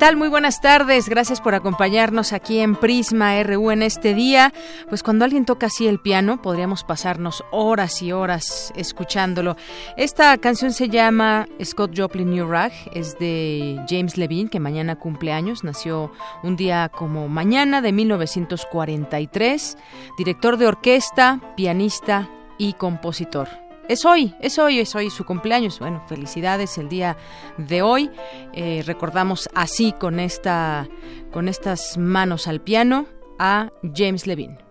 Tal? Muy buenas tardes. Gracias por acompañarnos aquí en Prisma RU en este día. Pues cuando alguien toca así el piano, podríamos pasarnos horas y horas escuchándolo. Esta canción se llama Scott Joplin New Rag, es de James Levine, que mañana cumple años. Nació un día como mañana de 1943. Director de orquesta, pianista y compositor. Es hoy, es hoy, es hoy su cumpleaños. Bueno, felicidades el día de hoy. Eh, recordamos así con esta, con estas manos al piano a James Levine.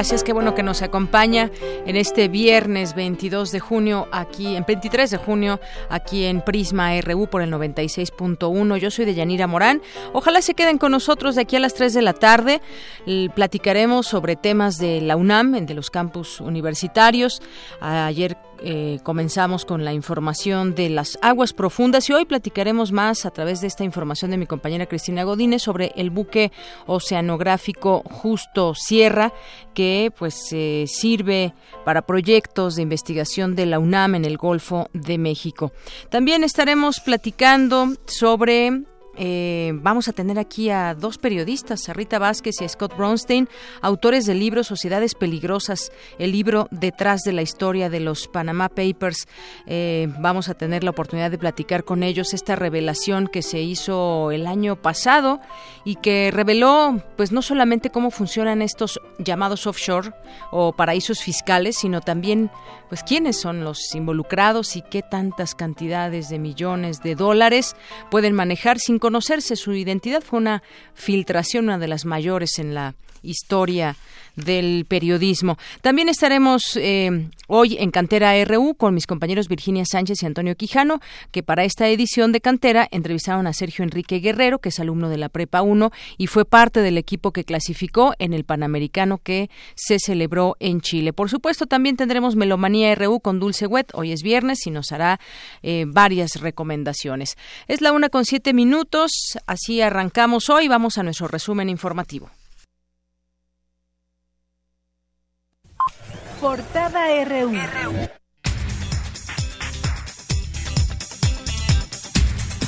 Gracias, qué bueno que nos acompaña en este viernes 22 de junio, aquí en 23 de junio, aquí en Prisma RU por el 96.1. Yo soy de Yanira Morán. Ojalá se queden con nosotros de aquí a las 3 de la tarde. Platicaremos sobre temas de la UNAM, de los campus universitarios. Ayer eh, comenzamos con la información de las aguas profundas y hoy platicaremos más a través de esta información de mi compañera Cristina Godínez sobre el buque oceanográfico Justo Sierra que pues sirve para proyectos de investigación de la UNAM en el Golfo de México. También estaremos platicando sobre eh, vamos a tener aquí a dos periodistas, a Rita Vázquez y a Scott Bronstein, autores del libro Sociedades Peligrosas, el libro detrás de la historia de los Panama Papers. Eh, vamos a tener la oportunidad de platicar con ellos esta revelación que se hizo el año pasado y que reveló, pues no solamente cómo funcionan estos llamados offshore o paraísos fiscales, sino también, pues quiénes son los involucrados y qué tantas cantidades de millones de dólares pueden manejar sin conocerse su identidad. Fue una filtración, una de las mayores en la historia del periodismo. También estaremos eh, hoy en Cantera RU con mis compañeros Virginia Sánchez y Antonio Quijano, que para esta edición de Cantera entrevistaron a Sergio Enrique Guerrero, que es alumno de la Prepa 1 y fue parte del equipo que clasificó en el Panamericano que se celebró en Chile. Por supuesto, también tendremos Melomanía RU con Dulce Wet. Hoy es viernes y nos hará eh, varias recomendaciones. Es la una con siete minutos, así arrancamos hoy. Vamos a nuestro resumen informativo. Portada RU.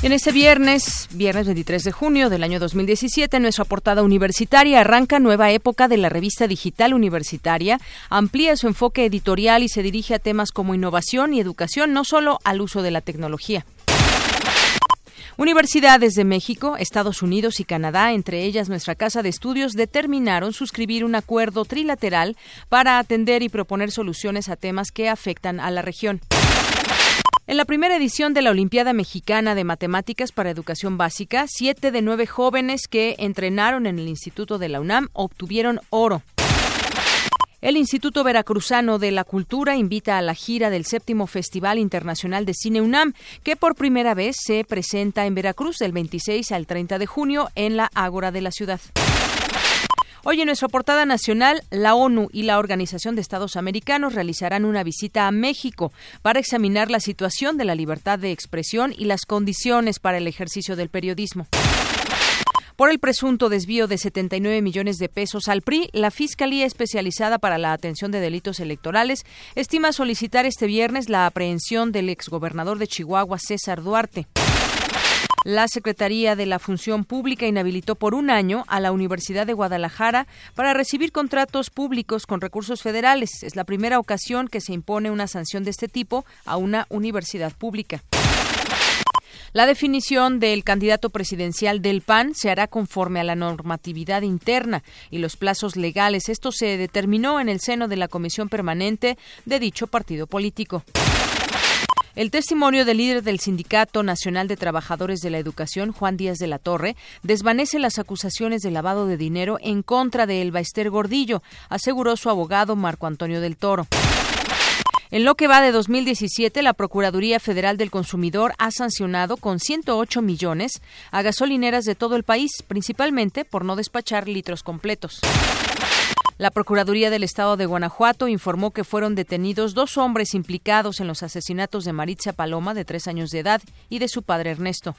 En este viernes, viernes 23 de junio del año 2017, nuestra portada universitaria arranca nueva época de la revista digital universitaria, amplía su enfoque editorial y se dirige a temas como innovación y educación, no solo al uso de la tecnología. Universidades de México, Estados Unidos y Canadá, entre ellas nuestra Casa de Estudios, determinaron suscribir un acuerdo trilateral para atender y proponer soluciones a temas que afectan a la región. En la primera edición de la Olimpiada Mexicana de Matemáticas para Educación Básica, siete de nueve jóvenes que entrenaron en el Instituto de la UNAM obtuvieron oro. El Instituto Veracruzano de la Cultura invita a la gira del séptimo Festival Internacional de Cine UNAM, que por primera vez se presenta en Veracruz del 26 al 30 de junio en la Ágora de la ciudad. Hoy en nuestra portada nacional, la ONU y la Organización de Estados Americanos realizarán una visita a México para examinar la situación de la libertad de expresión y las condiciones para el ejercicio del periodismo. Por el presunto desvío de 79 millones de pesos al PRI, la Fiscalía Especializada para la Atención de Delitos Electorales estima solicitar este viernes la aprehensión del exgobernador de Chihuahua, César Duarte. La Secretaría de la Función Pública inhabilitó por un año a la Universidad de Guadalajara para recibir contratos públicos con recursos federales. Es la primera ocasión que se impone una sanción de este tipo a una universidad pública. La definición del candidato presidencial del PAN se hará conforme a la normatividad interna y los plazos legales. Esto se determinó en el seno de la Comisión Permanente de dicho partido político. El testimonio del líder del Sindicato Nacional de Trabajadores de la Educación, Juan Díaz de la Torre, desvanece las acusaciones de lavado de dinero en contra de Elba Ester Gordillo, aseguró su abogado Marco Antonio del Toro. En lo que va de 2017, la Procuraduría Federal del Consumidor ha sancionado con 108 millones a gasolineras de todo el país, principalmente por no despachar litros completos. La Procuraduría del Estado de Guanajuato informó que fueron detenidos dos hombres implicados en los asesinatos de Maritza Paloma, de tres años de edad, y de su padre Ernesto.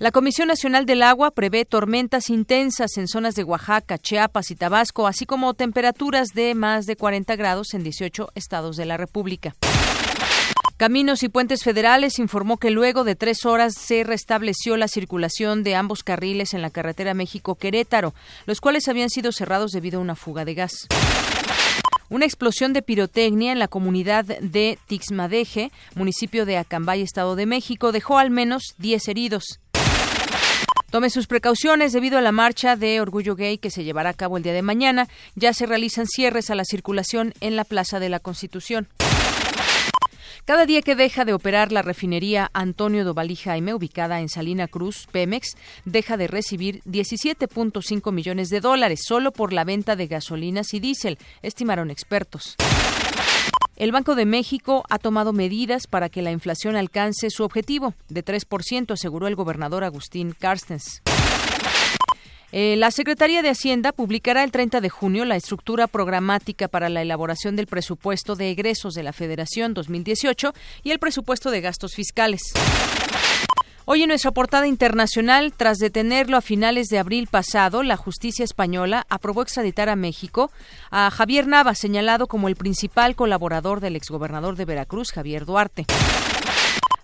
La Comisión Nacional del Agua prevé tormentas intensas en zonas de Oaxaca, Chiapas y Tabasco, así como temperaturas de más de 40 grados en 18 estados de la República. Caminos y Puentes Federales informó que luego de tres horas se restableció la circulación de ambos carriles en la carretera México-Querétaro, los cuales habían sido cerrados debido a una fuga de gas. Una explosión de pirotecnia en la comunidad de Tixmadeje, municipio de Acambay, Estado de México, dejó al menos 10 heridos. Tome sus precauciones debido a la marcha de Orgullo Gay que se llevará a cabo el día de mañana. Ya se realizan cierres a la circulación en la Plaza de la Constitución. Cada día que deja de operar la refinería Antonio Dovalí Jaime, ubicada en Salina Cruz, Pemex, deja de recibir 17.5 millones de dólares solo por la venta de gasolinas y diésel, estimaron expertos. El Banco de México ha tomado medidas para que la inflación alcance su objetivo de 3%, aseguró el gobernador Agustín Carstens. Eh, la Secretaría de Hacienda publicará el 30 de junio la estructura programática para la elaboración del presupuesto de egresos de la Federación 2018 y el presupuesto de gastos fiscales. Hoy en nuestra portada internacional, tras detenerlo a finales de abril pasado, la justicia española aprobó extraditar a México a Javier Nava, señalado como el principal colaborador del exgobernador de Veracruz, Javier Duarte.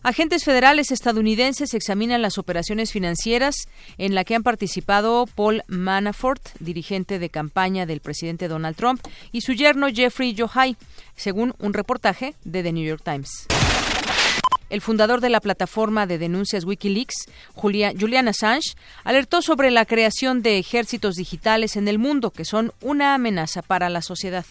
Agentes federales estadounidenses examinan las operaciones financieras en la que han participado Paul Manafort, dirigente de campaña del presidente Donald Trump, y su yerno Jeffrey Yohai, según un reportaje de The New York Times. El fundador de la plataforma de denuncias Wikileaks, Julian Assange, alertó sobre la creación de ejércitos digitales en el mundo que son una amenaza para la sociedad.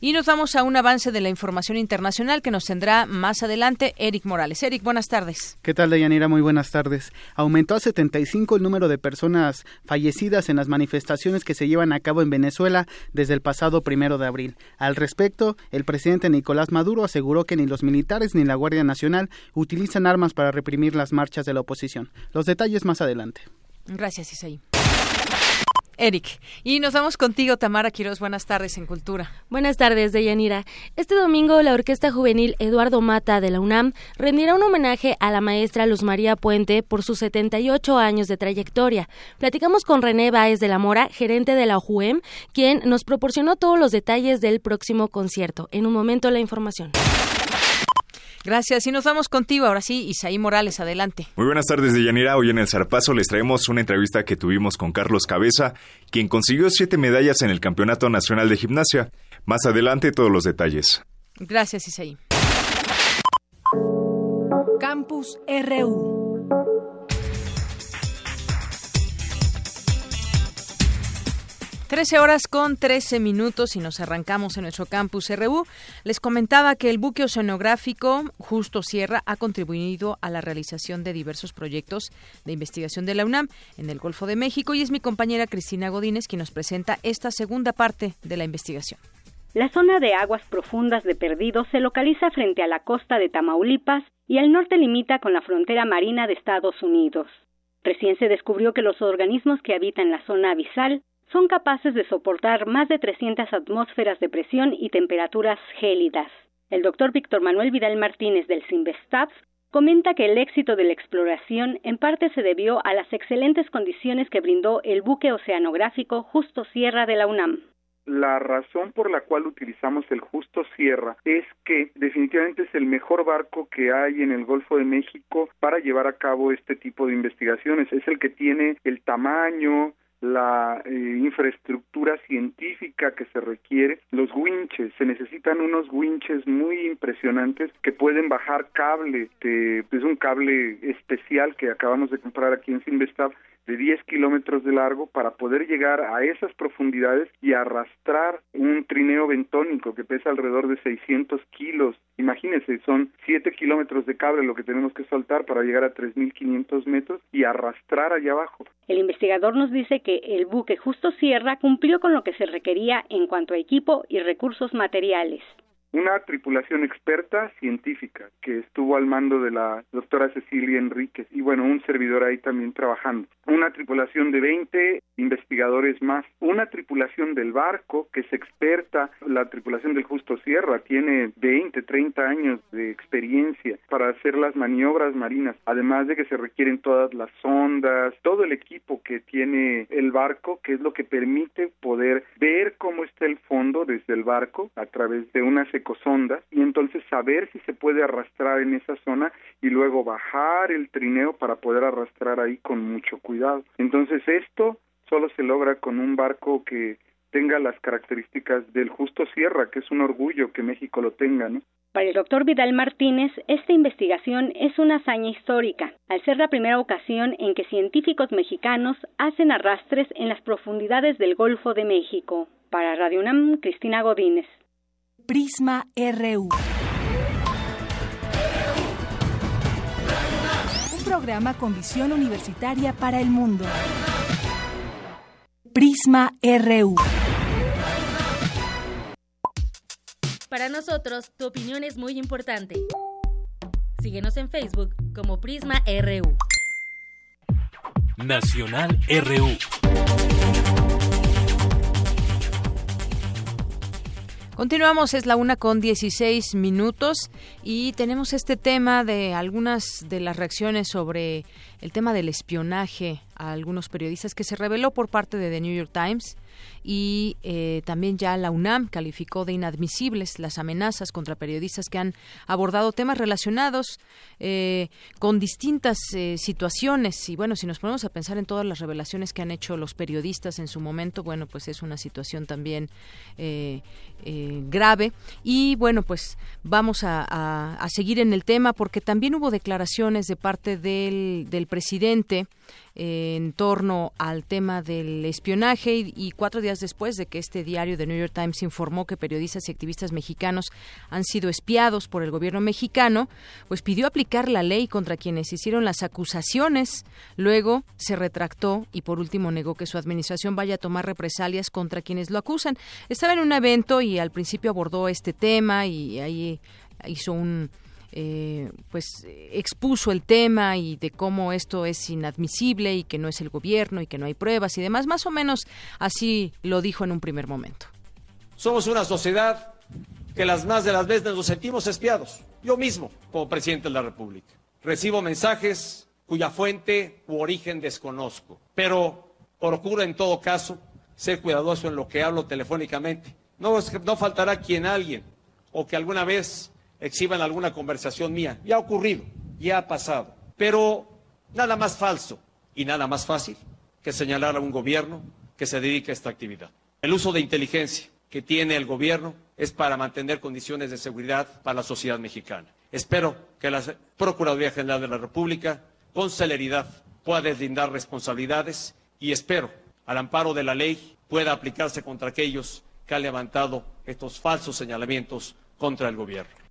Y nos vamos a un avance de la información internacional que nos tendrá más adelante Eric Morales. Eric, buenas tardes. ¿Qué tal, Deyanira? Muy buenas tardes. Aumentó a 75 el número de personas fallecidas en las manifestaciones que se llevan a cabo en Venezuela desde el pasado primero de abril. Al respecto, el presidente Nicolás Maduro aseguró que ni los militares ni la Guardia Nacional utilizan armas para reprimir las marchas de la oposición. Los detalles más adelante. Gracias, Isaí. Eric. Y nos vamos contigo, Tamara Quiroz. Buenas tardes en Cultura. Buenas tardes, Deyanira. Este domingo, la Orquesta Juvenil Eduardo Mata de la UNAM rendirá un homenaje a la maestra Luz María Puente por sus 78 años de trayectoria. Platicamos con René Báez de la Mora, gerente de la OJUEM, quien nos proporcionó todos los detalles del próximo concierto. En un momento, la información. Gracias. Y nos vamos contigo ahora sí, Isaí Morales, adelante. Muy buenas tardes, Deyanira. Hoy en el Zarpazo les traemos una entrevista que tuvimos con Carlos Cabeza, quien consiguió siete medallas en el Campeonato Nacional de Gimnasia. Más adelante, todos los detalles. Gracias, Isaí. Campus RU. 13 horas con 13 minutos y nos arrancamos en nuestro campus RU. Les comentaba que el buque oceanográfico Justo Sierra ha contribuido a la realización de diversos proyectos de investigación de la UNAM en el Golfo de México y es mi compañera Cristina Godínez quien nos presenta esta segunda parte de la investigación. La zona de aguas profundas de Perdido se localiza frente a la costa de Tamaulipas y al norte limita con la frontera marina de Estados Unidos. Recién se descubrió que los organismos que habitan la zona abisal son capaces de soportar más de 300 atmósferas de presión y temperaturas gélidas. El doctor Víctor Manuel Vidal Martínez del CIMBESTAPS comenta que el éxito de la exploración en parte se debió a las excelentes condiciones que brindó el buque oceanográfico Justo Sierra de la UNAM. La razón por la cual utilizamos el Justo Sierra es que definitivamente es el mejor barco que hay en el Golfo de México para llevar a cabo este tipo de investigaciones. Es el que tiene el tamaño, la eh, infraestructura científica que se requiere, los winches, se necesitan unos winches muy impresionantes que pueden bajar cable, es un cable especial que acabamos de comprar aquí en Sinvestav de 10 kilómetros de largo para poder llegar a esas profundidades y arrastrar un trineo bentónico que pesa alrededor de 600 kilos. Imagínense, son 7 kilómetros de cable lo que tenemos que soltar para llegar a 3.500 metros y arrastrar allá abajo. El investigador nos dice que el buque Justo Sierra cumplió con lo que se requería en cuanto a equipo y recursos materiales una tripulación experta científica que estuvo al mando de la doctora Cecilia Enríquez y bueno, un servidor ahí también trabajando. Una tripulación de 20 investigadores más. Una tripulación del barco que es experta, la tripulación del Justo Sierra tiene 20, 30 años de experiencia para hacer las maniobras marinas, además de que se requieren todas las sondas, todo el equipo que tiene el barco, que es lo que permite poder ver cómo está el fondo desde el barco a través de una y entonces saber si se puede arrastrar en esa zona y luego bajar el trineo para poder arrastrar ahí con mucho cuidado. Entonces esto solo se logra con un barco que tenga las características del justo Sierra, que es un orgullo que México lo tenga, ¿no? Para el doctor Vidal Martínez, esta investigación es una hazaña histórica, al ser la primera ocasión en que científicos mexicanos hacen arrastres en las profundidades del Golfo de México. Para Radio UNAM, Cristina Godínez. Prisma RU. Un programa con visión universitaria para el mundo. Prisma RU. Para nosotros, tu opinión es muy importante. Síguenos en Facebook como Prisma RU. Nacional RU. Continuamos, es la una con 16 minutos y tenemos este tema de algunas de las reacciones sobre el tema del espionaje a algunos periodistas que se reveló por parte de The New York Times y eh, también ya la UNAM calificó de inadmisibles las amenazas contra periodistas que han abordado temas relacionados eh, con distintas eh, situaciones. Y bueno si nos ponemos a pensar en todas las revelaciones que han hecho los periodistas en su momento bueno pues es una situación también grave. Y bueno pues vamos a, seguir en el tema porque también hubo declaraciones de parte del, del presidente en torno al tema del espionaje y, cuatro días después de que este diario de New York Times informó que periodistas y activistas mexicanos han sido espiados por el gobierno mexicano, pues pidió aplicar la ley contra quienes hicieron las acusaciones. Luego se retractó y por último negó que su administración vaya a tomar represalias contra quienes lo acusan. Estaba en un evento y al principio abordó este tema y ahí hizo un eh, pues expuso el tema y de cómo esto es inadmisible y que no es el gobierno y que no hay pruebas y demás. Más o menos así lo dijo en un primer momento. Somos una sociedad que las más de las veces nos sentimos espiados. Yo mismo, como presidente de la República, recibo mensajes cuya fuente u origen desconozco, pero procuro en todo caso ser cuidadoso en lo que hablo telefónicamente. No, no faltará quien alguien o que alguna vez exhiban alguna conversación mía. Ya ha ocurrido, ya ha pasado. Pero nada más falso y nada más fácil que señalar a un gobierno que se dedique a esta actividad. El uso de inteligencia que tiene el gobierno es para mantener condiciones de seguridad para la sociedad mexicana. Espero que la Procuraduría General de la República, con celeridad, pueda deslindar responsabilidades y espero, al amparo de la ley, pueda aplicarse contra aquellos que han levantado estos falsos señalamientos contra el gobierno.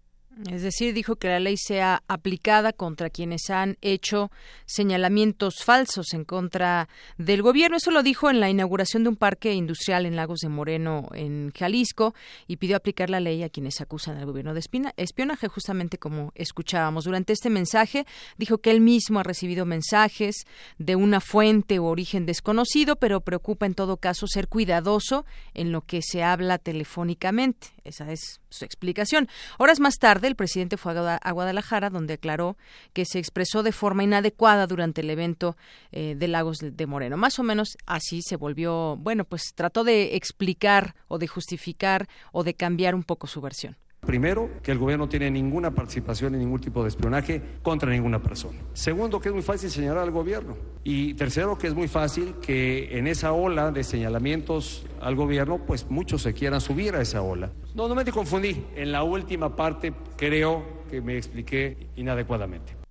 Es decir, dijo que la ley sea aplicada contra quienes han hecho señalamientos falsos en contra del gobierno. Eso lo dijo en la inauguración de un parque industrial en Lagos de Moreno, en Jalisco, y pidió aplicar la ley a quienes acusan al gobierno de espionaje, justamente como escuchábamos. Durante este mensaje dijo que él mismo ha recibido mensajes de una fuente o origen desconocido, pero preocupa en todo caso ser cuidadoso en lo que se habla telefónicamente. Esa es su explicación. Horas más tarde, el presidente fue a Guadalajara, donde aclaró que se expresó de forma inadecuada durante el evento eh, de Lagos de Moreno. Más o menos así se volvió, bueno, pues trató de explicar o de justificar o de cambiar un poco su versión. Primero, que el gobierno no tiene ninguna participación en ningún tipo de espionaje contra ninguna persona. Segundo, que es muy fácil señalar al gobierno. Y tercero, que es muy fácil que en esa ola de señalamientos al gobierno, pues muchos se quieran subir a esa ola. No, no me confundí. En la última parte creo que me expliqué inadecuadamente.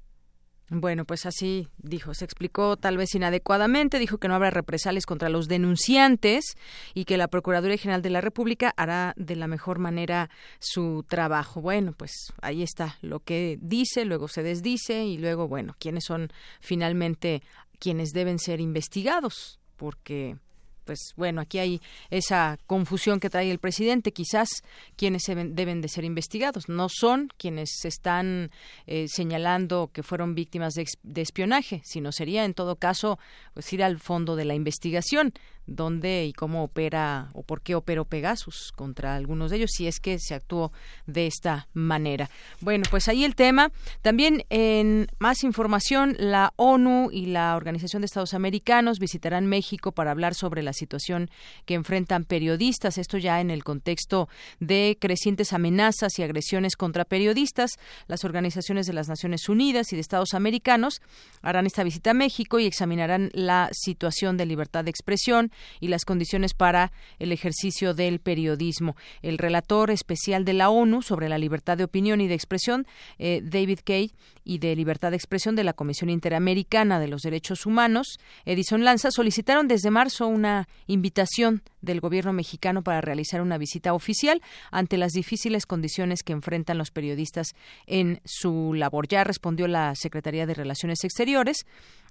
Bueno, pues así dijo, se explicó tal vez inadecuadamente, dijo que no habrá represalias contra los denunciantes y que la Procuraduría General de la República hará de la mejor manera su trabajo. Bueno, pues ahí está lo que dice, luego se desdice y luego, bueno, quiénes son finalmente quienes deben ser investigados, porque pues bueno, aquí hay esa confusión que trae el presidente. Quizás quienes deben de ser investigados no son quienes están eh, señalando que fueron víctimas de, de, espionaje, sino sería en todo caso pues ir al fondo de la investigación dónde y cómo opera o por qué operó Pegasus contra algunos de ellos, si es que se actuó de esta manera. Bueno, pues ahí el tema. También en más información, la ONU y la Organización de Estados Americanos visitarán México para hablar sobre la situación que enfrentan periodistas, esto ya en el contexto de crecientes amenazas y agresiones contra periodistas. Las organizaciones de las Naciones Unidas y de Estados Americanos harán esta visita a México y examinarán la situación de libertad de expresión y las condiciones para el ejercicio del periodismo. El relator especial de la ONU sobre la libertad de opinión y de expresión, eh, David Kay, y de libertad de expresión de la Comisión Interamericana de los Derechos Humanos, Edison Lanza, solicitaron desde marzo una invitación del gobierno mexicano para realizar una visita oficial ante las difíciles condiciones que enfrentan los periodistas en su labor. Ya respondió la Secretaría de Relaciones Exteriores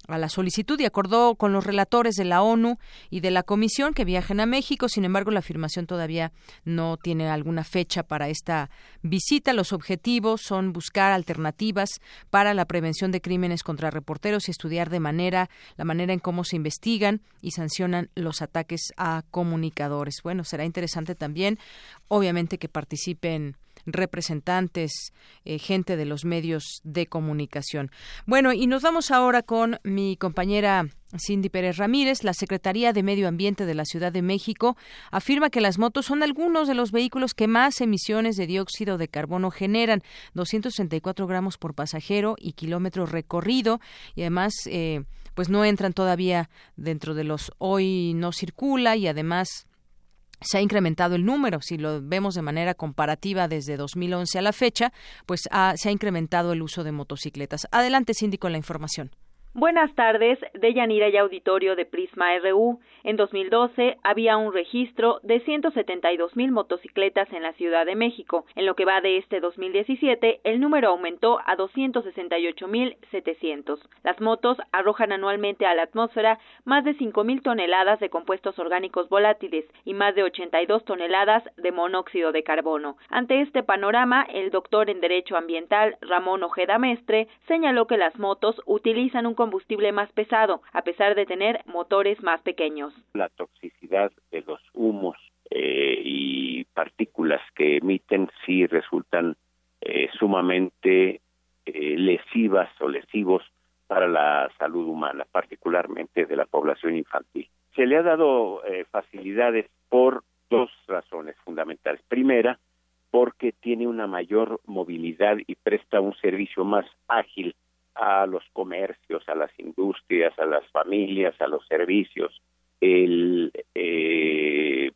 a la solicitud y acordó con los relatores de la ONU y de la Comisión que viajen a México. Sin embargo, la afirmación todavía no tiene alguna fecha para esta visita. Los objetivos son buscar alternativas para la prevención de crímenes contra reporteros y estudiar de manera la manera en cómo se investigan y sancionan los ataques a comunicadores. Bueno, será interesante también, obviamente, que participen representantes, eh, gente de los medios de comunicación. Bueno, y nos vamos ahora con mi compañera Cindy Pérez Ramírez, la Secretaría de Medio Ambiente de la Ciudad de México, afirma que las motos son algunos de los vehículos que más emisiones de dióxido de carbono generan, 264 gramos por pasajero y kilómetro recorrido, y además, eh, pues no entran todavía dentro de los hoy no circula y además se ha incrementado el número. Si lo vemos de manera comparativa desde 2011 a la fecha, pues se ha incrementado el uso de motocicletas. Adelante, Cindy, con la información. Buenas tardes, de Yanira y Auditorio de Prisma RU. En 2012 había un registro de 172 mil motocicletas en la Ciudad de México. En lo que va de este 2017, el número aumentó a 268 mil 700. Las motos arrojan anualmente a la atmósfera más de 5 mil toneladas de compuestos orgánicos volátiles y más de 82 toneladas de monóxido de carbono. Ante este panorama, el doctor en Derecho Ambiental Ramón Ojeda Mestre señaló que las motos utilizan un combustible más pesado, a pesar de tener motores más pequeños. La toxicidad de los humos eh, y partículas que emiten sí resultan eh, sumamente eh, lesivas o lesivos para la salud humana, particularmente de la población infantil. Se le ha dado facilidades por dos razones fundamentales. Primera, porque tiene una mayor movilidad y presta un servicio más ágil a los comercios, a las industrias, a las familias, a los servicios. El eh,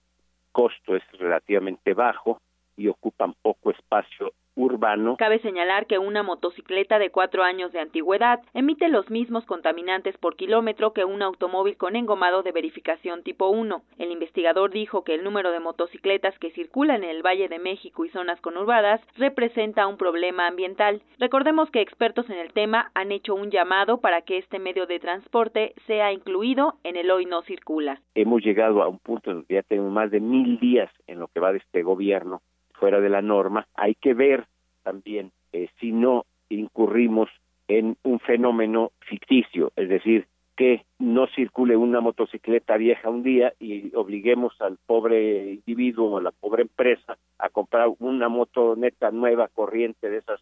costo es relativamente bajo y ocupan poco espacio urbano. Cabe señalar que una motocicleta de cuatro años de antigüedad emite los mismos contaminantes por kilómetro que un automóvil con engomado de verificación tipo 1. El investigador dijo que el número de motocicletas que circulan en el Valle de México y zonas conurbadas representa un problema ambiental. Recordemos que expertos en el tema han hecho un llamado para que este medio de transporte sea incluido en el hoy no circula. Hemos llegado a un punto en que ya tenemos más de mil días en lo que va de este gobierno fuera de la norma, hay que ver también eh, si no incurrimos en un fenómeno ficticio, es decir, que no circule una motocicleta vieja un día y obliguemos al pobre individuo o a la pobre empresa a comprar una motoneta nueva corriente de esas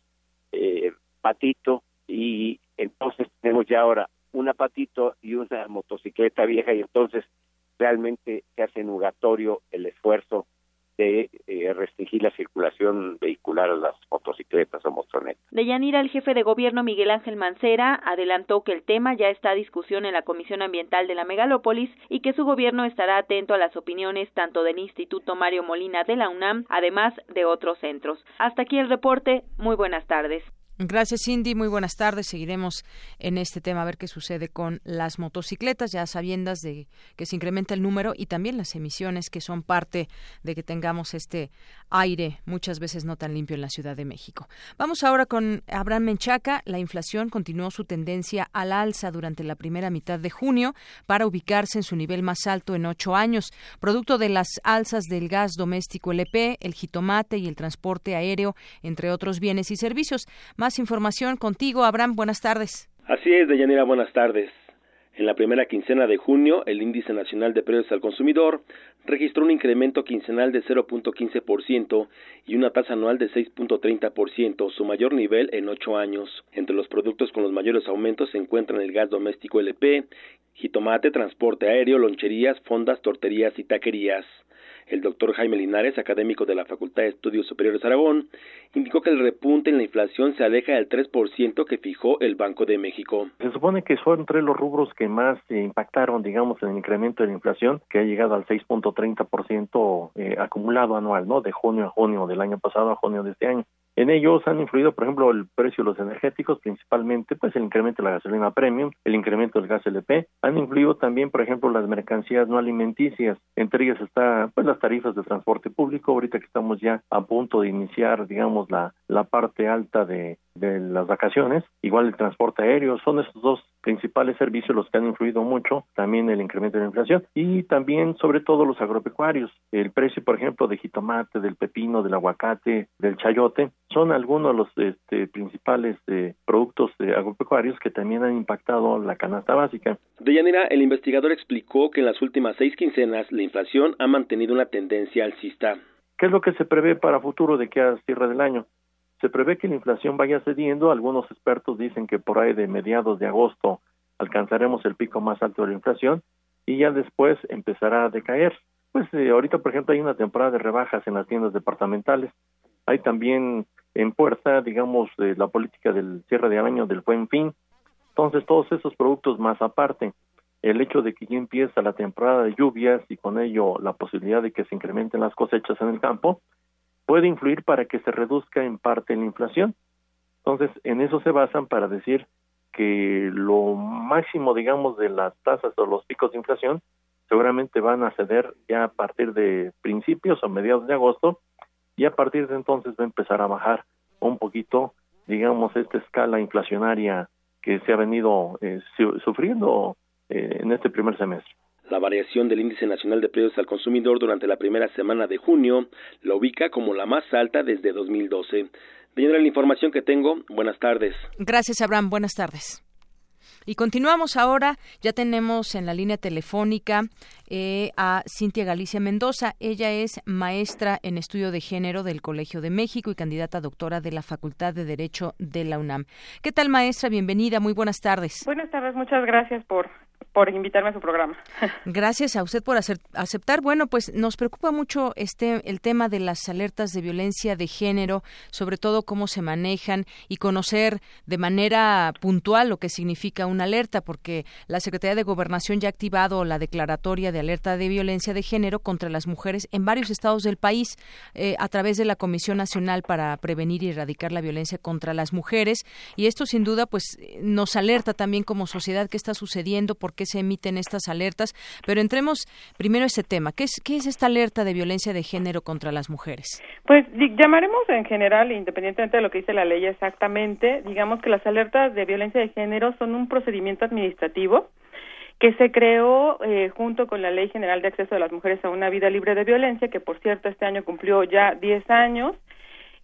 eh, patito y entonces tenemos ya ahora una patito y una motocicleta vieja y entonces realmente se hace nugatorio el esfuerzo de eh, restringir la circulación vehicular a las motocicletas o motonetas. De Yanira, el jefe de gobierno Miguel Ángel Mancera adelantó que el tema ya está a discusión en la Comisión Ambiental de la Megalópolis y que su gobierno estará atento a las opiniones tanto del Instituto Mario Molina de la UNAM, además de otros centros. Hasta aquí el reporte. Muy buenas tardes. Gracias, Cindy. Muy buenas tardes. Seguiremos en este tema a ver qué sucede con las motocicletas, ya sabiendas de que se incrementa el número y también las emisiones que son parte de que tengamos este aire muchas veces no tan limpio en la Ciudad de México. Vamos ahora con Abraham Menchaca. La inflación continuó su tendencia al alza durante la primera mitad de junio para ubicarse en su nivel más alto en ocho años, producto de las alzas del gas doméstico LP, el jitomate y el transporte aéreo, entre otros bienes y servicios. Información contigo, Abraham. Buenas tardes. Así es, Deyanira. Buenas tardes. En la primera quincena de junio, el Índice Nacional de Precios al Consumidor registró un incremento quincenal de 0.15% y una tasa anual de 6.30%, su mayor nivel en ocho años. Entre los productos con los mayores aumentos se encuentran el gas doméstico LP, jitomate, transporte aéreo, loncherías, fondas, torterías y taquerías. El doctor Jaime Linares, académico de la Facultad de Estudios Superiores Aragón, indicó que el repunte en la inflación se aleja del 3% que fijó el Banco de México. Se supone que son entre los rubros que más impactaron, digamos, en el incremento de la inflación, que ha llegado al 6.30% eh, acumulado anual, ¿no? De junio a junio del año pasado a junio de este año. En ellos han influido, por ejemplo, el precio de los energéticos, principalmente, pues el incremento de la gasolina premium, el incremento del gas LP. Han influido también, por ejemplo, las mercancías no alimenticias. Entre ellas está, pues, las tarifas de transporte público. Ahorita que estamos ya a punto de iniciar, digamos, la, la parte alta de, de las vacaciones, igual el transporte aéreo, son estos dos principales servicios los que han influido mucho, también el incremento de la inflación y también sobre todo los agropecuarios. El precio, por ejemplo, de jitomate, del pepino, del aguacate, del chayote, son algunos de los este, principales eh, productos agropecuarios que también han impactado la canasta básica. De Yanira, el investigador explicó que en las últimas seis quincenas la inflación ha mantenido una tendencia alcista. ¿Qué es lo que se prevé para futuro de que a cierre del año? Se prevé que la inflación vaya cediendo. Algunos expertos dicen que por ahí de mediados de agosto alcanzaremos el pico más alto de la inflación y ya después empezará a decaer. Pues eh, ahorita, por ejemplo, hay una temporada de rebajas en las tiendas departamentales. Hay también en puerta, digamos, eh, la política del cierre de año del buen fin. Entonces, todos esos productos más aparte, el hecho de que ya empieza la temporada de lluvias y con ello la posibilidad de que se incrementen las cosechas en el campo, puede influir para que se reduzca en parte la inflación. Entonces, en eso se basan para decir que lo máximo, digamos, de las tasas o los picos de inflación seguramente van a ceder ya a partir de principios o mediados de agosto y a partir de entonces va a empezar a bajar un poquito, digamos, esta escala inflacionaria que se ha venido eh, sufriendo eh, en este primer semestre. La variación del índice nacional de precios al consumidor durante la primera semana de junio lo ubica como la más alta desde 2012. De la información que tengo, buenas tardes. Gracias, Abraham. Buenas tardes. Y continuamos ahora, ya tenemos en la línea telefónica eh, a Cintia Galicia Mendoza. Ella es maestra en estudio de género del Colegio de México y candidata a doctora de la Facultad de Derecho de la UNAM. ¿Qué tal, maestra? Bienvenida, muy buenas tardes. Buenas tardes, muchas gracias por por invitarme a su programa. Gracias a usted por aceptar. Bueno, pues nos preocupa mucho este el tema de las alertas de violencia de género, sobre todo cómo se manejan y conocer de manera puntual lo que significa una alerta, porque la Secretaría de Gobernación ya ha activado la declaratoria de alerta de violencia de género contra las mujeres en varios estados del país eh, a través de la Comisión Nacional para prevenir y erradicar la violencia contra las mujeres y esto sin duda pues nos alerta también como sociedad qué está sucediendo, por qué se emiten estas alertas, pero entremos primero a ese tema. ¿Qué es, ¿Qué es esta alerta de violencia de género contra las mujeres? Pues llamaremos en general, independientemente de lo que dice la ley exactamente, digamos que las alertas de violencia de género son un procedimiento administrativo que se creó eh, junto con la Ley General de Acceso de las Mujeres a una Vida Libre de Violencia, que por cierto este año cumplió ya 10 años,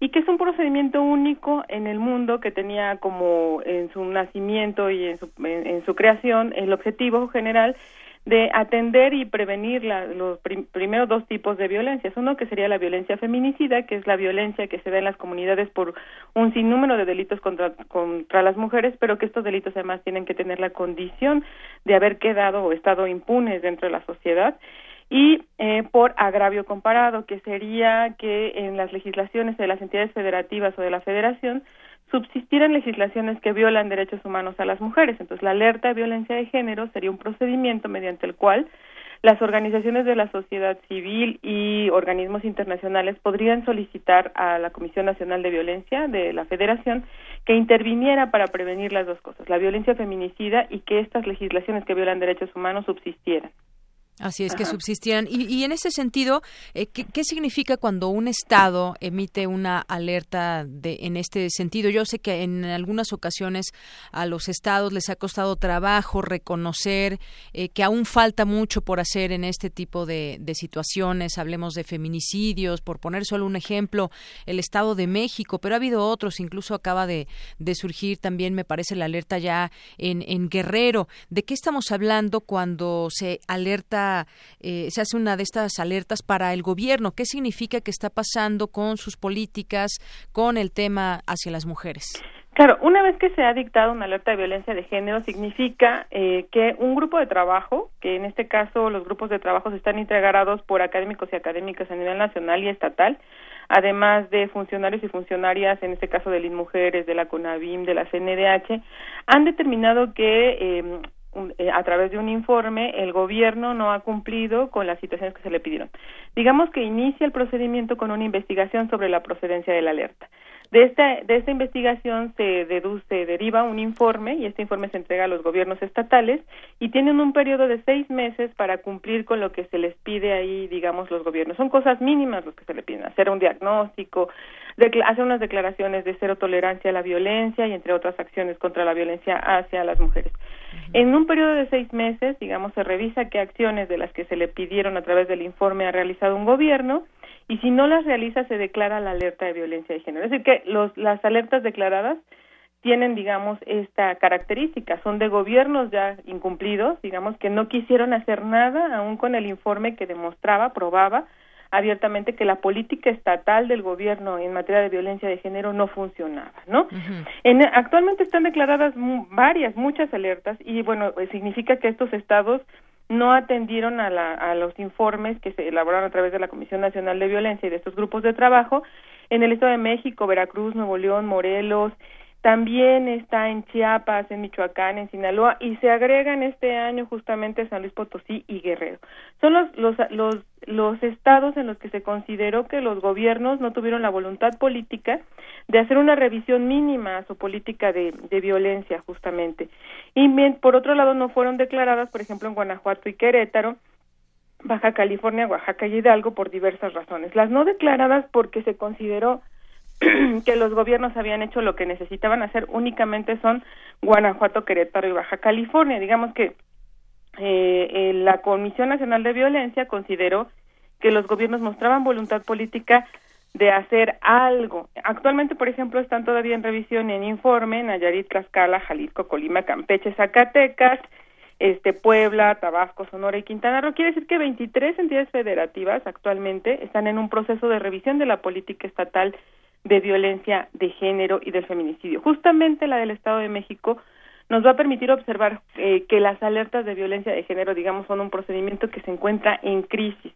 y que es un procedimiento único en el mundo que tenía como en su nacimiento y en su, en, su creación el objetivo general de atender y prevenir los primeros dos tipos de violencias. Uno que sería la violencia feminicida, que es la violencia que se da en las comunidades por un sinnúmero de delitos contra, contra las mujeres, pero que estos delitos además tienen que tener la condición de haber quedado o estado impunes dentro de la sociedad y eh, por agravio comparado, que sería que en las legislaciones de las entidades federativas o de la federación subsistieran legislaciones que violan derechos humanos a las mujeres. Entonces, la alerta de violencia de género sería un procedimiento mediante el cual las organizaciones de la sociedad civil y organismos internacionales podrían solicitar a la Comisión Nacional de Violencia de la Federación que interviniera para prevenir las dos cosas, la violencia feminicida y que estas legislaciones que violan derechos humanos subsistieran. Así es, que subsistieran. Y, en ese sentido, eh, ¿qué, significa cuando un Estado emite una alerta de, en este sentido? Yo sé que en algunas ocasiones a los Estados les ha costado trabajo reconocer eh, que aún falta mucho por hacer en este tipo de, situaciones. Hablemos de feminicidios, por poner solo un ejemplo, el Estado de México, pero ha habido otros, incluso acaba de, surgir también, me parece, la alerta ya en, en Guerrero. ¿De qué estamos hablando cuando se alerta eh, se hace una de estas alertas para el gobierno. ¿Qué significa que está pasando con sus políticas, con el tema hacia las mujeres? Claro, una vez que se ha dictado una alerta de violencia de género, significa eh, que un grupo de trabajo, que en este caso los grupos de trabajo están integrados por académicos y académicas a nivel nacional y estatal, además de funcionarios y funcionarias, en este caso de las mujeres, de la CONAVIM, de la CNDH, han determinado que eh, eh, a través de un informe el gobierno no ha cumplido con las situaciones que se le pidieron. Digamos que inicia el procedimiento con una investigación sobre la procedencia de la alerta. De esta, de esta investigación se deduce, deriva un informe y este informe se entrega a los gobiernos estatales y tienen un periodo de seis meses para cumplir con lo que se les pide ahí, digamos, los gobiernos. Son cosas mínimas los que se le piden, hacer un diagnóstico, hacer unas declaraciones de cero tolerancia a la violencia y entre otras acciones contra la violencia hacia las mujeres. En un periodo de seis meses, digamos, se revisa qué acciones de las que se le pidieron a través del informe ha realizado un gobierno y si no las realiza se declara la alerta de violencia de género. Es decir, que los, las alertas declaradas tienen, digamos, esta característica, son de gobiernos ya incumplidos, digamos, que no quisieron hacer nada, aún con el informe que demostraba, probaba abiertamente que la política estatal del gobierno en materia de violencia de género no funcionaba, ¿no? en, actualmente están declaradas varias, muchas alertas y bueno, pues significa que estos estados no atendieron a, la, a los informes que se elaboraron a través de la Comisión Nacional de Violencia y de estos grupos de trabajo en el Estado de México, Veracruz, Nuevo León, Morelos, también está en Chiapas, en Michoacán, en Sinaloa y se agregan este año justamente San Luis Potosí y Guerrero. Son los, los, los, los estados en los que se consideró que los gobiernos no tuvieron la voluntad política de hacer una revisión mínima a su política de, de violencia justamente. Y por otro lado no fueron declaradas, por ejemplo, en Guanajuato y Querétaro, Baja California, Oaxaca y Hidalgo por diversas razones. Las no declaradas porque se consideró que los gobiernos habían hecho lo que necesitaban hacer únicamente son Guanajuato, Querétaro y Baja California. Digamos que eh, la Comisión Nacional de Violencia consideró que los gobiernos mostraban voluntad política de hacer algo. Actualmente, por ejemplo, están todavía en revisión en informe Nayarit, Tlaxcala, Jalisco, Colima, Campeche, Zacatecas, este Puebla, Tabasco, Sonora y Quintana Roo. Quiere decir que 23 entidades federativas actualmente están en un proceso de revisión de la política estatal de violencia de género y del feminicidio. Justamente la del Estado de México nos va a permitir observar eh, que las alertas de violencia de género, digamos, son un procedimiento que se encuentra en crisis.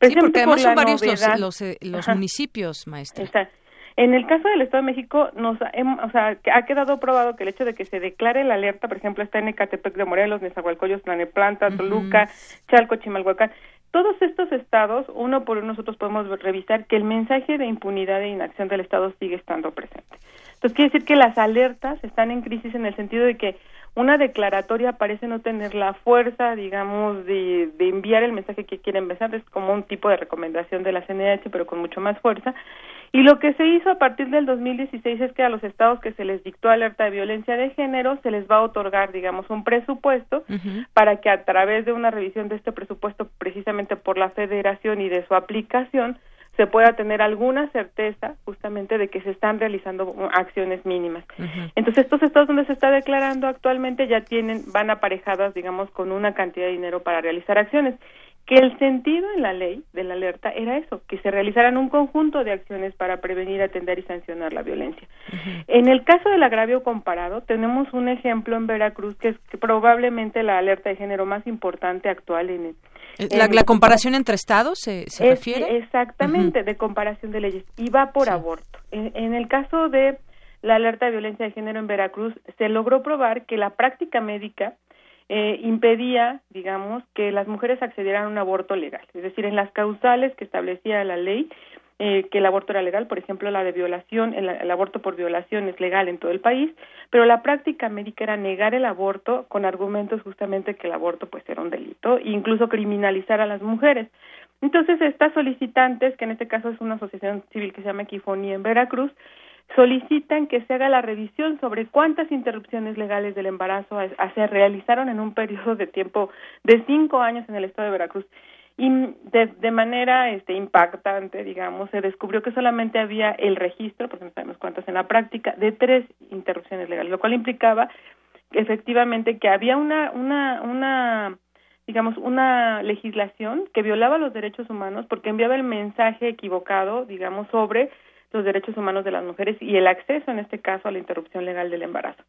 Sí, porque además son varios los, eh, municipios, maestra. En el caso del Estado de México, nos, o sea, ha quedado probado que el hecho de que se declare la alerta, por ejemplo, está en Ecatepec de Morelos, Nezahualcóyotl, Tlaneplanta, Toluca, Chalco, Chimalhuacán, todos estos estados, uno por uno nosotros podemos revisar que el mensaje de impunidad e inacción del Estado sigue estando presente. Entonces quiere decir que las alertas están en crisis en el sentido de que una declaratoria parece no tener la fuerza, digamos, de, de enviar el mensaje que quiere empezar, es como un tipo de recomendación de la CNH, pero con mucho más fuerza. Y lo que se hizo a partir del 2016 es que a los estados que se les dictó alerta de violencia de género se les va a otorgar, digamos, un presupuesto para que a través de una revisión de este presupuesto, precisamente por la federación y de su aplicación, se pueda tener alguna certeza justamente de que se están realizando acciones mínimas. Entonces, estos estados donde se está declarando actualmente ya tienen, van aparejadas, digamos, con una cantidad de dinero para realizar acciones que el sentido en la ley de la alerta era eso, que se realizaran un conjunto de acciones para prevenir, atender y sancionar la violencia. En el caso del agravio comparado, tenemos un ejemplo en Veracruz que es probablemente la alerta de género más importante actual en, el, la, comparación entre estados se, refiere exactamente de comparación de leyes y va por aborto. en el caso de la alerta de violencia de género en Veracruz se logró probar que la práctica médica eh, impedía, digamos, que las mujeres accedieran a un aborto legal. Es decir, en las causales que establecía la ley, eh, que el aborto era legal, por ejemplo, la de violación, el, aborto por violación es legal en todo el país, pero la práctica médica era negar el aborto con argumentos justamente que el aborto pues era un delito e incluso criminalizar a las mujeres. Entonces, estas solicitantes, que en este caso es una asociación civil que se llama Equifonía en Veracruz, solicitan que se haga la revisión sobre cuántas interrupciones legales del embarazo se realizaron en un periodo de tiempo de cinco años en el estado de Veracruz. Y de, de manera este, impactante, digamos, se descubrió que solamente había el registro, porque no sabemos cuántas en la práctica, de tres interrupciones legales, lo cual implicaba efectivamente que había una, una, una digamos, una legislación que violaba los derechos humanos porque enviaba el mensaje equivocado, digamos, sobre los derechos humanos de las mujeres y el acceso, en este caso, a la interrupción legal del embarazo.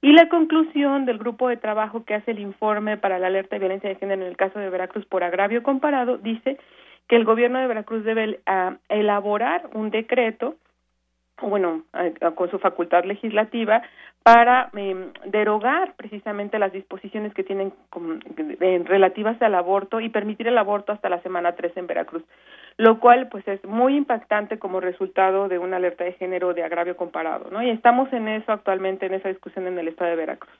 Y la conclusión del grupo de trabajo que hace el informe para la alerta de violencia de género en el caso de Veracruz por agravio comparado dice que el gobierno de Veracruz debe ah, elaborar un decreto bueno, con su facultad legislativa para em, derogar precisamente las disposiciones que tienen relativas al aborto y permitir el aborto hasta la semana 3 en Veracruz, lo cual pues es muy impactante como resultado de una alerta de género de agravio comparado, ¿no? Y estamos en eso actualmente, en esa discusión en el estado de Veracruz.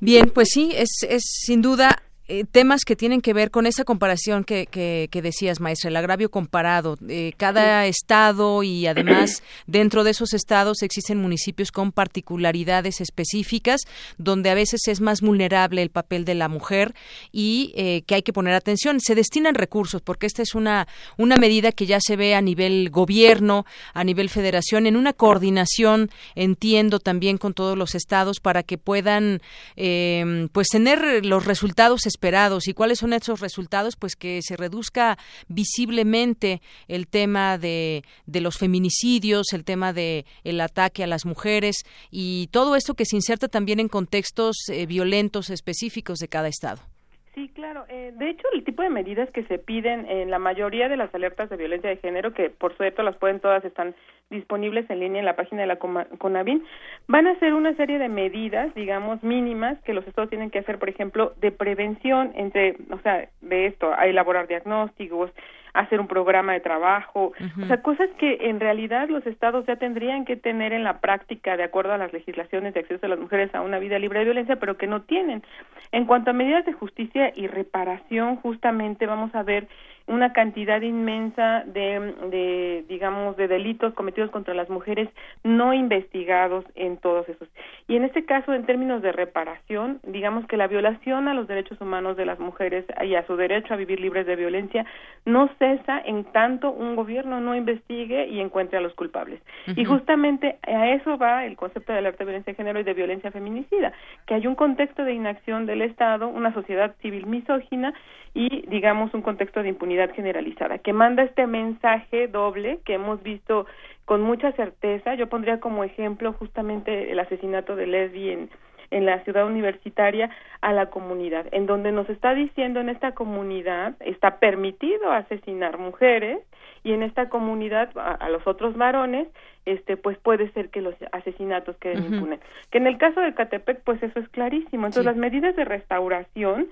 Bien, pues sí, es, es sin duda eh, temas que tienen que ver con esa comparación que, que, decías, maestra, el agravio comparado. Eh, cada estado y además dentro de esos estados existen municipios con particularidades específicas donde a veces es más vulnerable el papel de la mujer y eh, que hay que poner atención. Se destinan recursos porque esta es una, una medida que ya se ve a nivel gobierno, a nivel federación, en una coordinación, entiendo también con todos los estados para que puedan pues tener los resultados esperados. ¿Y cuáles son esos resultados? Pues que se reduzca visiblemente el tema de, los feminicidios, el tema de el ataque a las mujeres y todo esto que se inserta también en contextos eh, violentos específicos de cada estado. Sí, claro. Eh, de hecho, el tipo de medidas que se piden en la mayoría de las alertas de violencia de género, que por cierto las pueden todas, están disponibles en línea en la página de la CONAVIN, van a ser una serie de medidas, digamos, mínimas que los estados tienen que hacer, por ejemplo, de prevención entre, o sea, de esto, a elaborar diagnósticos, hacer un programa de trabajo, o sea, cosas que en realidad los estados ya tendrían que tener en la práctica de acuerdo a las legislaciones de acceso de las mujeres a una vida libre de violencia, pero que no tienen. En cuanto a medidas de justicia y reparación, justamente vamos a ver una cantidad inmensa de, de, digamos, de delitos cometidos contra las mujeres no investigados en todos esos. Y en este caso, en términos de reparación, digamos que la violación a los derechos humanos de las mujeres y a su derecho a vivir libres de violencia no cesa en tanto un gobierno no investigue y encuentre a los culpables. Y justamente a eso va el concepto de alerta de violencia de género y de violencia feminicida, que hay un contexto de inacción del Estado, una sociedad civil misógina y, digamos, un contexto de impunidad generalizada, que manda este mensaje doble que hemos visto con mucha certeza. Yo pondría como ejemplo justamente el asesinato de Leslie en, en la ciudad universitaria a la comunidad, en donde nos está diciendo en esta comunidad está permitido asesinar mujeres y en esta comunidad a, los otros varones este pues puede ser que los asesinatos queden impunes. Que en el caso de Catepec pues eso es clarísimo. Entonces las medidas de restauración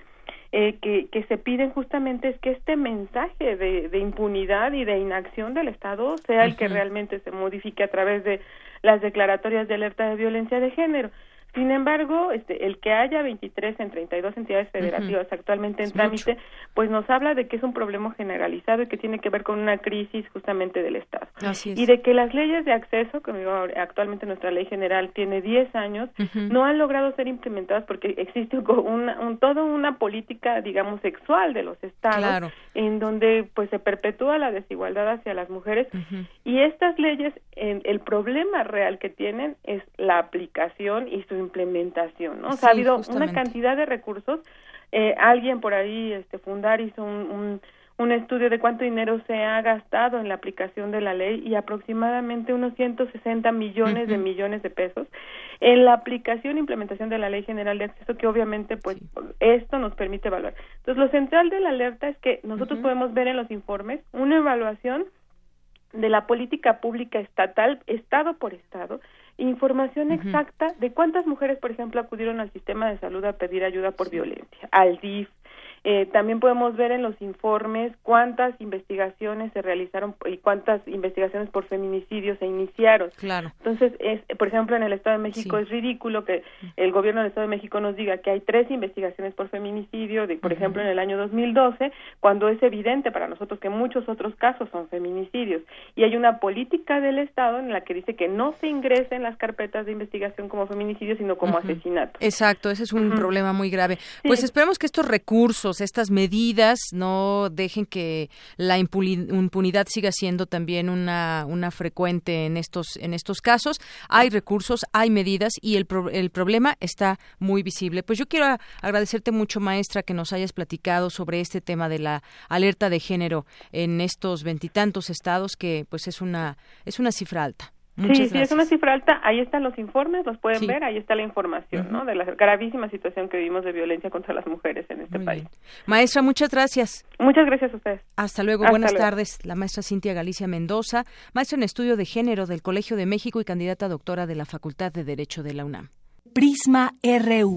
eh, que, que se piden justamente es que este mensaje de, de impunidad y de inacción del Estado sea el que realmente se modifique a través de las declaratorias de alerta de violencia de género. Sin embargo, este, el que haya 23 en 32 entidades federativas actualmente en trámite, pues nos habla de que es un problema generalizado y que tiene que ver con una crisis justamente del Estado. Y de que las leyes de acceso, que actualmente nuestra ley general tiene 10 años, no han logrado ser implementadas porque existe una, un, toda una política, digamos, sexual de los estados, en donde pues se perpetúa la desigualdad hacia las mujeres. Y estas leyes, el problema real que tienen es la aplicación y su implementación, ¿no? o sea, ha habido una cantidad de recursos. Eh, alguien por ahí, este, Fundar hizo un, un, estudio de cuánto dinero se ha gastado en la aplicación de la ley y aproximadamente unos 160 millones de millones de pesos en la aplicación e implementación de la Ley General de Acceso, que obviamente, pues, esto nos permite evaluar. Entonces, lo central de la alerta es que nosotros podemos ver en los informes una evaluación de la política pública estatal, estado por estado, información exacta de cuántas mujeres, por ejemplo, acudieron al sistema de salud a pedir ayuda por violencia, al DIF, eh, también podemos ver en los informes cuántas investigaciones se realizaron y cuántas investigaciones por feminicidio se iniciaron. Claro. Entonces, es, por ejemplo, en el Estado de México es ridículo que el gobierno del Estado de México nos diga que hay tres investigaciones por feminicidio, de, por ejemplo, en el año 2012, cuando es evidente para nosotros que muchos otros casos son feminicidios. Y hay una política del Estado en la que dice que no se ingresen las carpetas de investigación como feminicidio, sino como asesinato. Exacto, ese es un problema muy grave. Pues esperemos que estos recursos estas medidas no dejen que la impunidad siga siendo también una, una frecuente en estos, en estos casos. Hay recursos, hay medidas y el, el problema está muy visible. Pues yo quiero agradecerte mucho, maestra, que nos hayas platicado sobre este tema de la alerta de género en estos veintitantos estados, que pues es una, es una cifra alta sí, sí, es una cifra alta. Ahí están los informes, los pueden ver, ahí está la información, ¿no? De la gravísima situación que vivimos de violencia contra las mujeres en este país. Maestra, muchas gracias. Muchas gracias a ustedes. Hasta luego, buenas tardes. La maestra Cintia Galicia Mendoza, maestra en estudio de género del Colegio de México y candidata a doctora de la Facultad de Derecho de la UNAM. Prisma RU.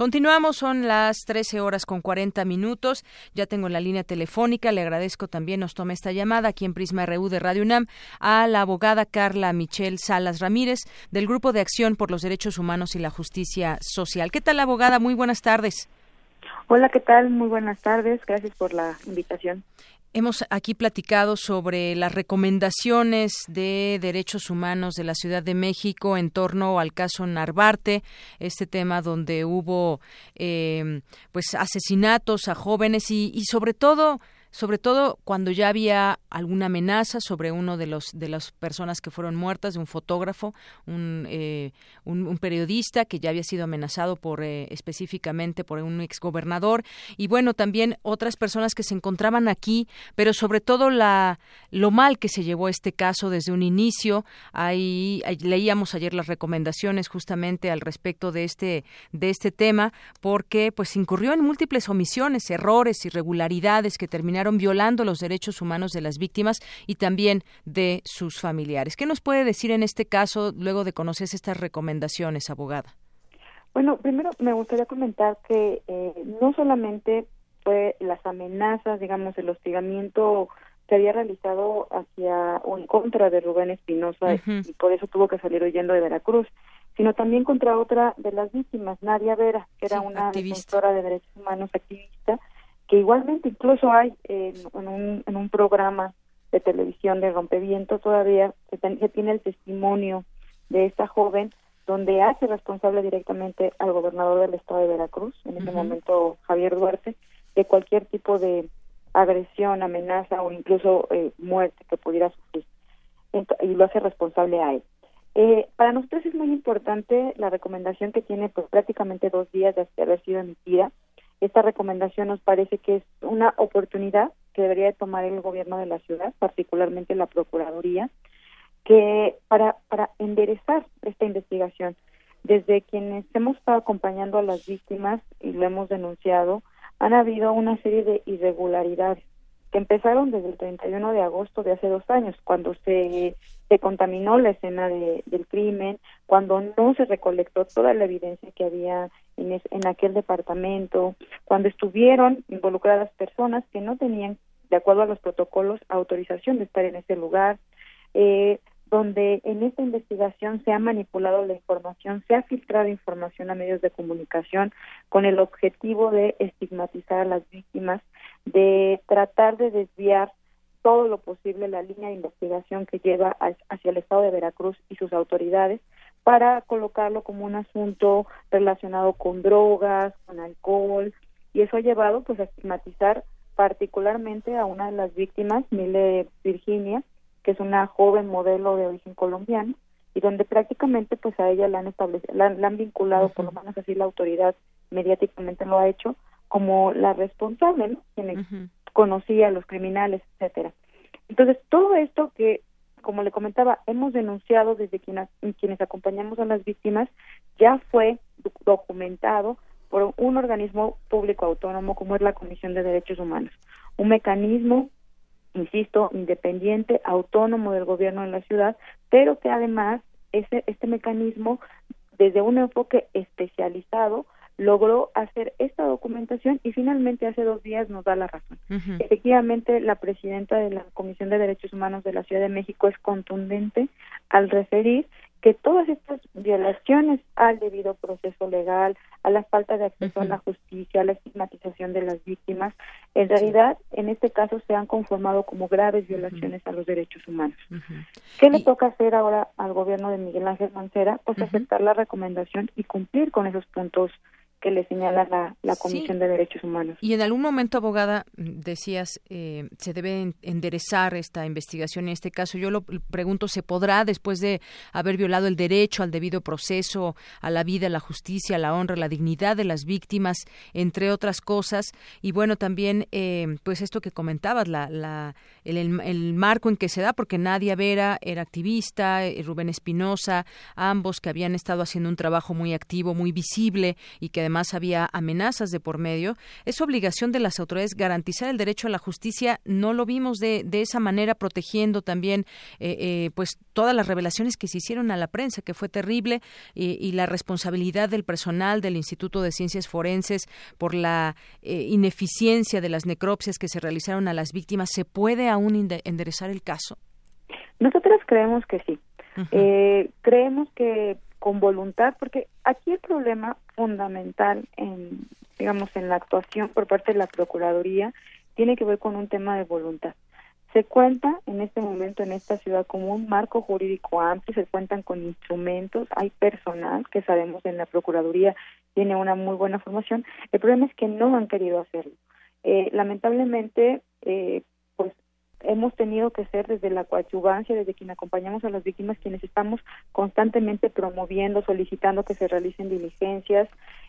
Continuamos, son las 13 horas con 40 minutos. Ya tengo la línea telefónica. Le agradezco también, nos tome esta llamada aquí en Prisma RU de Radio UNAM a la abogada Carla Michelle Salas Ramírez del Grupo de Acción por los Derechos Humanos y la Justicia Social. ¿Qué tal, abogada? Muy buenas tardes. Hola, ¿qué tal? Muy buenas tardes. Gracias por la invitación. Hemos aquí platicado sobre las recomendaciones de derechos humanos de la Ciudad de México en torno al caso Narvarte, este tema donde hubo eh, pues asesinatos a jóvenes y, y sobre todo sobre todo cuando ya había alguna amenaza sobre uno de los de las personas que fueron muertas, de un fotógrafo, un, eh, un, periodista que ya había sido amenazado por eh, específicamente por un exgobernador y bueno también otras personas que se encontraban aquí, pero sobre todo la lo mal que se llevó este caso desde un inicio. Ahí, leíamos ayer las recomendaciones justamente al respecto de este de este tema porque pues incurrió en múltiples omisiones, errores, irregularidades que terminaron violando los derechos humanos de las víctimas y también de sus familiares. ¿Qué nos puede decir en este caso luego de conocer estas recomendaciones, abogada? Bueno, primero me gustaría comentar que eh, no solamente fue las amenazas, digamos, el hostigamiento que había realizado hacia o en contra de Rubén Espinosa y por eso tuvo que salir huyendo de Veracruz, sino también contra otra de las víctimas, Nadia Vera, que era una defensora de derechos humanos activista, que igualmente incluso hay en, un, en un programa de televisión de Rompeviento todavía se, tiene el testimonio de esta joven donde hace responsable directamente al gobernador del estado de Veracruz, en ese momento Javier Duarte, de cualquier tipo de agresión, amenaza o incluso eh, muerte que pudiera sufrir. y lo hace responsable a él. Eh, para nosotros es muy importante la recomendación que tiene pues prácticamente dos días de haber sido emitida, esta recomendación nos parece que es una oportunidad que debería tomar el gobierno de la ciudad, particularmente la Procuraduría, que para, para enderezar esta investigación, desde quienes hemos estado acompañando a las víctimas y lo hemos denunciado, han habido una serie de irregularidades que empezaron desde el 31 de agosto de hace dos años, cuando se, se contaminó la escena de, del crimen, cuando no se recolectó toda la evidencia que había en, en aquel departamento, cuando estuvieron involucradas personas que no tenían, de acuerdo a los protocolos, autorización de estar en ese lugar, eh, donde en esta investigación se ha manipulado la información, se ha filtrado información a medios de comunicación con el objetivo de estigmatizar a las víctimas, de tratar de desviar todo lo posible la línea de investigación que lleva hacia el Estado de Veracruz y sus autoridades para colocarlo como un asunto relacionado con drogas, con alcohol, y eso ha llevado pues a estigmatizar particularmente a una de las víctimas, Mile Virginia, que es una joven modelo de origen colombiano y donde prácticamente pues a ella la han establecido, la, han vinculado, por lo menos así la autoridad mediáticamente lo ha hecho, como la responsable, quien conocía a los criminales, etcétera. Entonces, todo esto que, como le comentaba, hemos denunciado desde quienes, acompañamos a las víctimas, ya fue documentado por un organismo público autónomo como es la Comisión de Derechos Humanos, un mecanismo insisto, independiente, autónomo del gobierno de la ciudad, pero que además ese, este mecanismo, desde un enfoque especializado, logró hacer esta documentación y finalmente hace dos días nos da la razón. Efectivamente, la presidenta de la Comisión de Derechos Humanos de la Ciudad de México es contundente al referir que todas estas violaciones al debido proceso legal, a la falta de acceso a la justicia, a la estigmatización de las víctimas, en realidad en este caso se han conformado como graves violaciones a los derechos humanos. ¿Qué le toca hacer ahora al gobierno de Miguel Ángel Mancera? Pues aceptar la recomendación y cumplir con esos puntos que le señala la, Comisión de Derechos Humanos. Y en algún momento, abogada, decías, eh, se debe enderezar esta investigación. En este caso, yo lo pregunto, ¿se podrá, después de haber violado el derecho al debido proceso, a la vida, a la justicia, a la honra, a la dignidad de las víctimas, entre otras cosas? Y bueno, también, eh, pues esto que comentabas, la, la, el, marco en que se da, porque Nadia Vera era activista, eh, Rubén Espinosa, ambos que habían estado haciendo un trabajo muy activo, muy visible y que además había amenazas de por medio, es obligación de las autoridades garantizar el derecho a la justicia. No lo vimos de, de esa manera, protegiendo también eh, eh, pues todas las revelaciones que se hicieron a la prensa, que fue terrible, y, la responsabilidad del personal del Instituto de Ciencias Forenses por la eh, ineficiencia de las necropsias que se realizaron a las víctimas. ¿Se puede aún enderezar el caso? Nosotros creemos que sí. creemos que con voluntad, porque aquí el problema fundamental en, digamos, en la actuación por parte de la Procuraduría tiene que ver con un tema de voluntad. Se cuenta en este momento en esta ciudad como un marco jurídico amplio, se cuentan con instrumentos, hay personal que sabemos en la Procuraduría tiene una muy buena formación. El problema es que no han querido hacerlo. Eh, lamentablemente, eh, hemos tenido que ser desde la coadyuvancia, desde quien acompañamos a las víctimas, quienes estamos constantemente promoviendo, solicitando que se realicen diligencias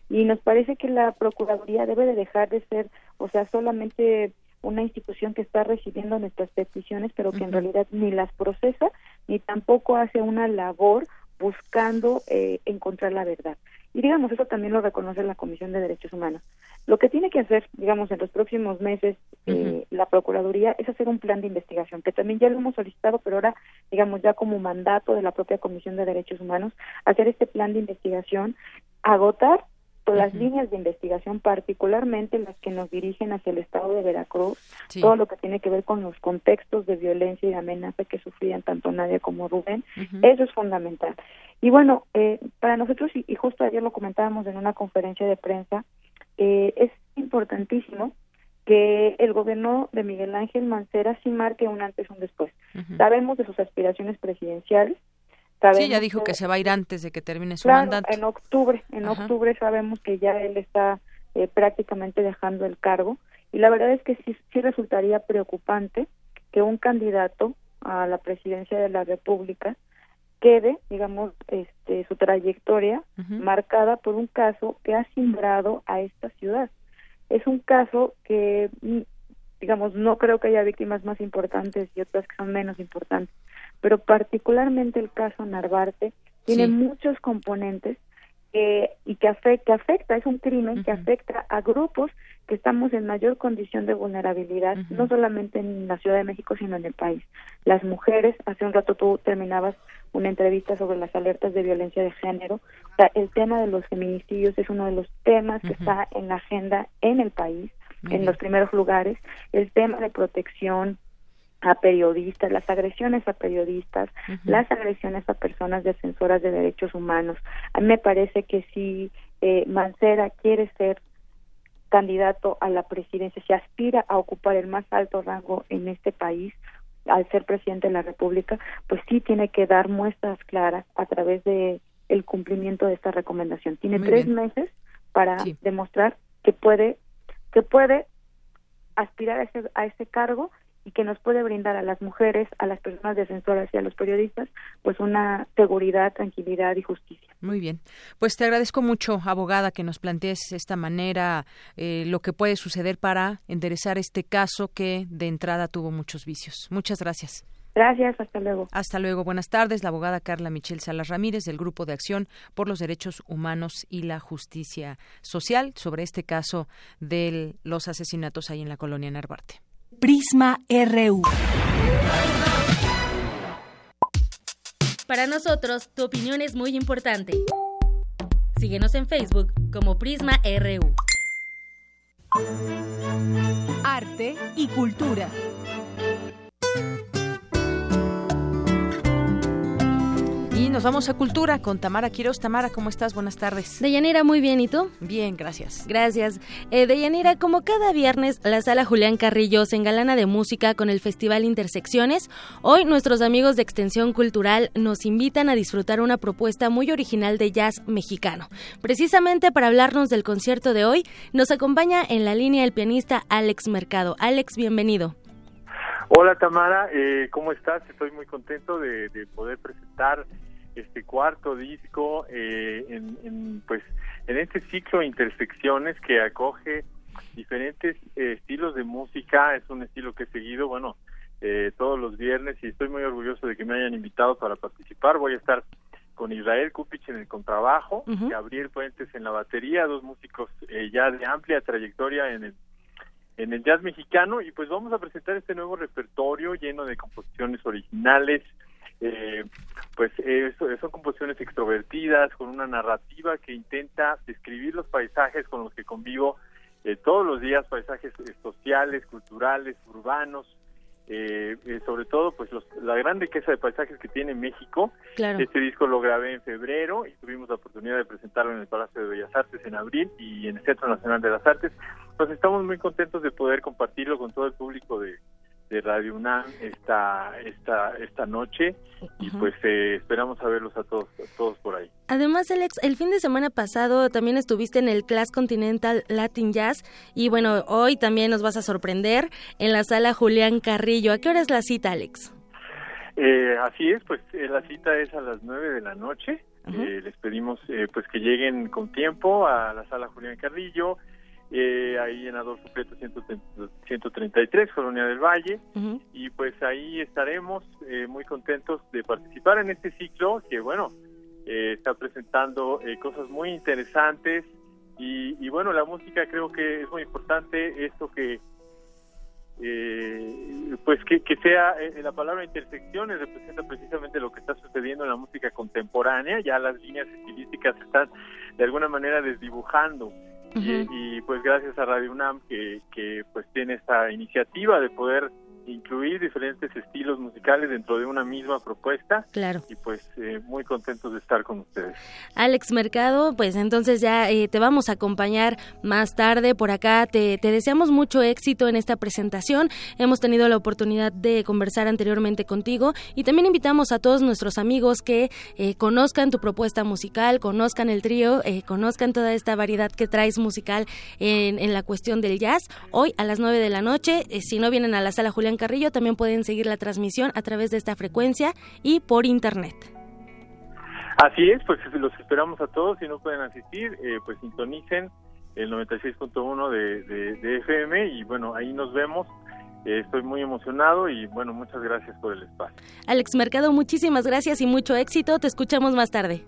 y nos parece que la Procuraduría debe de dejar de ser, o sea, solamente una institución que está recibiendo nuestras peticiones, pero que en realidad ni las procesa ni tampoco hace una labor buscando eh, encontrar la verdad. Y digamos, eso también lo reconoce la Comisión de Derechos Humanos. Lo que tiene que hacer, digamos, en los próximos meses eh, la Procuraduría es hacer un plan de investigación, que también ya lo hemos solicitado, pero ahora, digamos, ya como mandato de la propia Comisión de Derechos Humanos, hacer este plan de investigación, agotar las líneas de investigación, particularmente las que nos dirigen hacia el estado de Veracruz, todo lo que tiene que ver con los contextos de violencia y amenaza que sufrían tanto Nadia como Rubén, eso es fundamental. Y bueno, eh, para nosotros, y, justo ayer lo comentábamos en una conferencia de prensa, eh, es importantísimo que el gobierno de Miguel Ángel Mancera sí marque un antes y un después. Sabemos de sus aspiraciones presidenciales, sí, ya dijo que, se va a ir antes de que termine su claro, mandato. En octubre, en octubre sabemos que ya él está eh, prácticamente dejando el cargo y la verdad es que sí, sí resultaría preocupante que un candidato a la presidencia de la República quede, digamos, este, su trayectoria marcada por un caso que ha simbrado a esta ciudad. Es un caso que, mm, digamos, no creo que haya víctimas más importantes y otras que son menos importantes, pero particularmente el caso Narvarte tiene muchos componentes y que afecta, afecta, es un crimen que afecta a grupos que estamos en mayor condición de vulnerabilidad, no solamente en la Ciudad de México, sino en el país. Las mujeres, hace un rato tú terminabas una entrevista sobre las alertas de violencia de género, o sea, el tema de los feminicidios es uno de los temas que está en la agenda en el país, en los primeros lugares, el tema de protección a periodistas, las agresiones a periodistas, las agresiones a personas defensoras de derechos humanos. A mí me parece que si eh, Mancera quiere ser candidato a la presidencia, si aspira a ocupar el más alto rango en este país, al ser presidente de la República, pues sí tiene que dar muestras claras a través de el cumplimiento de esta recomendación. Tiene tres meses para demostrar que puede que puede aspirar a ese, a ese cargo y que nos puede brindar a las mujeres, a las personas defensoras y a los periodistas, pues una seguridad, tranquilidad y justicia. Muy bien. Pues te agradezco mucho, abogada, que nos plantees esta manera eh, lo que puede suceder para enderezar este caso que de entrada tuvo muchos vicios. Muchas gracias. Gracias, hasta luego. Hasta luego, buenas tardes. La abogada Carla Michelle Salas Ramírez del Grupo de Acción por los Derechos Humanos y la Justicia Social sobre este caso de los asesinatos ahí en la colonia Narvarte. Prisma RU. Para nosotros, tu opinión es muy importante. Síguenos en Facebook como Prisma RU. Arte y cultura. Nos vamos a Cultura con Tamara Quiroz. Tamara, ¿cómo estás? Buenas tardes. Deyanira, muy bien. ¿Y tú? Bien, gracias. Gracias. Eh, Deyanira, como cada viernes, la sala Julián Carrillo se engalana de música con el Festival Intersecciones. Hoy nuestros amigos de Extensión Cultural nos invitan a disfrutar una propuesta muy original de jazz mexicano. Precisamente para hablarnos del concierto de hoy, nos acompaña en la línea el pianista Alex Mercado. Alex, bienvenido. Hola Tamara, eh, ¿cómo estás? Estoy muy contento de, de poder presentar este cuarto disco eh, en, pues en este ciclo de intersecciones que acoge diferentes eh, estilos de música es un estilo que he seguido bueno eh, todos los viernes y estoy muy orgulloso de que me hayan invitado para participar. Voy a estar con Israel Kupich en el contrabajo Gabriel Puentes en la batería dos músicos ya de amplia trayectoria en el en el jazz mexicano. Y pues vamos a presentar este nuevo repertorio lleno de composiciones originales eh, pues eh, son composiciones extrovertidas, con una narrativa que intenta describir los paisajes con los que convivo eh, todos los días, paisajes eh, sociales, culturales, urbanos, sobre todo pues la gran riqueza de paisajes que tiene México. Este disco lo grabé en febrero y tuvimos la oportunidad de presentarlo en el Palacio de Bellas Artes en abril y en el Centro Nacional de las Artes. Pues estamos muy contentos de poder compartirlo con todo el público de, de Radio UNAM esta esta esta noche y pues eh, esperamos a verlos a todos todos por ahí. Además, Alex, el fin de semana pasado también estuviste en el Class Continental Latin Jazz y bueno, hoy también nos vas a sorprender en la sala Julián Carrillo. ¿A qué hora es la cita, Alex? Eh, así es, pues eh, la cita es a las nueve de la noche. les pedimos pues que lleguen con tiempo a la sala Julián Carrillo eh, ahí en Adolfo Prieto 133, Colonia del Valle, y pues ahí estaremos eh, muy contentos de participar en este ciclo que, bueno, eh, está presentando eh, cosas muy interesantes. Y, y, bueno, la música creo que es muy importante, esto que, pues que, que sea, la palabra intersecciones representa precisamente lo que está sucediendo en la música contemporánea, ya las líneas estilísticas están de alguna manera desdibujando y, pues gracias a Radio UNAM que, que pues tiene esta iniciativa de poder incluir diferentes estilos musicales dentro de una misma propuesta. Claro. Y pues eh, muy contentos de estar con ustedes. Alex Mercado, pues entonces ya eh, te vamos a acompañar más tarde por acá. Te, te, deseamos mucho éxito en esta presentación. Hemos tenido la oportunidad de conversar anteriormente contigo y también invitamos a todos nuestros amigos que eh, conozcan tu propuesta musical, conozcan el trío, conozcan toda esta variedad que traes musical en, en, la cuestión del jazz. Hoy a las 9 de la noche, si no vienen a la sala Julián Carrillo, también pueden seguir la transmisión a través de esta frecuencia y por internet. Así es, pues los esperamos a todos. Si no pueden asistir, eh, pues sintonicen el 96.1 de, de, FM y bueno, ahí nos vemos. Eh, estoy muy emocionado y bueno, muchas gracias por el espacio. Alex Mercado, muchísimas gracias y mucho éxito. Te escuchamos más tarde.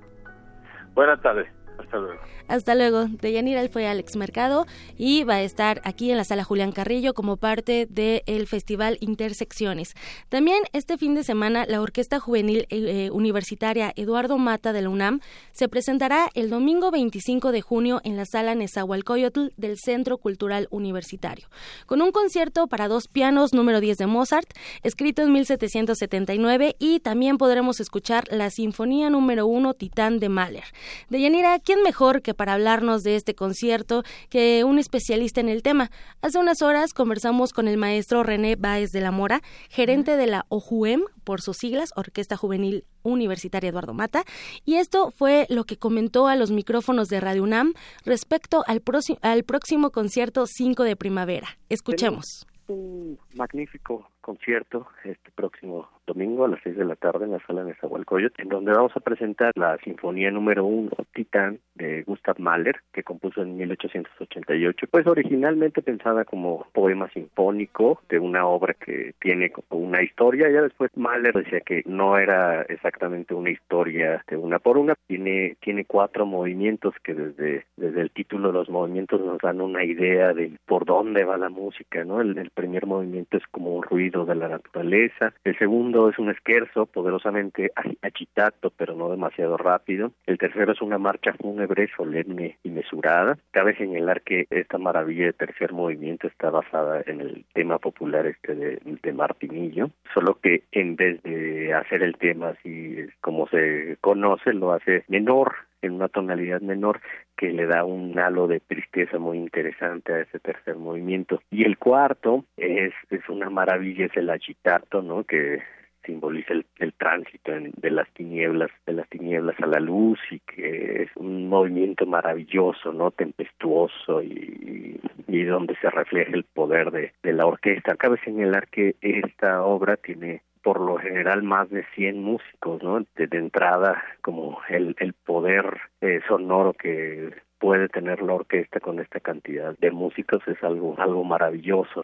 Buenas tardes. Hasta luego. Hasta luego. Deyanira fue Alex Mercado y va a estar aquí en la sala Julián Carrillo como parte del Festival Intersecciones. También este fin de semana la Orquesta Juvenil eh, Universitaria Eduardo Mata de la UNAM se presentará el domingo 25 de junio en la sala Nezahualcóyotl del Centro Cultural Universitario, con un concierto para dos pianos número 10 de Mozart, escrito en 1779 y también podremos escuchar la Sinfonía número 1 Titán de Mahler. Deyanira, ¿quién mejor que para hablarnos de este concierto que un especialista en el tema? Hace unas horas conversamos con el maestro René Báez de la Mora, gerente de la OJUEM, por sus siglas, Orquesta Juvenil Universitaria Eduardo Mata, y esto fue lo que comentó a los micrófonos de Radio UNAM respecto al, al próximo concierto 5 de primavera. Escuchemos. Un magnífico concierto este próximo domingo a las seis de la tarde en la sala de Zahualcoyot, en donde vamos a presentar la Sinfonía número uno, Titán, de Gustav Mahler, que compuso en 1888, pues originalmente pensada como poema sinfónico de una obra que tiene una historia, ya después Mahler decía que no era exactamente una historia de una por una, tiene, tiene cuatro movimientos que desde, desde el título de los movimientos nos dan una idea de por dónde va la música, ¿no? el primer movimiento es como un ruido de la naturaleza. El segundo es un esquerzo poderosamente agitato, pero no demasiado rápido. El tercero es una marcha fúnebre, solemne y mesurada. Cabe señalar que esta maravilla de tercer movimiento está basada en el tema popular este de, de Martinillo, solo que en vez de hacer el tema así como se conoce, lo hace menor en una tonalidad menor que le da un halo de tristeza muy interesante a ese tercer movimiento. Y el cuarto es, es una maravilla, es el agitato, ¿no? Que simboliza el, el tránsito de las tinieblas de las tinieblas a la luz y que es un movimiento maravilloso no tempestuoso y, y donde se refleja el poder de, de la orquesta cabe señalar que esta obra tiene por lo general más de 100 músicos, ¿no? De, entrada, como el, el poder eh, sonoro que puede tener la orquesta con esta cantidad de músicos es algo, algo maravilloso.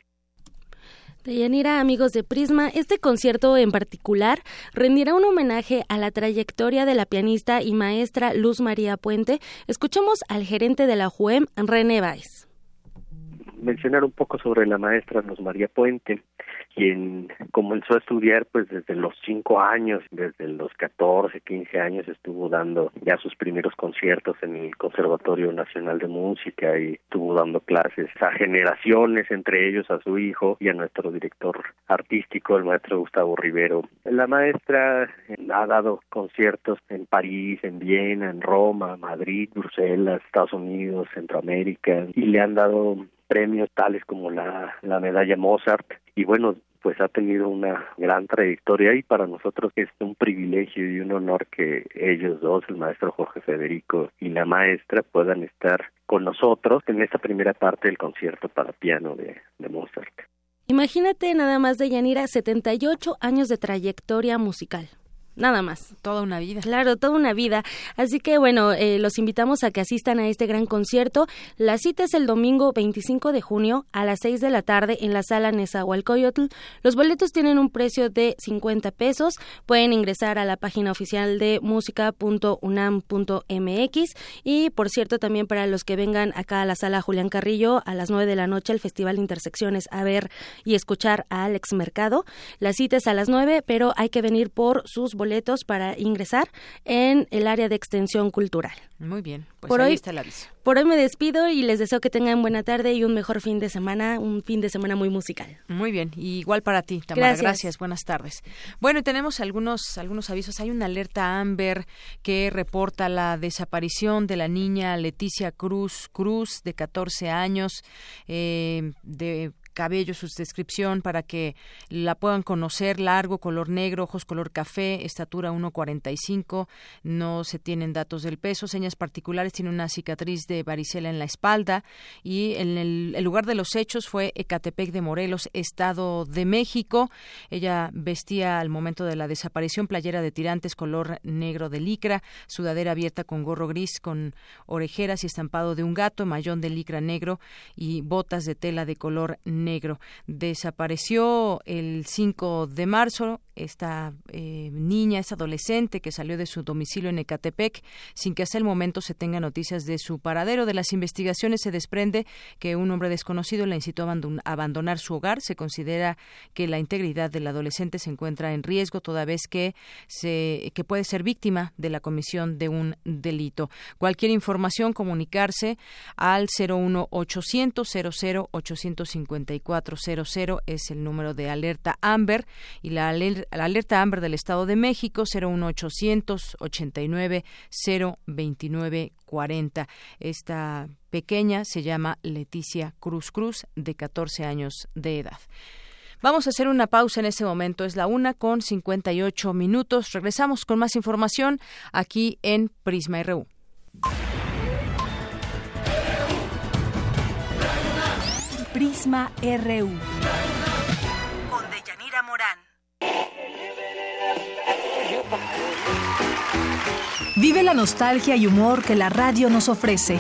Deyanira, amigos de Prisma, este concierto en particular rendirá un homenaje a la trayectoria de la pianista y maestra Luz María Puente. Escuchemos al gerente de la JUEM, René Báez. Mencionar un poco sobre la maestra Luz María Puente quien comenzó a estudiar pues desde los cinco años, desde los catorce, quince años estuvo dando ya sus primeros conciertos en el Conservatorio Nacional de Música y estuvo dando clases a generaciones, entre ellos a su hijo y a nuestro director artístico, el maestro Gustavo Rivero. La maestra ha dado conciertos en París, en Viena, en Roma, Madrid, Bruselas, Estados Unidos, Centroamérica y le han dado premios tales como la, la medalla Mozart y bueno pues ha tenido una gran trayectoria y para nosotros es un privilegio y un honor que ellos dos, el maestro Jorge Federico y la maestra, puedan estar con nosotros en esta primera parte del concierto para piano de, de Mozart. Imagínate nada más de Yanira, 78 años de trayectoria musical nada más. Toda una vida. Claro, toda una vida. Así que bueno, eh, los invitamos a que asistan a este gran concierto. La cita es el domingo 25 de junio a las 6 de la tarde en la sala Nezahualcóyotl. Los boletos tienen un precio de 50 pesos. Pueden ingresar a la página oficial de música.unam.mx y por cierto también para los que vengan acá a la sala Julián Carrillo a las 9 de la noche al Festival Intersecciones a ver y escuchar a Alex Mercado. La cita es a las 9, pero hay que venir por sus boletos para ingresar en el área de extensión cultural. Muy bien, pues por ahí hoy, está el aviso. Por hoy me despido y les deseo que tengan buena tarde y un mejor fin de semana, un fin de semana muy musical. Muy bien, y igual para ti, Tamara. Gracias. buenas tardes. Bueno, tenemos algunos, algunos avisos. Hay una alerta Amber que reporta la desaparición de la niña Leticia Cruz Cruz, de 14 años, eh, de cabello, su descripción para que la puedan conocer, largo, color negro, ojos color café, estatura 1.45, no se tienen datos del peso, señas particulares, tiene una cicatriz de varicela en la espalda y en el, lugar de los hechos fue Ecatepec de Morelos, Estado de México. Ella vestía al momento de la desaparición playera de tirantes color negro de licra, sudadera abierta con gorro gris con orejeras y estampado de un gato, mayón de licra negro y botas de tela de color negro negro. Desapareció el 5 de marzo esta eh, niña, esta adolescente que salió de su domicilio en Ecatepec sin que hasta el momento se tenga noticias de su paradero. De las investigaciones se desprende que un hombre desconocido la incitó a abandonar su hogar. Se considera que la integridad del adolescente se encuentra en riesgo toda vez que, se, que puede ser víctima de la comisión de un delito. Cualquier información, comunicarse al 01800 00 854 00 es el número de alerta Amber y la alerta la alerta Amber del Estado de México 01800 89 029 40. Esta pequeña se llama Leticia Cruz Cruz, de 14 años de edad. Vamos a hacer una pausa en este momento. Es la una con 58 minutos. Regresamos con más información aquí en Prisma RU. Prisma RU. Con Deyanira Morán. Vive la nostalgia y humor que la radio nos ofrece.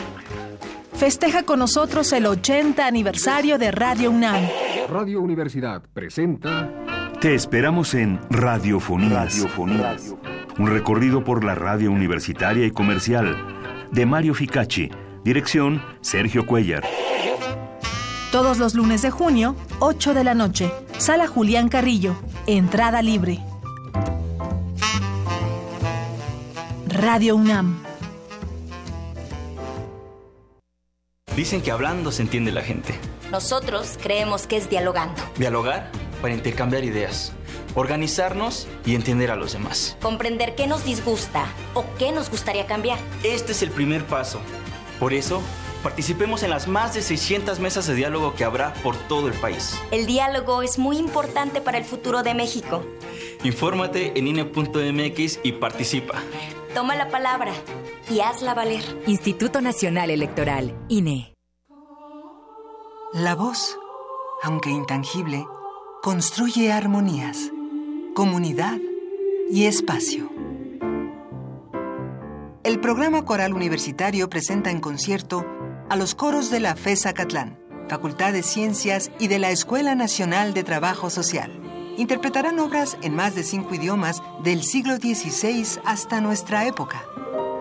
Festeja con nosotros el 80 aniversario de Radio UNAM. Radio Universidad presenta. Te esperamos en Radiofonías. Radiofonías. Un recorrido por la radio universitaria y comercial. De Mario Ficacci. Dirección Sergio Cuellar. Todos los lunes de junio, 8 de la noche. Sala Julián Carrillo. Entrada libre. Radio UNAM. Dicen que hablando se entiende la gente. Nosotros creemos que es dialogando. Dialogar para intercambiar ideas, organizarnos y entender a los demás. Comprender qué nos disgusta o qué nos gustaría cambiar. Este es el primer paso. Por eso, participemos en las más de 600 mesas de diálogo que habrá por todo el país. El diálogo es muy importante para el futuro de México. Infórmate en INE.mx y participa. Toma la palabra y hazla valer. Instituto Nacional Electoral, INE. La voz, aunque intangible, construye armonías, comunidad y espacio. El programa coral universitario presenta en concierto a los coros de la FESA Catlán, Facultad de Ciencias y de la Escuela Nacional de Trabajo Social interpretarán obras en más de cinco idiomas del siglo XVI hasta nuestra época.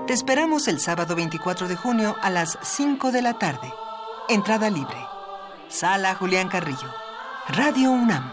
Te esperamos el sábado 24 de junio a las 5 de la tarde. Entrada libre. Sala Julián Carrillo. Radio UNAM.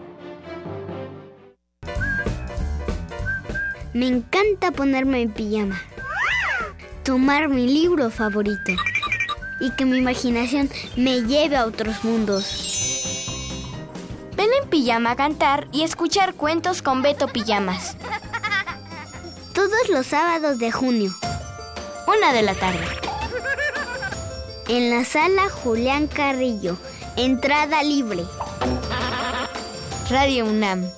Me encanta ponerme en pijama, tomar mi libro favorito y que mi imaginación me lleve a otros mundos. Ven en pijama a cantar y escuchar cuentos con Beto Pijamas. Todos los sábados de junio. Una de la tarde. En la sala Julián Carrillo. Entrada libre. Radio UNAM.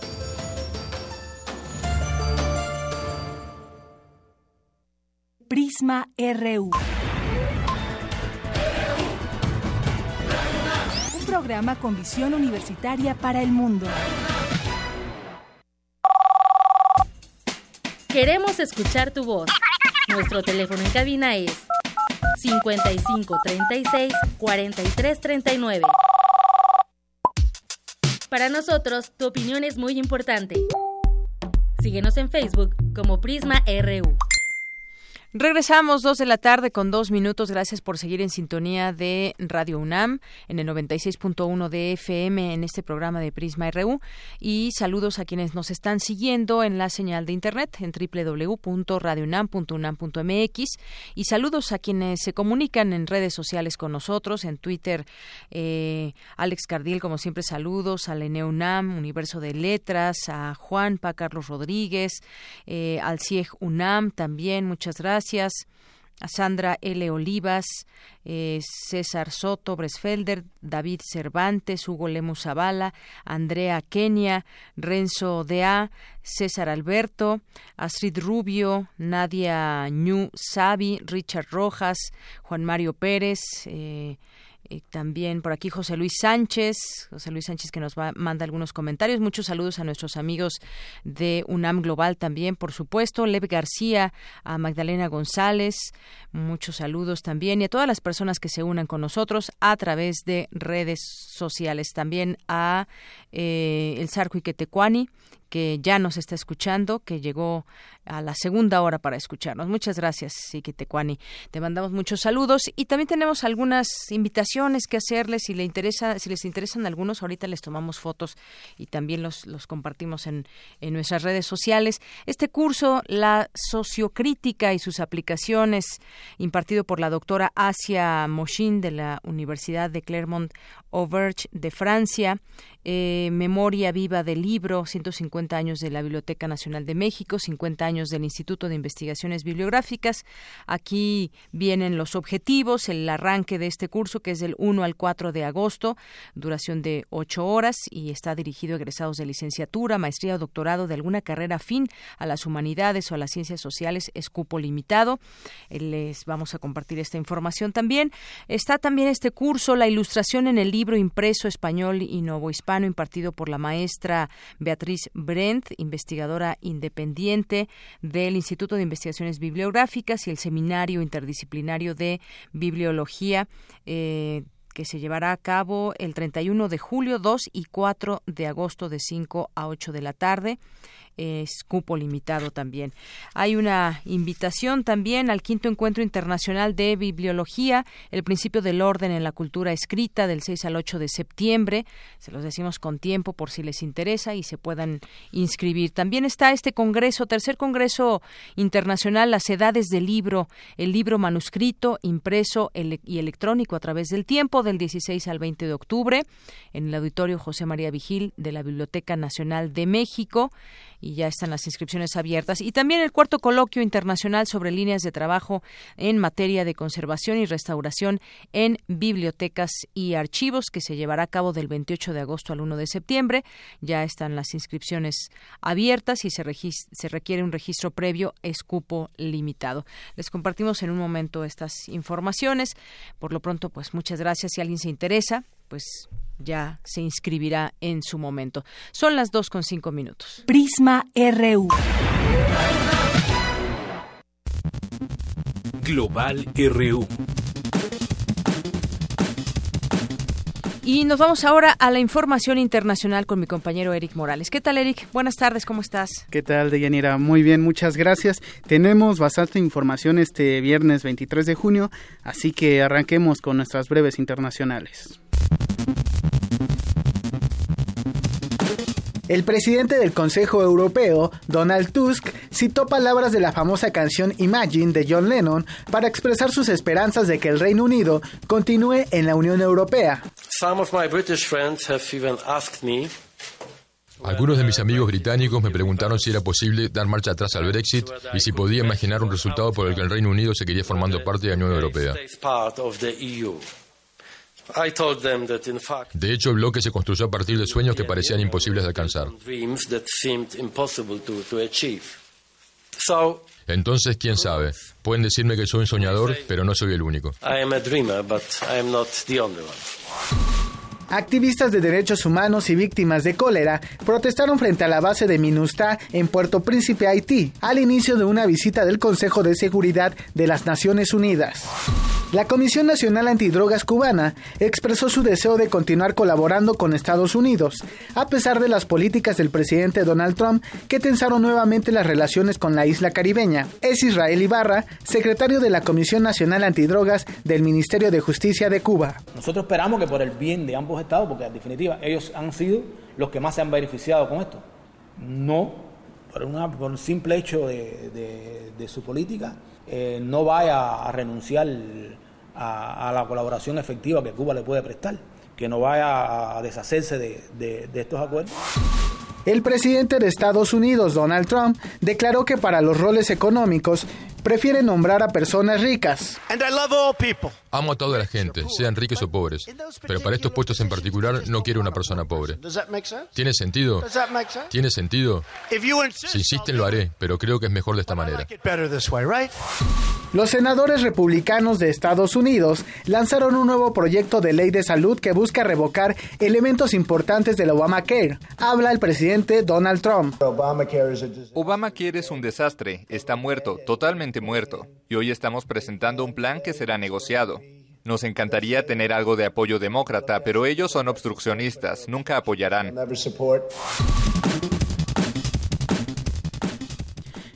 Prisma RU. Un programa con visión universitaria para el mundo. Queremos escuchar tu voz. Nuestro teléfono en cabina es 55 36 43 39. Para nosotros, tu opinión es muy importante. Síguenos en Facebook como Prisma RU. Regresamos dos de la tarde con dos minutos. Gracias por seguir en sintonía de Radio UNAM en el 96.1 de FM en este programa de Prisma RU. Y saludos a quienes nos están siguiendo en la señal de internet en www.radiounam.unam.mx. Y saludos a quienes se comunican en redes sociales con nosotros, en Twitter. Eh, Alex Cardiel, como siempre, saludos. A UNAM, Universo de Letras, a Juan Pa Carlos Rodríguez, eh, al CIEG UNAM también. Muchas gracias gracias. a Sandra L. Olivas, eh, César Soto Bresfelder, David Cervantes, Hugo Lemus Zavala, Andrea Kenia, Renzo Dea, César Alberto, Astrid Rubio, Nadia Ñu Sabi, Richard Rojas, Juan Mario Pérez, eh, también por aquí José Luis Sánchez, José Luis Sánchez que nos va, manda algunos comentarios. Muchos saludos a nuestros amigos de UNAM Global también, por supuesto. Lev García, a Magdalena González, muchos saludos también y a todas las personas que se unan con nosotros a través de redes sociales. También a eh, el Sarco Iquetecuani, que ya nos está escuchando, que llegó a la segunda hora para escucharnos. Muchas gracias, Siquitecuani. Te mandamos muchos saludos y también tenemos algunas invitaciones que hacerles. Si, le interesa, si les interesan algunos, ahorita les tomamos fotos y también los, los compartimos en, en nuestras redes sociales. Este curso, La Sociocrítica y sus aplicaciones, impartido por la doctora Asia Moshin de la Universidad de Clermont-Auvergne de Francia, eh, Memoria Viva del Libro, 150 años de la Biblioteca Nacional de México, 50 años del Instituto de Investigaciones Bibliográficas. Aquí vienen los objetivos, el arranque de este curso que es del 1 al 4 de agosto, duración de 8 horas y está dirigido a egresados de licenciatura, maestría o doctorado de alguna carrera afín a las humanidades o a las ciencias sociales, es cupo limitado. Eh, les vamos a compartir esta información también. Está también este curso, la ilustración en el libro impreso español y novo hispano impartido por la maestra Beatriz Brent, investigadora independiente del Instituto de Investigaciones Bibliográficas y el Seminario Interdisciplinario de Bibliología. Eh, que se llevará a cabo el 31 de julio, 2 y 4 de agosto de 5 a 8 de la tarde es cupo limitado también. Hay una invitación también al quinto encuentro internacional de bibliología, el principio del orden en la cultura escrita del 6 al 8 de septiembre. Se los decimos con tiempo por si les interesa y se puedan inscribir. También está este congreso, tercer congreso internacional, las edades del libro, el libro manuscrito, impreso y electrónico a través del tiempo del 16 al 20 de octubre en el auditorio José María Vigil de la Biblioteca Nacional de México y ya están las inscripciones abiertas. Y también el cuarto coloquio internacional sobre líneas de trabajo en materia de conservación y restauración en bibliotecas y archivos que se llevará a cabo del 28 de agosto al 1 de septiembre. Ya están las inscripciones abiertas y se, se requiere un registro previo escupo limitado. Les compartimos en un momento estas informaciones. Por lo pronto, pues muchas gracias. Si alguien se interesa, pues ya se inscribirá en su momento. Son las dos con cinco minutos. Prisma RU. Global RU. Y nos vamos ahora a la información internacional con mi compañero Eric Morales. ¿Qué tal, Eric? Buenas tardes, ¿cómo estás? ¿Qué tal, Deyanira? Muy bien, muchas gracias. Tenemos bastante información este viernes 23 de junio, así que arranquemos con nuestras breves internacionales. El presidente del Consejo Europeo, Donald Tusk, citó palabras de la famosa canción Imagine de John Lennon para expresar sus esperanzas de que el Reino Unido continúe en la Unión Europea. Algunos de mis amigos británicos me preguntaron si era posible dar marcha atrás al Brexit y si podía imaginar un resultado por el que el Reino Unido se quería formando parte de la Unión Europea. De hecho, el bloque se construyó a partir de sueños que parecían imposibles de alcanzar. Entonces, quién sabe. Pueden decirme que soy un soñador, pero no soy el único. Activistas de derechos humanos y víctimas de cólera protestaron frente a la base de MINUSTA en Puerto Príncipe, Haití, al inicio de una visita del Consejo de Seguridad de las Naciones Unidas. La Comisión Nacional Antidrogas cubana expresó su deseo de continuar colaborando con Estados Unidos, a pesar de las políticas del presidente Donald Trump que tensaron nuevamente las relaciones con la isla caribeña. Es Israel Ibarra, secretario de la Comisión Nacional Antidrogas del Ministerio de Justicia de Cuba. Nosotros esperamos que por el bien de ambos estados, porque en definitiva ellos han sido los que más se han beneficiado con esto, no por, una, por un simple hecho de, su política, eh, no vaya a renunciar a, la colaboración efectiva que Cuba le puede prestar, que no vaya a deshacerse de, de estos acuerdos. El presidente de Estados Unidos, Donald Trump, declaró que para los roles económicos prefiere nombrar a personas ricas. Amo a toda la gente, sean ricos o pobres, pero para estos puestos en particular no quiero una persona pobre. ¿Tiene sentido? ¿Tiene sentido? Si insisten lo haré, pero creo que es mejor de esta manera. Los senadores republicanos de Estados Unidos lanzaron un nuevo proyecto de ley de salud que busca revocar elementos importantes del Obamacare. Habla el presidente Donald Trump. Obamacare es un desastre, está muerto, totalmente muerto, y hoy estamos presentando un plan que será negociado. Nos encantaría tener algo de apoyo demócrata, pero ellos son obstruccionistas, nunca apoyarán.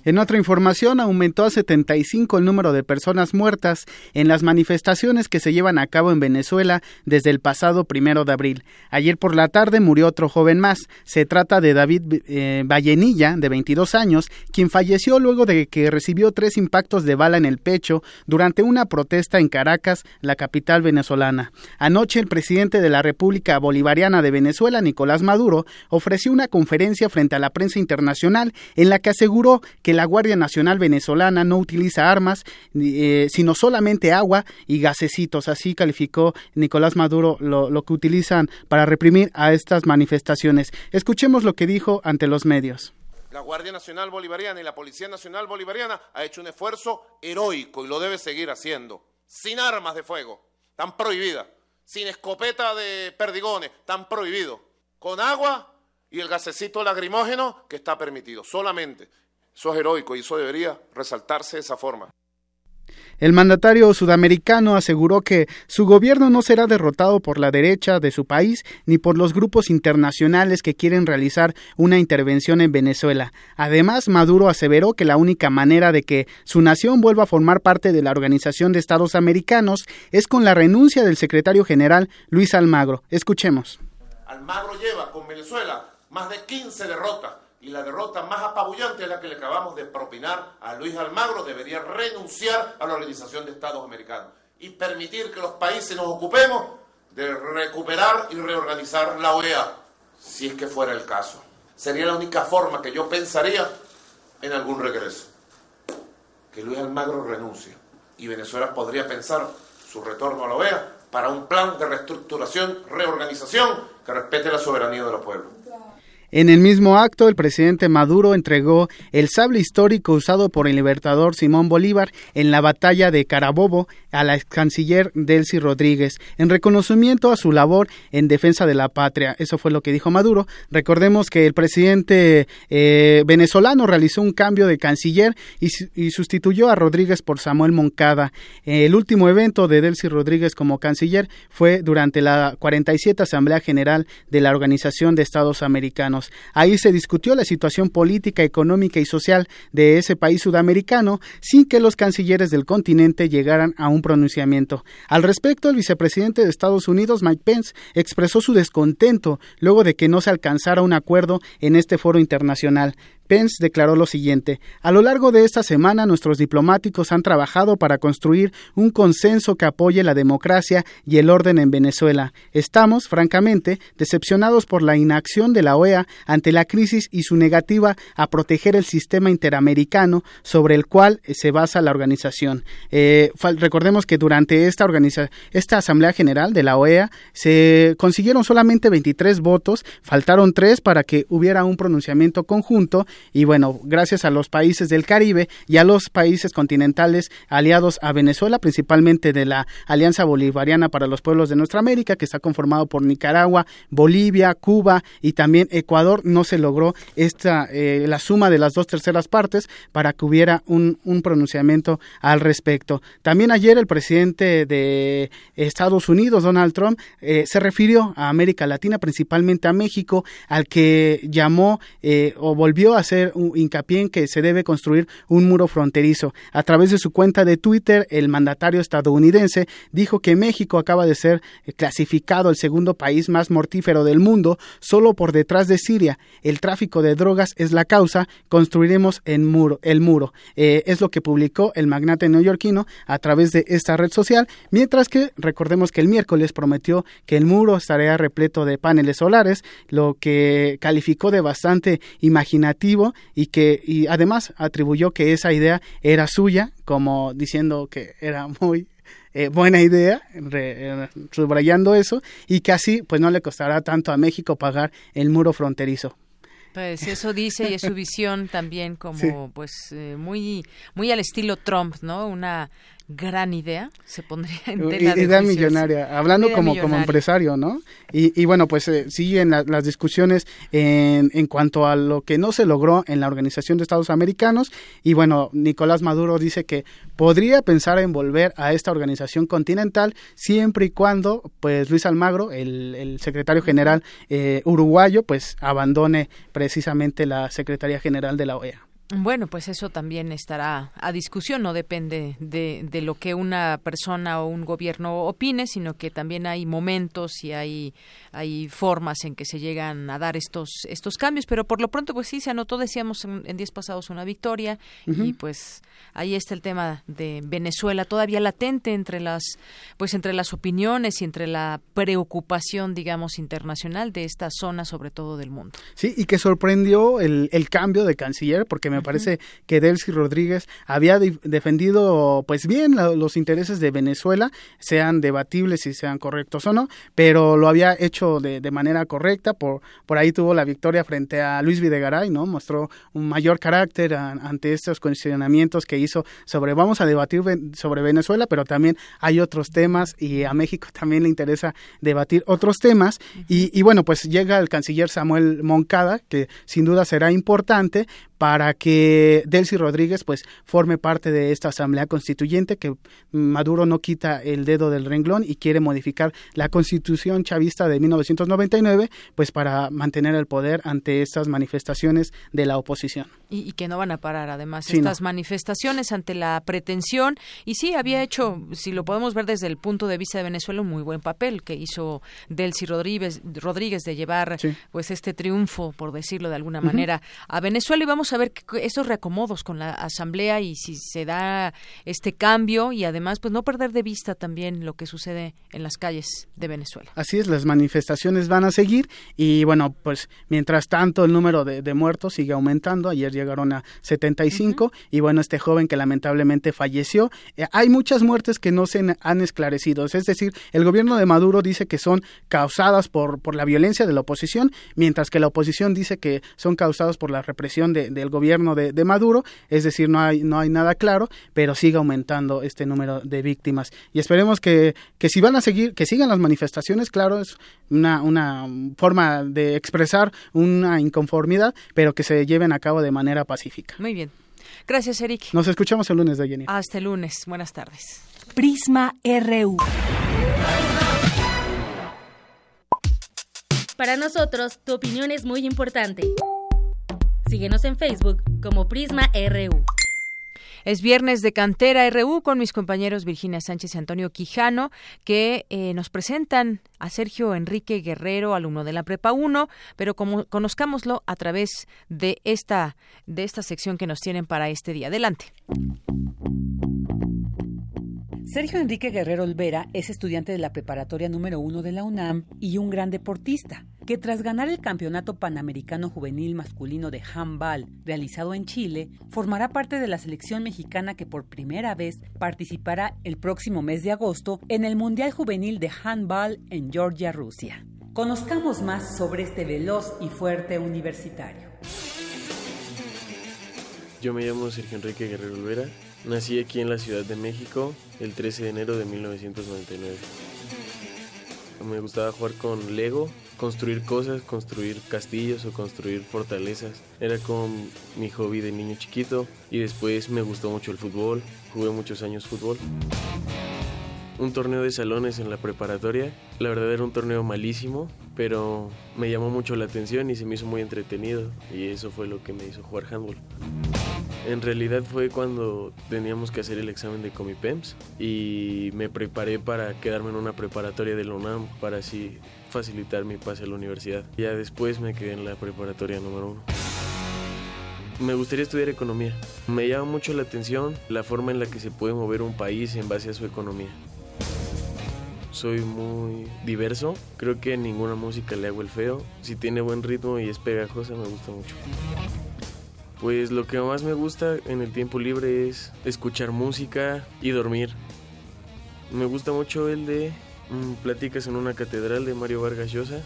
En otra información, aumentó a 75 el número de personas muertas en las manifestaciones que se llevan a cabo en Venezuela desde el pasado primero de abril. Ayer por la tarde murió otro joven más. Se trata de David eh, Vallenilla, de 22 años, quien falleció luego de que recibió tres impactos de bala en el pecho durante una protesta en Caracas, la capital venezolana. Anoche, el presidente de la República Bolivariana de Venezuela, Nicolás Maduro, ofreció una conferencia frente a la prensa internacional en la que aseguró que la Guardia Nacional Venezolana no utiliza armas, eh, sino solamente agua y gasecitos. Así calificó Nicolás Maduro lo, que utilizan para reprimir a estas manifestaciones. Escuchemos lo que dijo ante los medios. La Guardia Nacional Bolivariana y la Policía Nacional Bolivariana ha hecho un esfuerzo heroico y lo debe seguir haciendo. Sin armas de fuego, tan prohibida. Sin escopeta de perdigones, tan prohibido. Con agua y el gasecito lacrimógeno que está permitido, solamente. Eso es heroico y eso debería resaltarse de esa forma. El mandatario sudamericano aseguró que su gobierno no será derrotado por la derecha de su país ni por los grupos internacionales que quieren realizar una intervención en Venezuela. Además, Maduro aseveró que la única manera de que su nación vuelva a formar parte de la Organización de Estados Americanos es con la renuncia del secretario general Luis Almagro. Escuchemos. Almagro lleva con Venezuela más de 15 derrotas y la derrota más apabullante es la que le acabamos de propinar a Luis Almagro, debería renunciar a la Organización de Estados Americanos y permitir que los países nos ocupemos de recuperar y reorganizar la OEA, si es que fuera el caso. Sería la única forma que yo pensaría en algún regreso. Que Luis Almagro renuncie y Venezuela podría pensar su retorno a la OEA para un plan de reestructuración, reorganización que respete la soberanía de los pueblos. En el mismo acto, el presidente Maduro entregó el sable histórico usado por el libertador Simón Bolívar en la batalla de Carabobo a la ex canciller Delcy Rodríguez, en reconocimiento a su labor en defensa de la patria. Eso fue lo que dijo Maduro. Recordemos que el presidente eh, venezolano realizó un cambio de canciller y, y, sustituyó a Rodríguez por Samuel Moncada. El último evento de Delcy Rodríguez como canciller fue durante la 47 Asamblea General de la Organización de Estados Americanos. Ahí se discutió la situación política, económica y social de ese país sudamericano sin que los cancilleres del continente llegaran a un pronunciamiento. Al respecto, el vicepresidente de Estados Unidos, Mike Pence, expresó su descontento luego de que no se alcanzara un acuerdo en este foro internacional. Pence declaró lo siguiente A lo largo de esta semana nuestros diplomáticos han trabajado para construir un consenso que apoye la democracia y el orden en Venezuela. Estamos, francamente, decepcionados por la inacción de la OEA ante la crisis y su negativa a proteger el sistema interamericano sobre el cual se basa la organización. Eh, recordemos que durante esta, esta Asamblea General de la OEA se consiguieron solamente 23 votos, faltaron tres para que hubiera un pronunciamiento conjunto y bueno, gracias a los países del Caribe y a los países continentales aliados a Venezuela, principalmente de la Alianza Bolivariana para los Pueblos de Nuestra América, que está conformado por Nicaragua, Bolivia, Cuba y también Ecuador, no se logró esta eh, la suma de las dos terceras partes para que hubiera un, un pronunciamiento al respecto. También ayer el presidente de Estados Unidos, Donald Trump, eh, se refirió a América Latina, principalmente a México, al que llamó eh, o volvió a hacer hincapié en que se debe construir un muro fronterizo. A través de su cuenta de Twitter, el mandatario estadounidense dijo que México acaba de ser eh, clasificado el segundo país más mortífero del mundo, solo por detrás de Siria. El tráfico de drogas es la causa, construiremos el muro. El muro. Eh, es lo que publicó el magnate neoyorquino a través de esta red social, mientras que recordemos que el miércoles prometió que el muro estaría repleto de paneles solares, lo que calificó de bastante imaginativo y que y además atribuyó que esa idea era suya, como diciendo que era muy eh, buena idea, eh, subrayando eso, y que así pues no le costará tanto a México pagar el muro fronterizo. Pues eso dice y es su visión también como pues eh, muy muy al estilo Trump, ¿no? Una gran idea, se pondría en tela de Idea millonaria, hablando como, como empresario, ¿no? Y, y bueno, pues eh, siguen las discusiones en, en cuanto a lo que no se logró en la Organización de Estados Americanos y bueno, Nicolás Maduro dice que podría pensar en volver a esta organización continental siempre y cuando pues Luis Almagro, el, el secretario general eh, uruguayo, pues abandone precisamente la Secretaría General de la OEA. Bueno, pues eso también estará a discusión, no depende de, de, lo que una persona o un gobierno opine, sino que también hay momentos y hay, hay formas en que se llegan a dar estos, estos cambios, pero por lo pronto pues sí, se anotó, decíamos en, en días pasados, una victoria uh -huh. y pues ahí está el tema de Venezuela todavía latente entre las, pues entre las opiniones y entre la preocupación, digamos, internacional de esta zona, sobre todo del mundo. Sí, y que sorprendió el, el cambio de canciller, porque me me parece que Delcy Rodríguez había defendido pues bien los intereses de Venezuela, sean debatibles si sean correctos o no, pero lo había hecho de, de, manera correcta, por, por ahí tuvo la victoria frente a Luis Videgaray, ¿no? Mostró un mayor carácter a, ante estos cuestionamientos que hizo sobre vamos a debatir sobre Venezuela, pero también hay otros temas y a México también le interesa debatir otros temas uh -huh. y, y bueno, pues llega el canciller Samuel Moncada, que sin duda será importante, para que Delcy Rodríguez pues forme parte de esta asamblea constituyente que Maduro no quita el dedo del renglón y quiere modificar la constitución chavista de 1999 pues para mantener el poder ante estas manifestaciones de la oposición. Y, y que no van a parar además sí, estas no. manifestaciones ante la pretensión y sí había hecho, si lo podemos ver desde el punto de vista de Venezuela, un muy buen papel que hizo Delcy Rodríguez, Rodríguez de llevar sí. pues este triunfo, por decirlo de alguna uh -huh. manera, a Venezuela y vamos a ver esos reacomodos con la asamblea y si se da este cambio y además pues no perder de vista también lo que sucede en las calles de Venezuela. Así es, las manifestaciones van a seguir y bueno, pues mientras tanto el número de, de muertos sigue aumentando, ayer llegaron a 75 uh -huh. y bueno, este joven que lamentablemente falleció, eh, hay muchas muertes que no se han esclarecido, es decir, el gobierno de Maduro dice que son causadas por, por la violencia de la oposición, mientras que la oposición dice que son causadas por la represión de, del gobierno de, de, Maduro, es decir, no hay, no hay nada claro, pero sigue aumentando este número de víctimas. Y esperemos que, que si van a seguir, que sigan las manifestaciones, claro, es una, una forma de expresar una inconformidad, pero que se lleven a cabo de manera pacífica. Muy bien. Gracias, Eric. Nos escuchamos el lunes de Jenny. Hasta el lunes. Buenas tardes. Prisma RU. Para nosotros, tu opinión es muy importante. Síguenos en Facebook como Prisma RU. Es viernes de Cantera RU con mis compañeros Virginia Sánchez y Antonio Quijano, que eh, nos presentan a Sergio Enrique Guerrero, alumno de la Prepa 1, pero como conozcámoslo a través de esta, de esta sección que nos tienen para este día. Adelante. Sergio Enrique Guerrero Olvera es estudiante de la preparatoria número uno de la UNAM y un gran deportista, que tras ganar el Campeonato Panamericano Juvenil Masculino de Handball realizado en Chile, formará parte de la selección mexicana que por primera vez participará el próximo mes de agosto en el Mundial Juvenil de Handball en Georgia, Rusia. Conozcamos más sobre este veloz y fuerte universitario. Yo me llamo Sergio Enrique Guerrero Olvera Nací aquí en la Ciudad de México el 13 de enero de 1999. Me gustaba jugar con Lego, construir cosas, construir castillos o construir fortalezas. Era como mi hobby de niño chiquito y después me gustó mucho el fútbol. Jugué muchos años fútbol. Un torneo de salones en la preparatoria. La verdad era un torneo malísimo, pero me llamó mucho la atención y se me hizo muy entretenido y eso fue lo que me hizo jugar handball. En realidad fue cuando teníamos que hacer el examen de Comipems y me preparé para quedarme en una preparatoria de la UNAM para así facilitar mi pase a la universidad. Ya después me quedé en la preparatoria número uno. Me gustaría estudiar economía. Me llama mucho la atención la forma en la que se puede mover un país en base a su economía. Soy muy diverso, creo que ninguna música le hago el feo. Si tiene buen ritmo y es pegajosa me gusta mucho. Pues lo que más me gusta en el tiempo libre es escuchar música y dormir. Me gusta mucho el de mm, Pláticas en una catedral de Mario Vargas Llosa.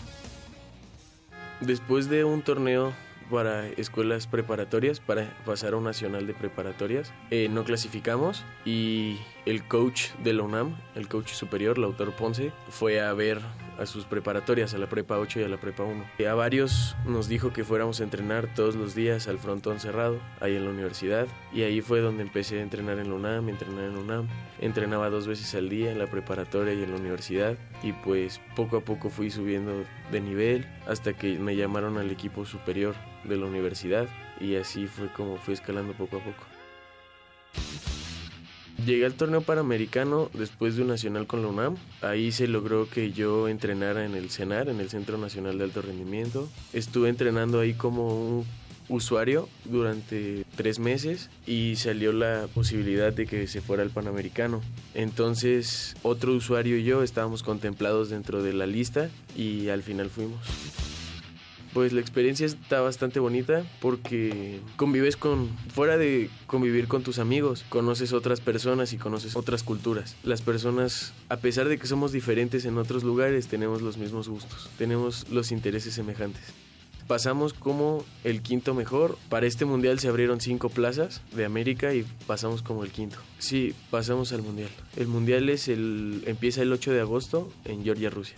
Después de un torneo para escuelas preparatorias, para pasar a un nacional de preparatorias. Eh, no clasificamos y el coach de la UNAM, el coach superior, el autor Ponce, fue a ver a sus preparatorias, a la prepa 8 y a la prepa 1. Y a varios nos dijo que fuéramos a entrenar todos los días al frontón cerrado, ahí en la universidad. Y ahí fue donde empecé a entrenar en la UNAM, entrenar en la UNAM. Entrenaba dos veces al día en la preparatoria y en la universidad. Y pues poco a poco fui subiendo de nivel hasta que me llamaron al equipo superior de la universidad. Y así fue como fui escalando poco a poco. Llegué al torneo panamericano después de un nacional con la UNAM. Ahí se logró que yo entrenara en el CENAR, en el Centro Nacional de Alto Rendimiento. Estuve entrenando ahí como un usuario durante tres meses y salió la posibilidad de que se fuera al Panamericano. Entonces otro usuario y yo estábamos contemplados dentro de la lista y al final fuimos. Pues la experiencia está bastante bonita porque convives con, fuera de convivir con tus amigos, conoces otras personas y conoces otras culturas. Las personas, a pesar de que somos diferentes en otros lugares, tenemos los mismos gustos, tenemos los intereses semejantes. Pasamos como el quinto mejor. Para este mundial se abrieron cinco plazas de América y pasamos como el quinto. Sí, pasamos al mundial. El mundial es el, empieza el 8 de agosto en Georgia, Rusia.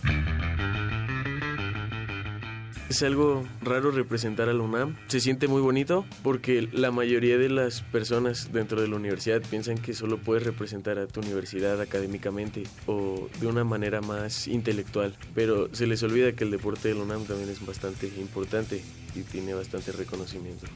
Es algo raro representar a la UNAM. Se siente muy bonito porque la mayoría de las personas dentro de la universidad piensan que solo puedes representar a tu universidad académicamente o de una manera más intelectual. Pero se les olvida que el deporte de la UNAM también es bastante importante y tiene bastante reconocimiento.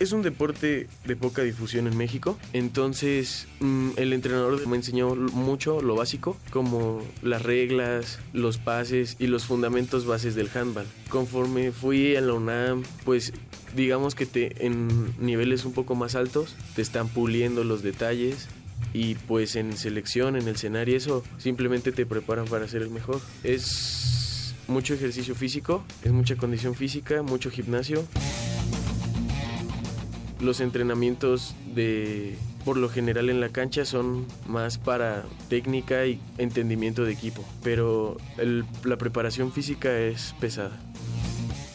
Es un deporte de poca difusión en México, entonces mm, el entrenador me enseñó mucho lo básico, como las reglas, los pases y los fundamentos bases del handball. Conforme fui a la UNAM, pues digamos que en niveles un poco más altos te están puliendo los detalles y pues en selección, en el escenario, eso simplemente te preparan para ser el mejor. Es mucho ejercicio físico, es mucha condición física, mucho gimnasio los entrenamientos de por lo general en la cancha son más para técnica y entendimiento de equipo, pero la preparación física es pesada.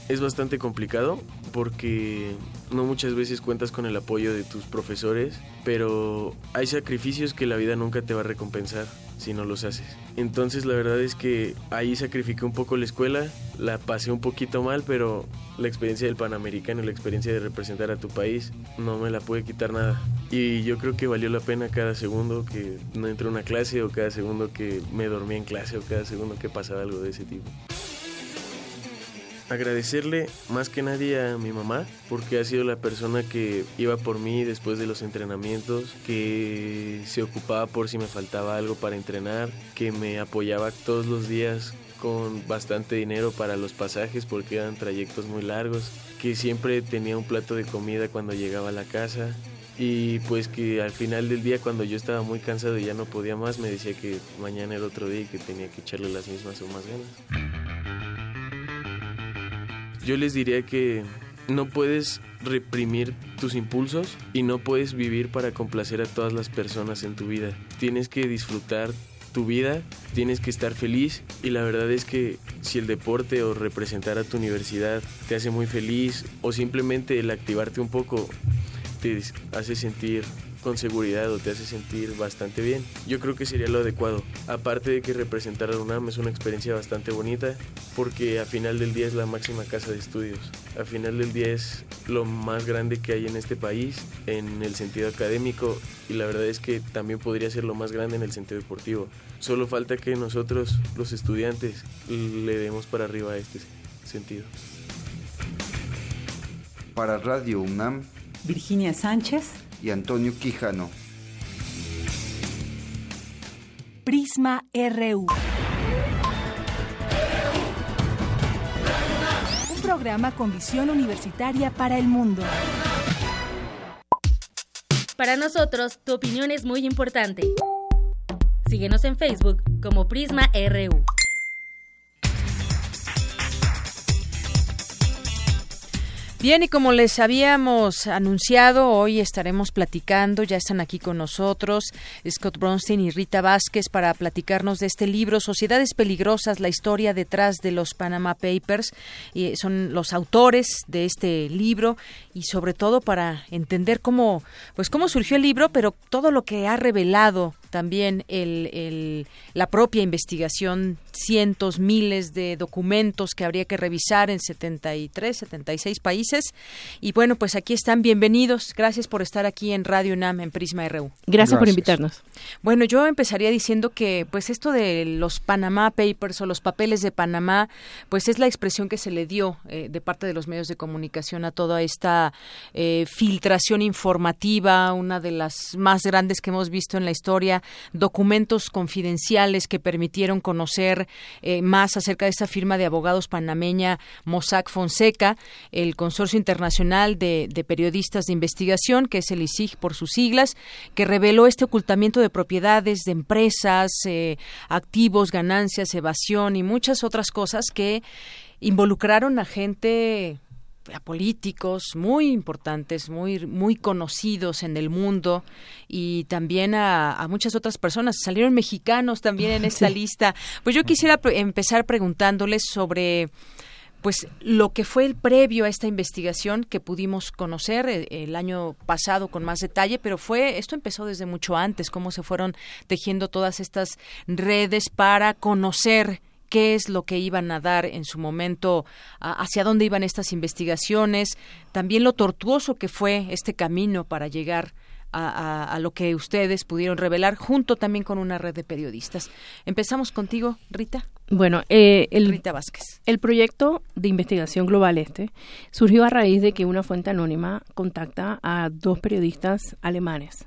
Es bastante complicado porque no muchas veces cuentas con el apoyo de tus profesores, pero hay sacrificios que la vida nunca te va a recompensar si no los haces. Entonces la verdad es que ahí sacrifiqué un poco la escuela, la pasé un poquito mal, pero la experiencia del Panamericano, la experiencia de representar a tu país, no me la puede quitar nada. Y yo creo que valió la pena cada segundo que no entré a una clase o cada segundo que me dormí en clase o cada segundo que pasaba algo de ese tipo agradecerle más que nadie a mi mamá porque ha sido la persona que iba por mí después de los entrenamientos, que se ocupaba por si me faltaba algo para entrenar, que me apoyaba todos los días con bastante dinero para los pasajes porque eran trayectos muy largos, que siempre tenía un plato de comida cuando llegaba a la casa. Y pues que al final del día cuando yo estaba muy cansado y ya no podía más me decía que mañana era otro día y que tenía que echarle las mismas o más ganas yo les diría que no puedes reprimir tus impulsos y no puedes vivir para complacer a todas las personas en tu vida. Tienes que disfrutar tu vida, tienes que estar feliz y la verdad es que si el deporte o representar a tu universidad te hace muy feliz o simplemente el activarte un poco te hace sentir con seguridad o te hace sentir bastante bien. Yo creo que sería lo adecuado. Aparte de que representar a la UNAM es una experiencia bastante bonita porque a final del día es la máxima casa de estudios. A final del día es lo más grande que hay en este país en el sentido académico y la verdad es que también podría ser lo más grande en el sentido deportivo. Solo falta que nosotros, los estudiantes, le demos para arriba a este sentido. Para Radio UNAM, Virginia Sánchez y Antonio Quijano. Prisma RU. Un programa con visión universitaria para el mundo. Para nosotros, tu opinión es muy importante. Síguenos en Facebook como Prisma RU. Bien, y como les habíamos anunciado, hoy estaremos platicando, ya están aquí con nosotros Scott Bronstein y Rita Vázquez para platicarnos de este libro, Sociedades Peligrosas, la historia detrás de los Panama Papers. Y son los autores de este libro y sobre todo para entender cómo, pues cómo surgió el libro, pero todo lo que ha revelado también el, la propia investigación, cientos, miles de documentos que habría que revisar en 73, 76 países. Y bueno, pues aquí están, bienvenidos. Gracias por estar aquí en Radio UNAM, en Prisma RU. Gracias, por invitarnos. Bueno, yo empezaría diciendo que pues esto de los Panama Papers o los papeles de Panamá, pues es la expresión que se le dio eh, de parte de los medios de comunicación a toda esta eh, filtración informativa, una de las más grandes que hemos visto en la historia documentos confidenciales que permitieron conocer eh, más acerca de esta firma de abogados panameña Mossack Fonseca, el Consorcio Internacional de, Periodistas de Investigación, que es el ISIG por sus siglas, que reveló este ocultamiento de propiedades de empresas, eh, activos, ganancias, evasión y muchas otras cosas que involucraron a gente a políticos muy importantes, muy, muy conocidos en el mundo y también a, muchas otras personas. Salieron mexicanos también en esta lista. Pues yo quisiera empezar preguntándoles sobre pues lo que fue el previo a esta investigación que pudimos conocer el, eh, el, año pasado con más detalle, pero fue esto empezó desde mucho antes, cómo se fueron tejiendo todas estas redes para conocer qué es lo que iban a dar en su momento, hacia dónde iban estas investigaciones, también lo tortuoso que fue este camino para llegar a, lo que ustedes pudieron revelar, junto también con una red de periodistas. Empezamos contigo, Rita. Bueno, eh, el, Rita Vázquez. el proyecto de investigación global este surgió a raíz de que una fuente anónima contacta a dos periodistas alemanes,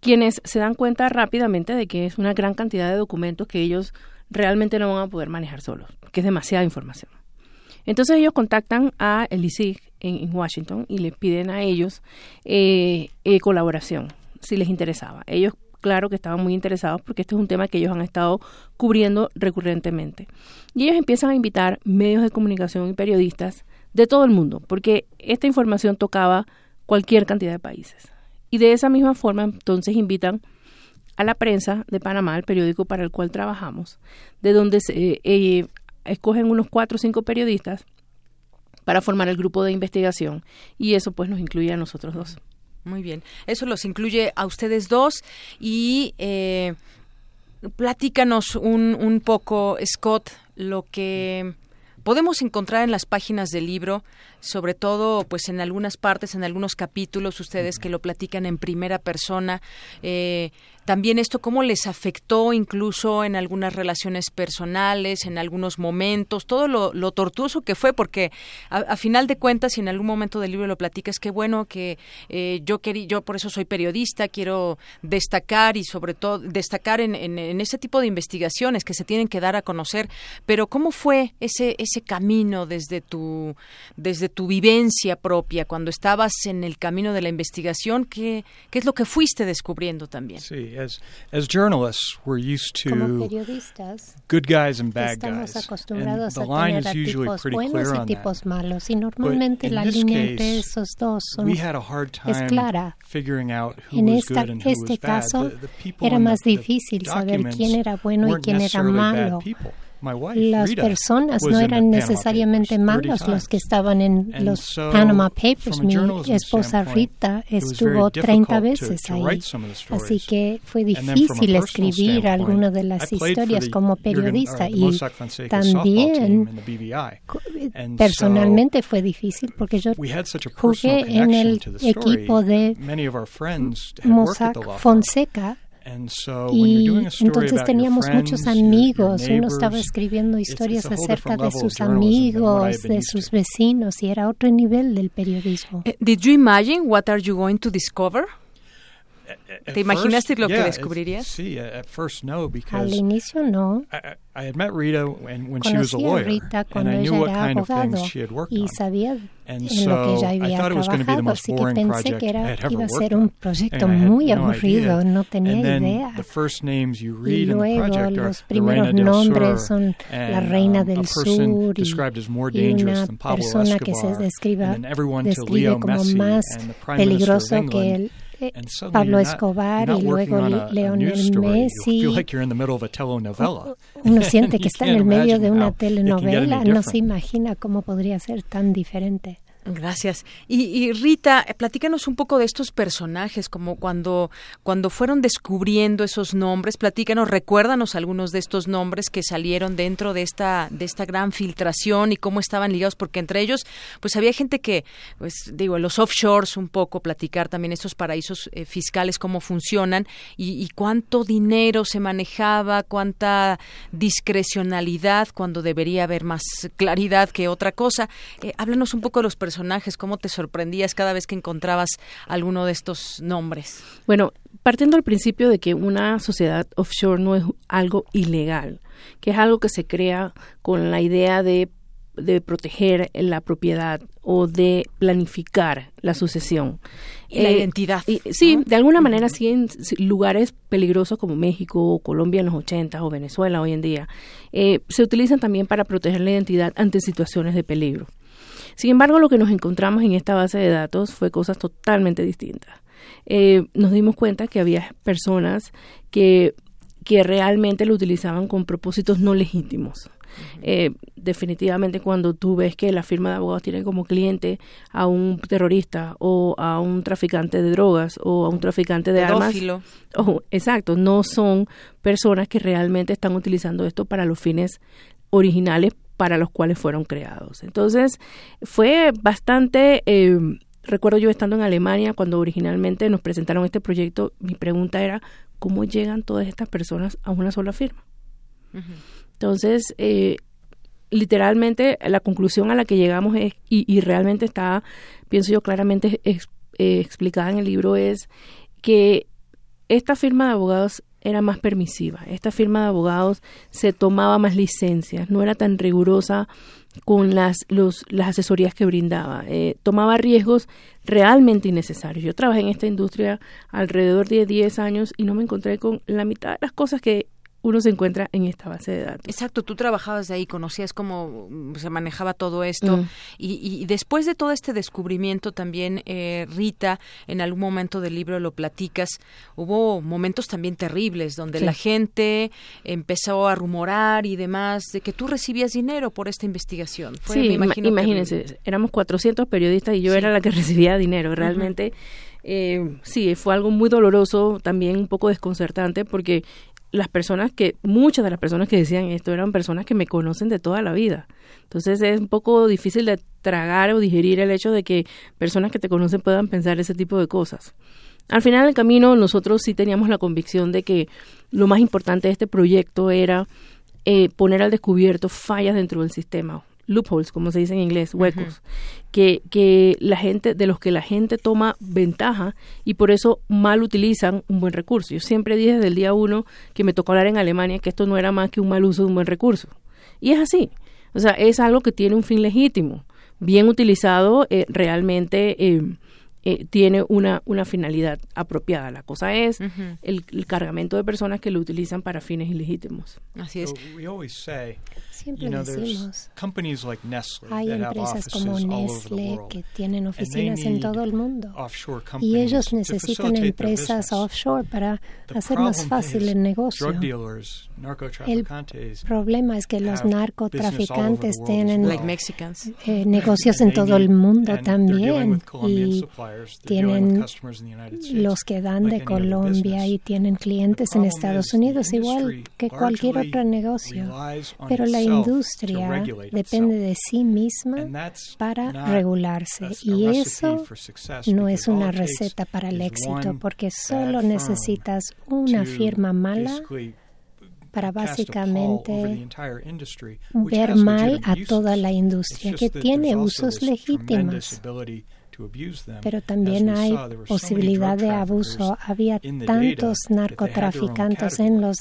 quienes se dan cuenta rápidamente de que es una gran cantidad de documentos que ellos realmente no van a poder manejar solos, que es demasiada información. Entonces ellos contactan a el ISIG en, Washington y les piden a ellos eh, eh, colaboración, si les interesaba. Ellos, claro que estaban muy interesados porque este es un tema que ellos han estado cubriendo recurrentemente. Y ellos empiezan a invitar medios de comunicación y periodistas de todo el mundo, porque esta información tocaba cualquier cantidad de países. Y de esa misma forma, entonces invitan a la prensa de Panamá, el periódico para el cual trabajamos, de donde se eh, escogen unos cuatro o cinco periodistas para formar el grupo de investigación. Y eso pues nos incluye a nosotros dos. Muy bien, eso los incluye a ustedes dos. Y eh, platícanos un, un poco, Scott, lo que podemos encontrar en las páginas del libro sobre todo pues en algunas partes, en algunos capítulos, ustedes que lo platican en primera persona, eh, también esto cómo les afectó incluso en algunas relaciones personales, en algunos momentos, todo lo, tortuoso que fue, porque a, final de cuentas, si en algún momento del libro lo platicas, qué bueno que eh, yo quería, yo por eso soy periodista, quiero destacar y sobre todo destacar en, en, en, ese tipo de investigaciones que se tienen que dar a conocer, pero cómo fue ese, ese camino desde tu, desde tu vivencia propia, cuando estabas en el camino de la investigación, ¿qué, qué es lo que fuiste descubriendo también? Sí, as, as journalists, we're used to good guys and bad guys. and the line is usually pretty buenos clear y on tipos that. malos, y normalmente in la this línea entre case, esos dos son, we had a hard es time clara. figuring out who En was esta, good and who este was bad. caso The- the people era más difícil saber documents quién era bueno y weren't quién era necessarily bad malo. Las personas no eran necesariamente Papers 30 malos los que estaban en los Panama Papers. Mi esposa Rita estuvo 30 difficult veces ahí, así que fue difícil escribir algunas de las historias como periodista y también. And personalmente fue difícil porque yo jugué en el equipo de Mossack. Fonseca Y entonces teníamos muchos amigos, uno estaba escribiendo historias acerca de sus amigos, de sus vecinos, y era otro nivel del periodismo. Eh, Did you imagine what are you going to discover? ¿Te imaginaste lo que descubrirías? Sí, at first no, because Al inicio no. I, I had met Rita when, when she was a Conocí a lawyer, Rita cuando and I knew ella what era kind of things abogado she had worked y on. sabía And en lo que ella I había thought it was going to be the trabajado, most así que boring pensé project que, I era, had que ever iba a worked ser on. un proyecto And I had muy no aburrido, idea. no tenía and then idea. The first names you Y read in the luego project are los the primeros Reina del nombres Sur son la reina um, del a person sur y, described as more y dangerous una than Pablo persona que se Escobar, describa, and then everyone to describe Leo como Messi más and the Prime Minister of peligroso que England. el Pablo Escobar y luego Leonel Messi. Uno siente que está en el medio de una telenovela, no se imagina cómo podría ser tan diferente. Gracias. Y, y Rita, eh, platícanos un poco de estos personajes, como cuando, cuando fueron descubriendo esos nombres, platícanos, recuérdanos algunos de estos nombres que salieron dentro de esta, de esta gran filtración y cómo estaban ligados, porque entre ellos, pues había gente que, pues digo, los offshores un poco, platicar también estos paraísos eh, fiscales, cómo funcionan y, cuánto dinero se manejaba, cuánta discrecionalidad cuando debería haber más claridad que otra cosa. Eh, háblanos un poco de los personajes, cómo te sorprendías cada vez que encontrabas alguno de estos nombres. Bueno, partiendo del principio de que una sociedad offshore no es algo ilegal, que es algo que se crea con la idea de, de proteger la propiedad o de planificar la sucesión. Y la identidad, y- sí, de alguna manera sí en lugares peligrosos como México o Colombia en los 80 o Venezuela hoy en día, eh, se utilizan también para proteger la identidad ante situaciones de peligro. Sin embargo, lo que nos encontramos en esta base de datos fue cosas totalmente distintas. Eh, nos dimos cuenta que había personas que, que realmente lo utilizaban con propósitos no legítimos. Eh, definitivamente cuando tú ves que la firma de abogados tiene como cliente a un terrorista o a un traficante de drogas o a un traficante de armas. Ojo, exacto, no son personas que realmente están utilizando esto para los fines originales para los cuales fueron creados. Entonces, fue bastante, eh, recuerdo yo estando en Alemania cuando originalmente nos presentaron este proyecto, mi pregunta era, ¿cómo llegan todas estas personas a una sola firma? Entonces, eh, literalmente la conclusión a la que llegamos es, y, y realmente está, pienso yo claramente eh, explicada en el libro, es que esta firma de abogados era más permisiva, esta firma de abogados se tomaba más licencias, no era tan rigurosa con las, los, las asesorías que brindaba, eh, tomaba riesgos realmente innecesarios. Yo trabajé en esta industria alrededor de 10 años y no me encontré con la mitad de las cosas que uno se encuentra en esta base de datos. Exacto, tú trabajabas de ahí, conocías cómo mm, se manejaba todo esto. Mm. Y, y después de todo este descubrimiento también, eh, Rita, en algún momento del libro lo platicas, hubo momentos también terribles donde Sí. la gente empezó a rumorar y demás de que tú recibías dinero por esta investigación. Fue, sí, me imagínense, éramos 400 periodistas y yo era la que recibía dinero. Realmente, eh, sí, fue algo muy doloroso, también un poco desconcertante, porque las personas que, muchas de las personas que decían esto eran personas que me conocen de toda la vida. Entonces es un poco difícil de tragar o digerir el hecho de que personas que te conocen puedan pensar ese tipo de cosas. Al final del camino nosotros sí teníamos la convicción de que lo más importante de este proyecto era eh, poner al descubierto fallas dentro del sistema, loopholes, como se dice en inglés, huecos, que, que la gente, de los que la gente toma ventaja y por eso mal utilizan un buen recurso. Yo siempre dije desde el día uno que me tocó hablar en Alemania que esto no era más que un mal uso de un buen recurso. Y es así. O sea, es algo que tiene un fin legítimo. Bien utilizado, eh, realmente eh, eh, tiene una, una finalidad apropiada. La cosa es el, el cargamento de personas que lo utilizan para fines ilegítimos. Así es. So we always say, Siempre you know, decimos, like Nestle Hay that have empresas offices como all over the Nestle world. que tienen and they oficinas en need todo el mundo y ellos necesitan empresas offshore para The hacer más problem fácil is el negocio. El problema es que los have narcotraficantes business all over the world tienen. Mexicans. eh, negocios en And they todo el mundo también y tienen customers in the United States, los que dan like de any other Colombia business. y tienen clientes en Estados Unidos igual que cualquier otro negocio. Pero la industria depende de sí misma para regularse. y eso no es una receta para el éxito porque solo necesitas una firma mala para básicamente ver mal a toda la industria que tiene usos legítimos. pero también hay posibilidad de abuso. Había tantos narcotraficantes en los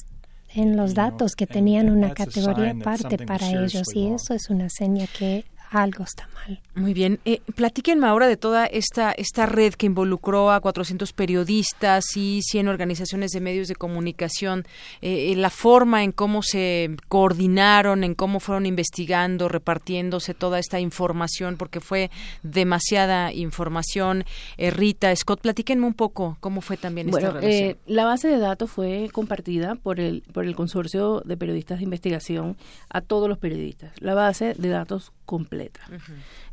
en los datos que tenían una categoría aparte para ellos y eso es una seña que algo está mal. Muy bien. Eh, platíquenme ahora de toda esta, esta red que involucró a 400 periodistas y 100 organizaciones de medios de comunicación, eh, eh, la forma en cómo se coordinaron, en cómo fueron investigando, repartiéndose toda esta información, porque fue demasiada información. Eh, Rita, Scott, platíquenme un poco cómo fue también bueno, esta relación. La base de datos fue compartida por el, por el consorcio de periodistas de investigación a todos los periodistas. La base de datos completa.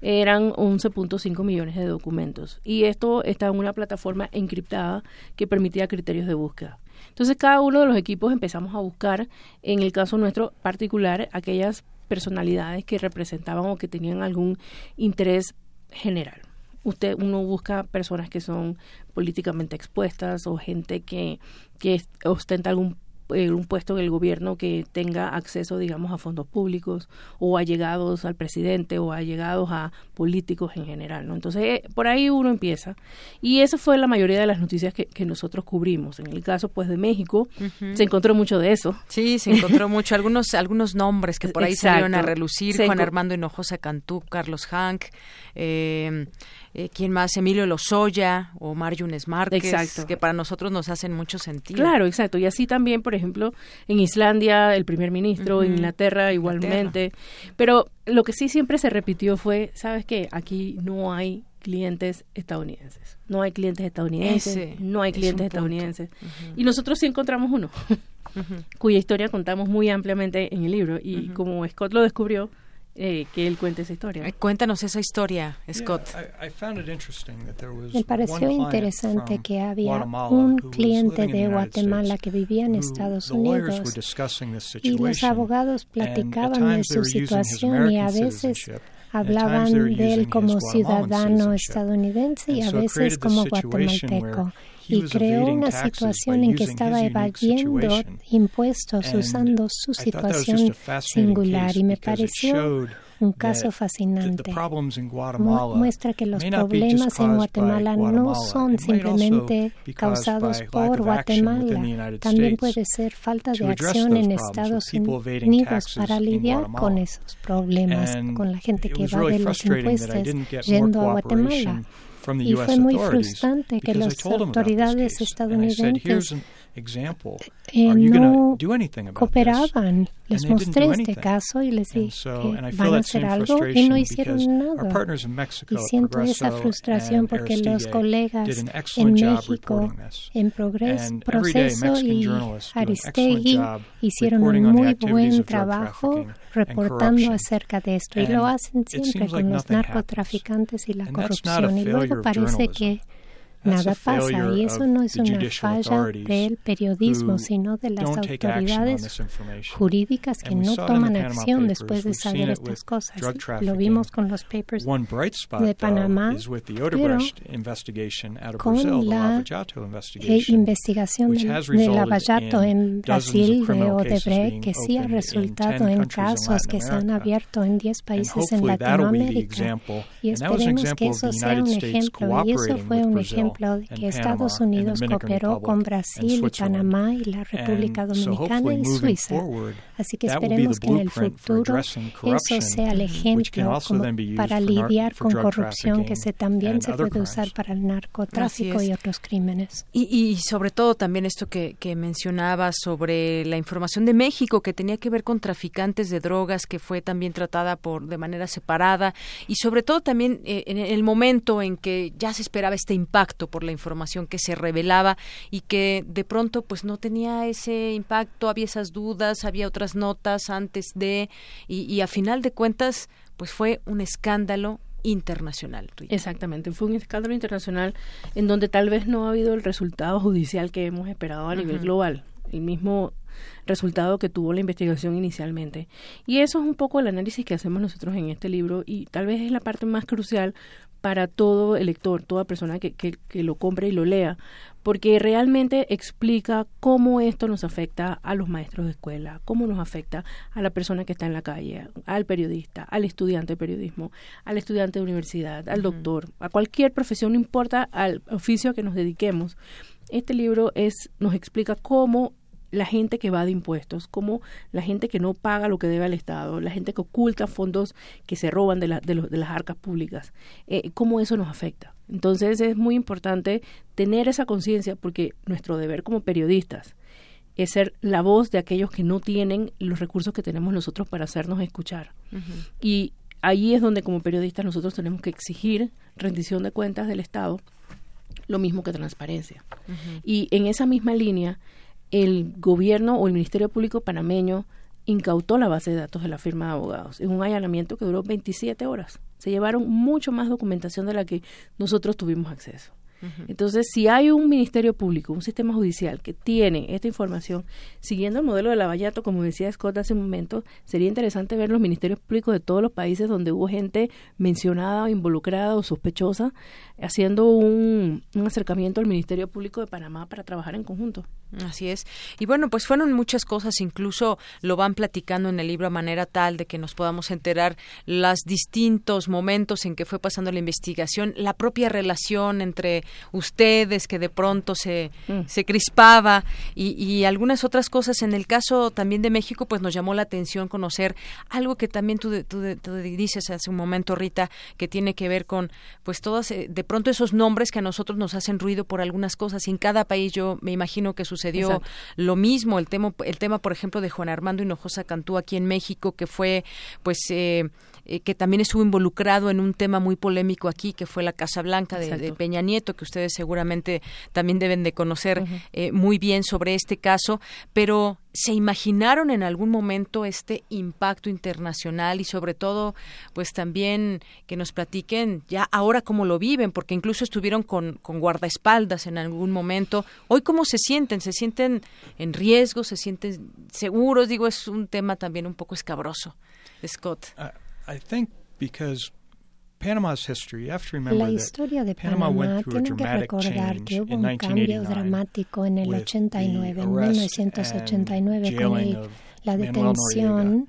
Eran 11.5 millones de documentos. Y esto está en una plataforma encriptada que permitía criterios de búsqueda. Entonces, cada uno de los equipos empezamos a buscar, en el caso nuestro particular, aquellas personalidades que representaban o que tenían algún interés general. Usted, uno busca personas que son políticamente expuestas o gente que, que ostenta algún eh, un puesto en el gobierno que tenga acceso, digamos, a fondos públicos o allegados al presidente o allegados a políticos en general, ¿no? Entonces, eh, por ahí uno empieza. Y esa fue la mayoría de las noticias que, que nosotros cubrimos. En el caso, pues, de México, se encontró mucho de eso. Sí, se encontró mucho. Algunos, algunos nombres que por ahí Exacto. salieron a relucir. Se Juan Armando Hinojosa Cantú, Carlos Hank, eh, eh, ¿quién más? Emilio Lozoya o Yunes Márquez, Exacto. que para nosotros nos hacen mucho sentido. Claro, exacto. Y así también, por ejemplo, en Islandia, el primer ministro, en. Inglaterra igualmente. Pero lo que sí siempre se repitió fue, ¿sabes qué? Aquí no hay clientes estadounidenses. No hay clientes estadounidenses, Ese no hay es clientes estadounidenses. Y nosotros sí encontramos uno, cuya historia contamos muy ampliamente en el libro. Y como Scott lo descubrió, eh, que él cuente esa historia. Eh, Cuéntanos esa historia, Scott. Me pareció interesante que había un cliente de Guatemala que vivía en Estados Unidos y los abogados platicaban de su situación y a veces hablaban de él como ciudadano estadounidense y a veces como guatemalteco. Y creó una situación en que estaba evadiendo impuestos usando su situación singular y me pareció un caso fascinante. Mu- Muestra que los problemas en Guatemala no son simplemente causados por Guatemala. También puede ser falta de acción en Estados Unidos para lidiar con esos problemas, con la gente que evade los impuestos yendo a Guatemala. Y fue muy frustrante que las autoridades estadounidenses eh, no cooperaban. Les mostré este caso y les dije que van a hacer algo y no hicieron nada. Y siento esa frustración porque los colegas en México, en progres- Proceso y Aristegui hicieron un muy buen trabajo reportando acerca de esto. Y lo hacen siempre con los narcotraficantes y la corrupción. Y luego parece que nada pasa y eso no es una falla del periodismo sino de las autoridades jurídicas que no toman acción después de saber estas cosas lo vimos con los papers de Panamá pero con la eh, investigación del Lavallato en Brasil de Odebrecht que sí ha resultado en casos que se han abierto en 10 países en Latinoamérica. y esperemos que eso sea un ejemplo. Y eso fue un ejemplo de que Estados Unidos cooperó con Brasil y Panamá y la República Dominicana y Suiza. así que esperemos que en el futuro eso sea el ejemplo como para lidiar con corrupción que se también se puede usar para el narcotráfico y otros crímenes. Y, y sobre todo también esto que, que mencionaba sobre la información de México que tenía que ver con traficantes de drogas que fue también tratada por de manera separada y sobre todo también eh, en el momento en que ya se esperaba este impacto por la información que se revelaba y que de pronto pues no tenía ese impacto había esas dudas había otras notas antes de y, y a final de cuentas pues fue un escándalo internacional. Exactamente, fue un escándalo internacional en donde tal vez no ha habido el resultado judicial que hemos esperado a nivel global, el mismo resultado que tuvo la investigación inicialmente. Y eso es un poco el análisis que hacemos nosotros en este libro y tal vez es la parte más crucial para todo el lector, toda persona que, que, que lo compre y lo lea, porque realmente explica cómo esto nos afecta a los maestros de escuela, cómo nos afecta a la persona que está en la calle, al periodista, al estudiante de periodismo, al estudiante de universidad, al doctor, a cualquier profesión, no importa al oficio que nos dediquemos. Este libro es nos explica cómo la gente que va de impuestos, como la gente que no paga lo que debe al Estado, la gente que oculta fondos que se roban de, de, las arcas públicas, eh, cómo eso nos afecta. Entonces es muy importante tener esa conciencia porque nuestro deber como periodistas es ser la voz de aquellos que no tienen los recursos que tenemos nosotros para hacernos escuchar. Y ahí es donde como periodistas nosotros tenemos que exigir rendición de cuentas del Estado, lo mismo que transparencia. Y en esa misma línea, el gobierno o el Ministerio Público panameño incautó la base de datos de la firma de abogados en un allanamiento que duró 27 horas. Se llevaron mucho más documentación de la que nosotros tuvimos acceso. Entonces, si hay un ministerio público, un sistema judicial que tiene esta información, siguiendo el modelo de la Vallato, como decía Scott hace un momento, sería interesante ver los ministerios públicos de todos los países donde hubo gente mencionada o involucrada o sospechosa, haciendo un, un acercamiento al Ministerio Público de Panamá para trabajar en conjunto. Así es. Y bueno, pues fueron muchas cosas, incluso lo van platicando en el libro a manera tal de que nos podamos enterar los distintos momentos en que fue pasando la investigación, la propia relación entre ustedes que de pronto se, mm. se crispaba y, algunas otras cosas. En el caso también de México, pues nos llamó la atención conocer algo que también tú, tú, dices hace un momento, Rita, que tiene que ver con pues todas, eh, de pronto esos nombres que a nosotros nos hacen ruido por algunas cosas. Y en cada país yo me imagino que sucedió lo mismo. El tema, el tema, por ejemplo, de Juan Armando Hinojosa Cantú aquí en México, que fue pues... Eh, eh, que también estuvo involucrado en un tema muy polémico aquí, que fue la Casa Blanca de, Peña Nieto, que ustedes seguramente también deben de conocer eh, muy bien sobre este caso, pero ¿se imaginaron en algún momento este impacto internacional y sobre todo, pues también que nos platiquen ya ahora cómo lo viven, porque incluso estuvieron con, con guardaespaldas en algún momento. Hoy cómo se sienten, se sienten en riesgo, se sienten seguros, digo, es un tema también un poco escabroso. Scott. I think because La historia de Panamá tiene que recordar que hubo un cambio dramático en el 89, en 1989, con el, la detención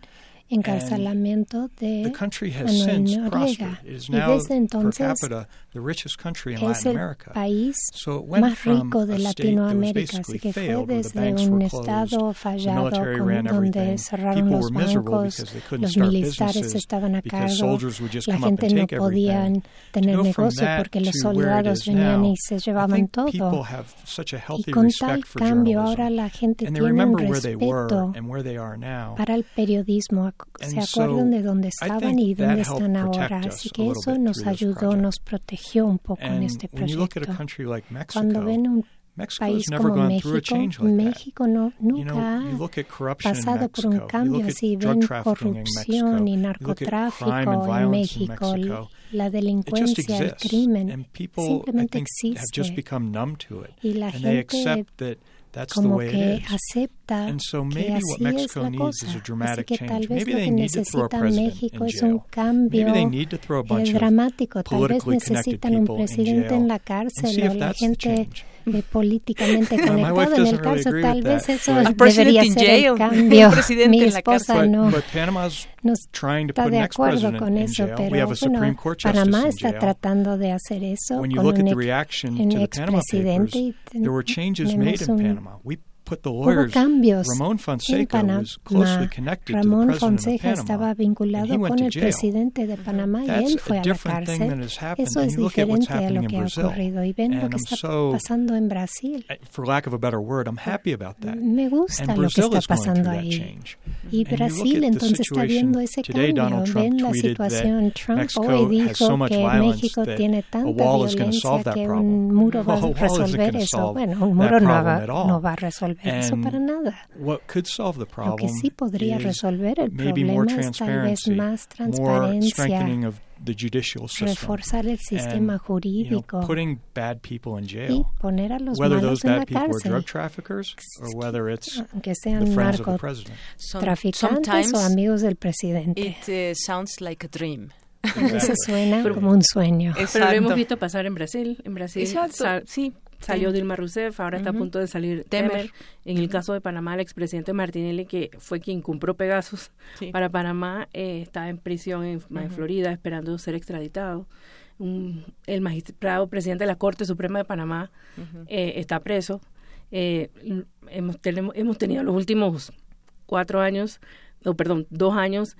encarcelamiento de Manuel Noriega. Y desde entonces es el país más rico de Latinoamérica, así que fue desde un estado fallado con, donde cerraron los bancos, los militares estaban a cargo, la gente no podía tener negocio porque los soldados venían y se llevaban todo. Y con tal cambio ahora la gente tiene un respeto para el periodismo se acuerdan de dónde estaban y dónde están ahora. Así que eso nos ayudó, nos protegió un poco en este proyecto. Cuando ven un país como México, México no, nunca ha pasado por un cambio así. Ven corrupción y narcotráfico en México. La delincuencia, el crimen simplemente existe. Y la gente como que acepta que así es la cosa. Así que tal vez lo que necesita México es un cambio eh, dramático. Tal vez necesitan un presidente en la cárcel o la gente eh, políticamente conectada en el caso. Tal vez eso debería ser el cambio. Mi esposa no, no está de acuerdo con eso, pero bueno, Panamá está tratando de hacer eso con un expresidente y tenemos un Hubo cambios en Panamá. Ramón Fonseca estaba vinculado con el presidente de Panamá y él fue a la cárcel. Eso es diferente a lo que ha ocurrido. Y ven lo que está pasando en Brasil. Me gusta lo que está pasando ahí. Y Brasil entonces está viendo ese cambio. Ven la situación. Trump hoy dijo que México tiene tanta violencia que un muro va a resolver eso. Bueno, un muro no va, no va a resolver eso para nada. Lo que sí podría resolver el problema es tal vez más transparencia reforzar el sistema jurídico y poner a los malos en la cárcel, aunque sean narcotraficantes o amigos del presidente. It uh, sounds like a dream. Eso suena como un sueño. Pero lo hemos visto pasar en Brasil. En Brasil, sí, Salió Dilma Rousseff, ahora está a punto de salir Temer. En el caso de Panamá, el expresidente Martinelli, que fue quien compró Pegasus para Panamá, eh, está en prisión en, Florida esperando ser extraditado. el magistrado presidente de la Corte Suprema de Panamá eh, está preso. Eh, hemos, hemos tenido los últimos cuatro años, o perdón, dos años,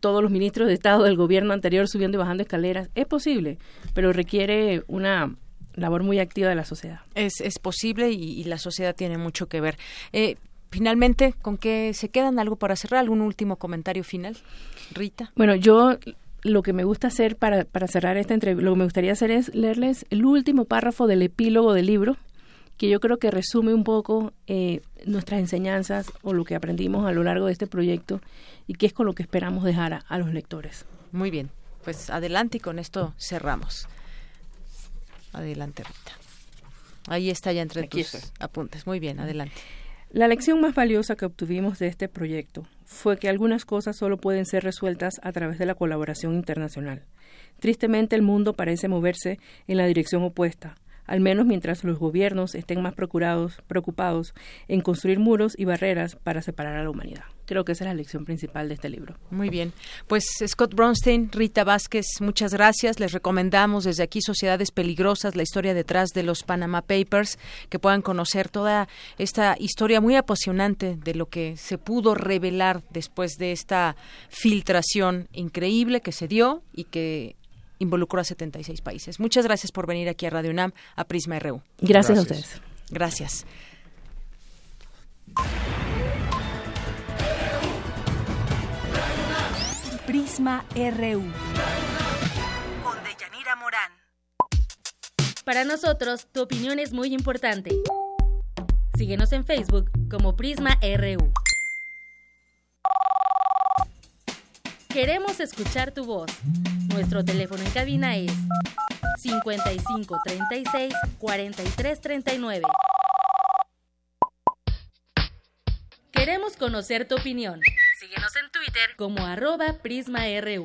todos los ministros de Estado del gobierno anterior subiendo y bajando escaleras. Es posible, pero requiere una labor muy activa de la sociedad. Es, es posible y, la sociedad tiene mucho que ver. Eh, finalmente, ¿con qué se quedan? ¿Algo para cerrar? ¿Algún último comentario final? Rita. Bueno, yo lo que me gusta hacer para, para cerrar esta entrevista, lo que me gustaría hacer es leerles el último párrafo del epílogo del libro, que yo creo que resume un poco eh, nuestras enseñanzas o lo que aprendimos a lo largo de este proyecto y que es con lo que esperamos dejar a los lectores. Muy bien, pues adelante y con esto cerramos. Adelante, Rita. Ahí está ya entre tus apuntes. Muy bien, adelante. La lección más valiosa que obtuvimos de este proyecto fue que algunas cosas solo pueden ser resueltas a través de la colaboración internacional. Tristemente el mundo parece moverse en la dirección opuesta, al menos mientras los gobiernos estén más procurados, preocupados en construir muros y barreras para separar a la humanidad. Creo que esa es la lección principal de este libro. Muy bien. Pues Scott Bronstein, Rita Vázquez, muchas gracias. Les recomendamos desde aquí Sociedades Peligrosas, la historia detrás de los Panama Papers, que puedan conocer toda esta historia muy apasionante de lo que se pudo revelar después de esta filtración increíble que se dio y que involucró a 76 países. Muchas gracias por venir aquí a Radio UNAM, a Prisma RU. Gracias, a ustedes. Gracias. Prisma RU. Con Deyanira Morán. Para nosotros, tu opinión es muy importante. Síguenos en Facebook como Prisma RU. Queremos escuchar tu voz. Nuestro teléfono en cabina es 55 36 43 39. Queremos conocer tu opinión. Síguenos en Twitter como arroba PrismaRU.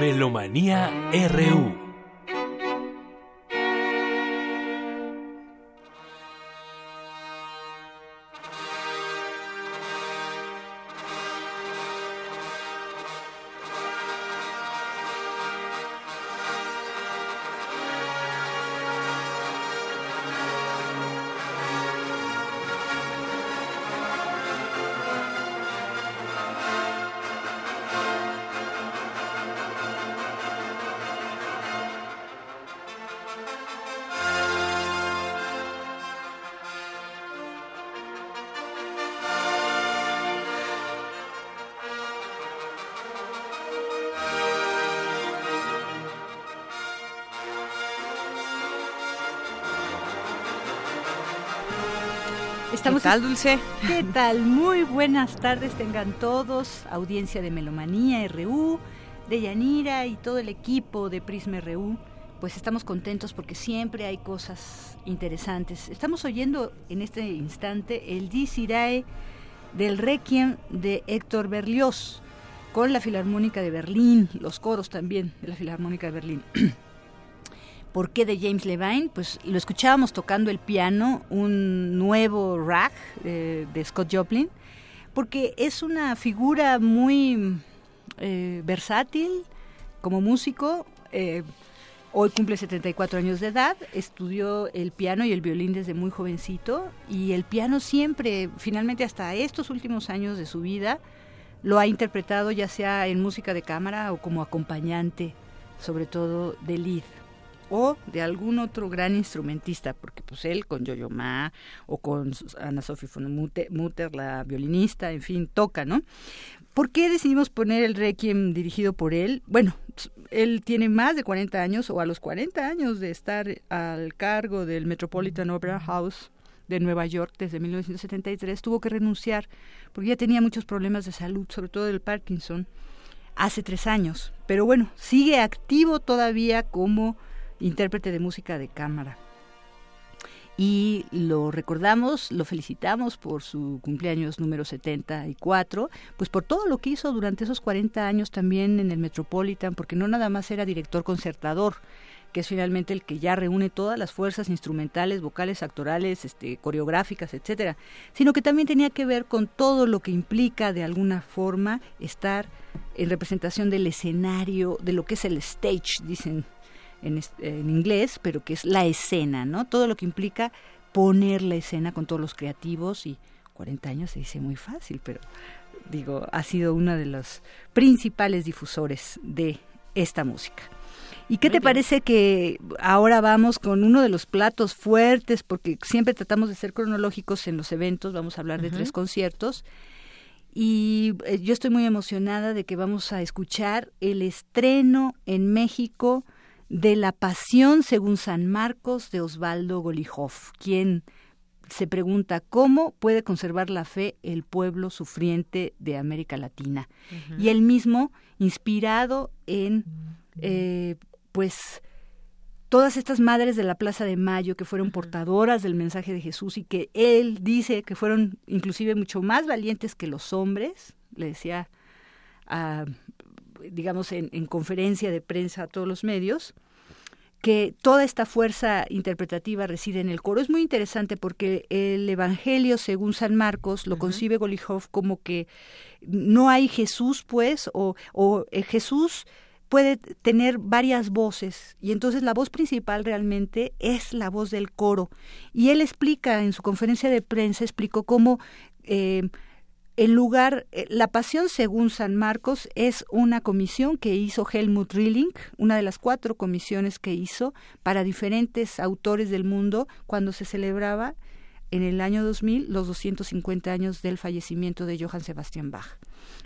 Melomanía RU ¿Qué tal, Dulce? ¿Qué tal? Muy buenas tardes tengan todos, audiencia de Melomanía RU, de Yanira y todo el equipo de Prisma RU. Pues estamos contentos porque siempre hay cosas interesantes. Estamos oyendo en este instante el Irae del Requiem de Héctor Berlioz con la Filarmónica de Berlín, los coros también de la Filarmónica de Berlín. ¿Por qué de James Levine? Pues lo escuchábamos tocando el piano, un nuevo rag eh, de Scott Joplin, porque es una figura muy eh, versátil como músico. Eh, hoy cumple 74 años de edad, estudió el piano y el violín desde muy jovencito y el piano siempre, finalmente hasta estos últimos años de su vida, lo ha interpretado ya sea en música de cámara o como acompañante, sobre todo de lead o de algún otro gran instrumentista, porque pues él con Yo-Yo Ma o con Ana Sofía von Mutter, la violinista, en fin, toca, ¿no? ¿Por qué decidimos poner el Requiem dirigido por él? Bueno, él tiene más de 40 años o a los 40 años de estar al cargo del Metropolitan Opera House de Nueva York desde 1973, tuvo que renunciar porque ya tenía muchos problemas de salud, sobre todo del Parkinson, hace tres años. Pero bueno, sigue activo todavía como intérprete de música de cámara. y lo recordamos, lo felicitamos por su cumpleaños número 74, pues por todo lo que hizo durante esos 40 años también en el Metropolitan, porque no nada más era director concertador, que es finalmente el que ya reúne todas las fuerzas instrumentales, vocales, actorales, este, coreográficas, etcétera, sino que también tenía que ver con todo lo que implica de alguna forma estar en representación del escenario, de lo que es el stage, dicen en, en inglés, pero que es la escena, ¿no? Todo lo que implica poner la escena con todos los creativos y 40 años se dice muy fácil, pero digo, ha sido uno de los principales difusores de esta música. ¿Y qué te parece que ahora vamos con uno de los platos fuertes, porque siempre tratamos de ser cronológicos en los eventos, vamos a hablar de tres conciertos, y eh, yo estoy muy emocionada de que vamos a escuchar el estreno en México de La Pasión según San Marcos de Osvaldo Golijov, quien se pregunta cómo puede conservar la fe el pueblo sufriente de América Latina. Y él mismo, inspirado en, eh, pues, todas estas madres de la Plaza de Mayo que fueron portadoras del mensaje de Jesús y que él dice que fueron inclusive mucho más valientes que los hombres, le decía a digamos, en, conferencia de prensa a todos los medios, que toda esta fuerza interpretativa reside en el coro. Es muy interesante porque el Evangelio, según San Marcos, lo concibe Golijov como que no hay Jesús, pues, o, o eh, Jesús puede tener varias voces y entonces la voz principal realmente es la voz del coro. Y él explica en su conferencia de prensa, explicó cómo... Eh, el lugar, eh, La Pasión según San Marcos es una comisión que hizo Helmut Rilling, una de las cuatro comisiones que hizo para diferentes autores del mundo cuando se celebraba en el año 2000 los 250 años del fallecimiento de Johann Sebastian Bach.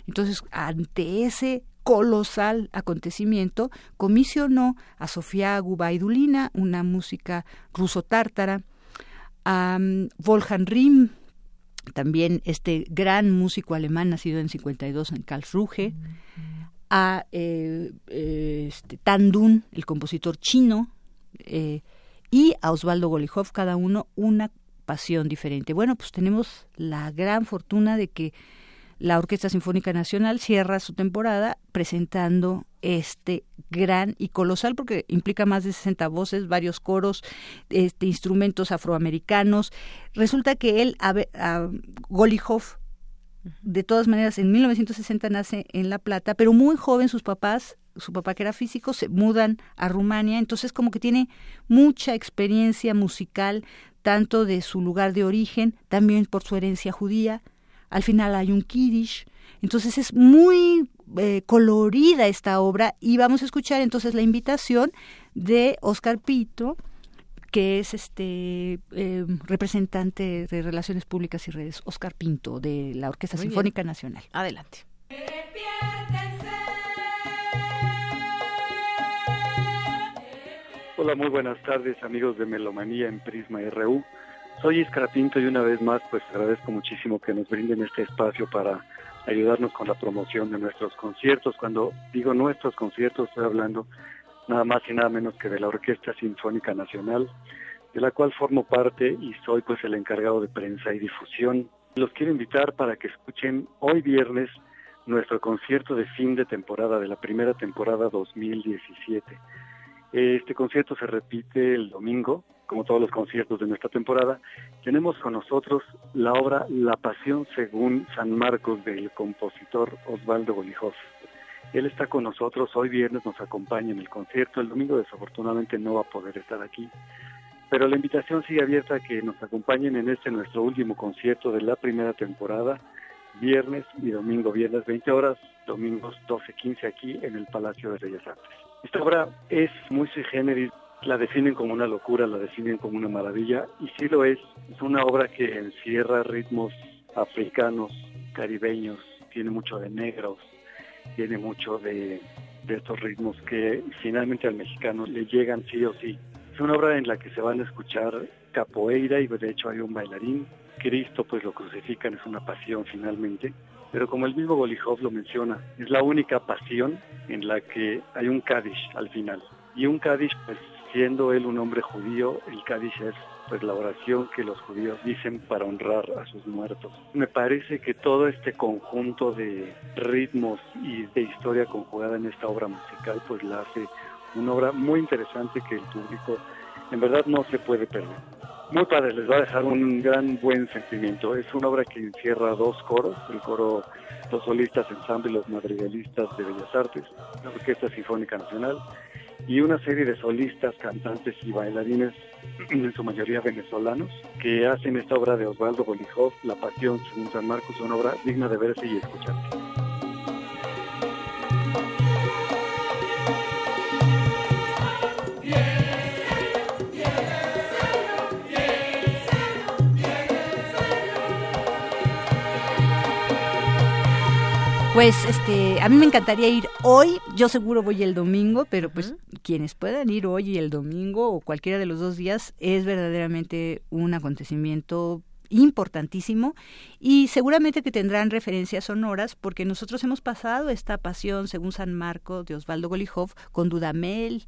Entonces, ante ese colosal acontecimiento, comisionó a Sofía Gubaidulina, una música ruso-tártara, a um, Wolfgang Riem, también este gran músico alemán nacido en 52 en Karlsruhe, a eh, eh, este, Tandun, el compositor chino, eh, y a Osvaldo Golijov, cada uno una pasión diferente. Bueno, pues tenemos la gran fortuna de que la Orquesta Sinfónica Nacional cierra su temporada presentando este gran y colosal porque implica más de 60 voces, varios coros, este instrumentos afroamericanos. Resulta que él a, Golijov de todas maneras en 1960 nace en La Plata, pero muy joven sus papás su papá que era físico, se mudan a Rumania, entonces como que tiene mucha experiencia musical, tanto de su lugar de origen, también por su herencia judía, al final hay un kiddish, entonces es muy eh, colorida esta obra y vamos a escuchar entonces la invitación de Oscar Pito, que es este eh, representante de Relaciones Públicas y Redes, Oscar Pinto, de la Orquesta Sinfónica Nacional. Adelante. Hola, muy buenas tardes amigos de Melomanía en Prisma RU. Soy Iscar y una vez más pues agradezco muchísimo que nos brinden este espacio para ayudarnos con la promoción de nuestros conciertos. Cuando digo nuestros conciertos estoy hablando nada más y nada menos que de la Orquesta Sinfónica Nacional, de la cual formo parte y soy pues el encargado de prensa y difusión. Los quiero invitar para que escuchen hoy viernes nuestro concierto de fin de temporada de la primera temporada 2017. Este concierto se repite el domingo, como todos los conciertos de nuestra temporada. Tenemos con nosotros la obra La Pasión según San Marcos del compositor Osvaldo Golijov. Él está con nosotros, hoy viernes nos acompaña en el concierto, el domingo desafortunadamente no va a poder estar aquí, pero la invitación sigue abierta a que nos acompañen en este nuestro último concierto de la primera temporada, viernes y domingo, viernes 20 horas, domingos 12.15 aquí en el Palacio de Bellas Artes. Esta obra es muy sui generis, la definen como una locura, la definen como una maravilla, y sí lo es. Es una obra que encierra ritmos africanos, caribeños, tiene mucho de negros, tiene mucho de, de estos ritmos que finalmente al mexicano le llegan sí o sí. Es una obra en la que se van a escuchar capoeira y de hecho hay un bailarín. Cristo pues lo crucifican, es una pasión finalmente pero como el mismo Golijov lo menciona, es la única pasión en la que hay un Kaddish al final. Y un Kaddish, pues siendo él un hombre judío, el Kaddish es pues la oración que los judíos dicen para honrar a sus muertos. Me parece que todo este conjunto de ritmos y de historia conjugada en esta obra musical pues la hace una obra muy interesante que el público en verdad no se puede perder. Muy padre, les va a dejar un gran buen sentimiento. Es una obra que encierra dos coros, el coro Los Solistas Ensamble y los Madrigalistas de Bellas Artes, la Orquesta Sinfónica Nacional y una serie de solistas, cantantes y bailarines, en su mayoría venezolanos, que hacen esta obra de Osvaldo Bolijov, La Pasión San Marcos, una obra digna de verse y escucharse. Pues este, a mí me encantaría ir hoy, yo seguro voy el domingo, pero pues quienes puedan ir hoy y el domingo o cualquiera de los dos días es verdaderamente un acontecimiento importantísimo y seguramente que tendrán referencias sonoras porque nosotros hemos pasado esta pasión según San Marco de Osvaldo Golijov con Dudamel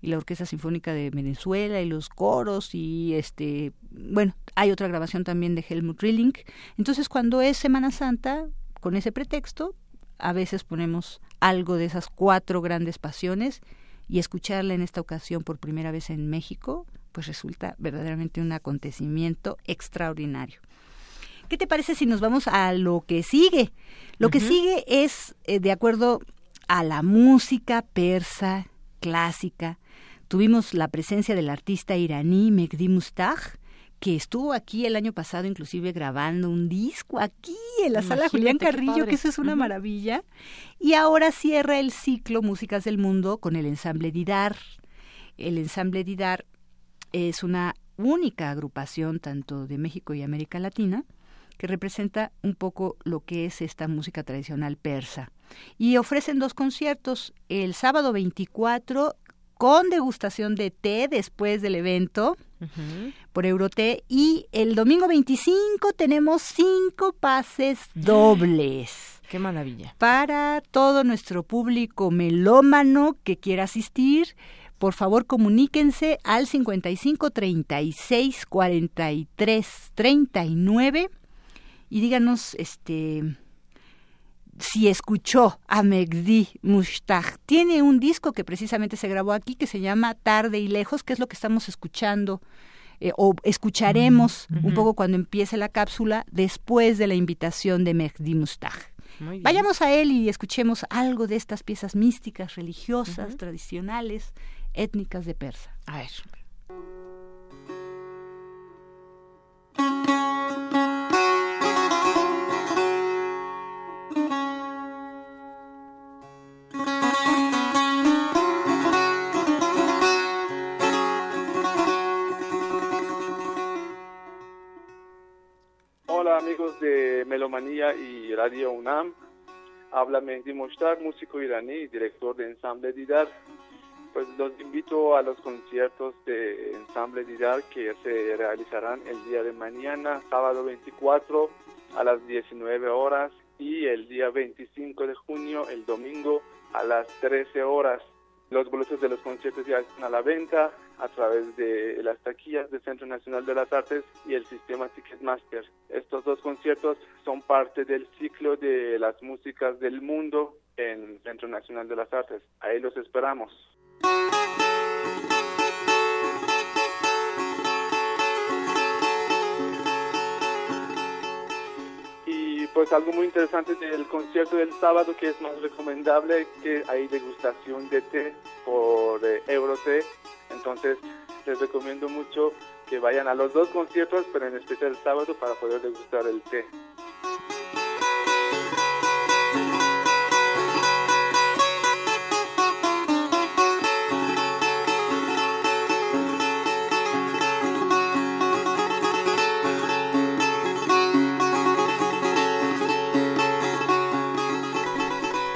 y la Orquesta Sinfónica de Venezuela y los coros y este bueno hay otra grabación también de Helmut Rilling. Entonces cuando es Semana Santa con ese pretexto a veces ponemos algo de esas cuatro grandes pasiones y escucharla en esta ocasión por primera vez en México, pues resulta verdaderamente un acontecimiento extraordinario. ¿Qué te parece si nos vamos a lo que sigue? Lo que sigue es eh, de acuerdo a la música persa clásica. Tuvimos la presencia del artista iraní Megdi Mustach, que estuvo aquí el año pasado inclusive grabando un disco aquí en la sala Julián Carrillo, que eso es una maravilla. Y ahora cierra el ciclo Músicas del Mundo con el ensamble Didar. El ensamble Didar es una única agrupación tanto de México y América Latina que representa un poco lo que es esta música tradicional persa. Y ofrecen dos conciertos, el sábado 24 con degustación de té después del evento por Euroté y el domingo 25 tenemos cinco pases dobles. Qué maravilla. Para todo nuestro público melómano que quiera asistir, por favor comuníquense al 55 36 43 39 y díganos este si escuchó a Megdi Mushtaq. Tiene un disco que precisamente se grabó aquí que se llama Tarde y Lejos, que es lo que estamos escuchando eh, o escucharemos un poco cuando empiece la cápsula después de la invitación de Megdi Mushtaq. Vayamos a él y escuchemos algo de estas piezas místicas, religiosas, tradicionales, étnicas de Persa. A ver. Melomanía y Radio UNAM. Habla Mehdi Moshtaq, músico iraní y director de Ensamble Didar. Pues los invito a los conciertos de Ensamble Didar que se realizarán el día de mañana, sábado 24 a las 19 horas y el día 25 de junio, el domingo a las 13 horas. Los boletos de los conciertos ya están a la venta a través de las taquillas del Centro Nacional de las Artes y el sistema Ticketmaster. Estos dos conciertos son parte del ciclo de las músicas del mundo en el Centro Nacional de las Artes. Ahí los esperamos. pues algo muy interesante del concierto del sábado que es más recomendable que hay degustación de té por eh, entonces les recomiendo mucho que vayan a los dos conciertos pero en especial el sábado para poder degustar el té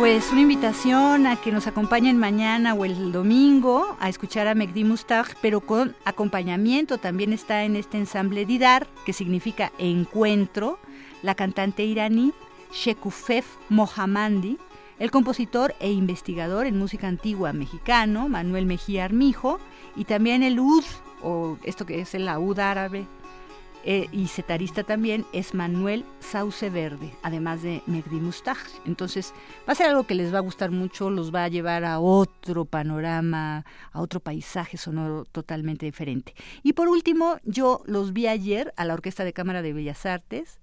Pues una invitación a que nos acompañen mañana o el domingo a escuchar a Megdi Mustach, pero con acompañamiento. También está en este ensamble Didar, que significa encuentro, la cantante iraní Shekufef Mohammadi, el compositor e investigador en música antigua mexicano, Manuel Mejía Armijo, y también el UD, o esto que es el laúd árabe, eh, y setarista también es Manuel Sauce Verde, además de Megdi Mustach. Entonces va a ser algo que les va a gustar mucho, los va a llevar a otro panorama, a otro paisaje sonoro totalmente diferente. Y por último, yo los vi ayer a la Orquesta de Cámara de Bellas Artes,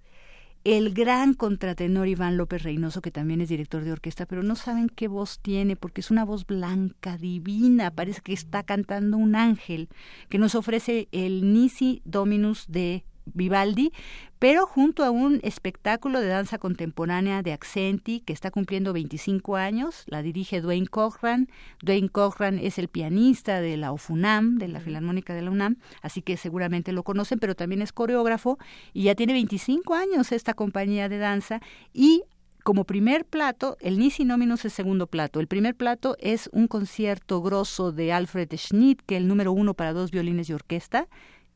el gran contratenor Iván López Reynoso, que también es director de orquesta, pero no saben qué voz tiene, porque es una voz blanca, divina, parece que está cantando un ángel, que nos ofrece el Nisi Dominus de Vivaldi, pero junto a un espectáculo de danza contemporánea de Accenti que está cumpliendo 25 años, la dirige Dwayne Cochran. Dwayne Cochran es el pianista de la OFUNAM, de la Filarmónica de la UNAM, así que seguramente lo conocen, pero también es coreógrafo y ya tiene 25 años esta compañía de danza y como primer plato, el Nisi Nominus es segundo plato. El primer plato es un concierto grosso de Alfred Schnitt, que es el número uno para dos violines y orquesta,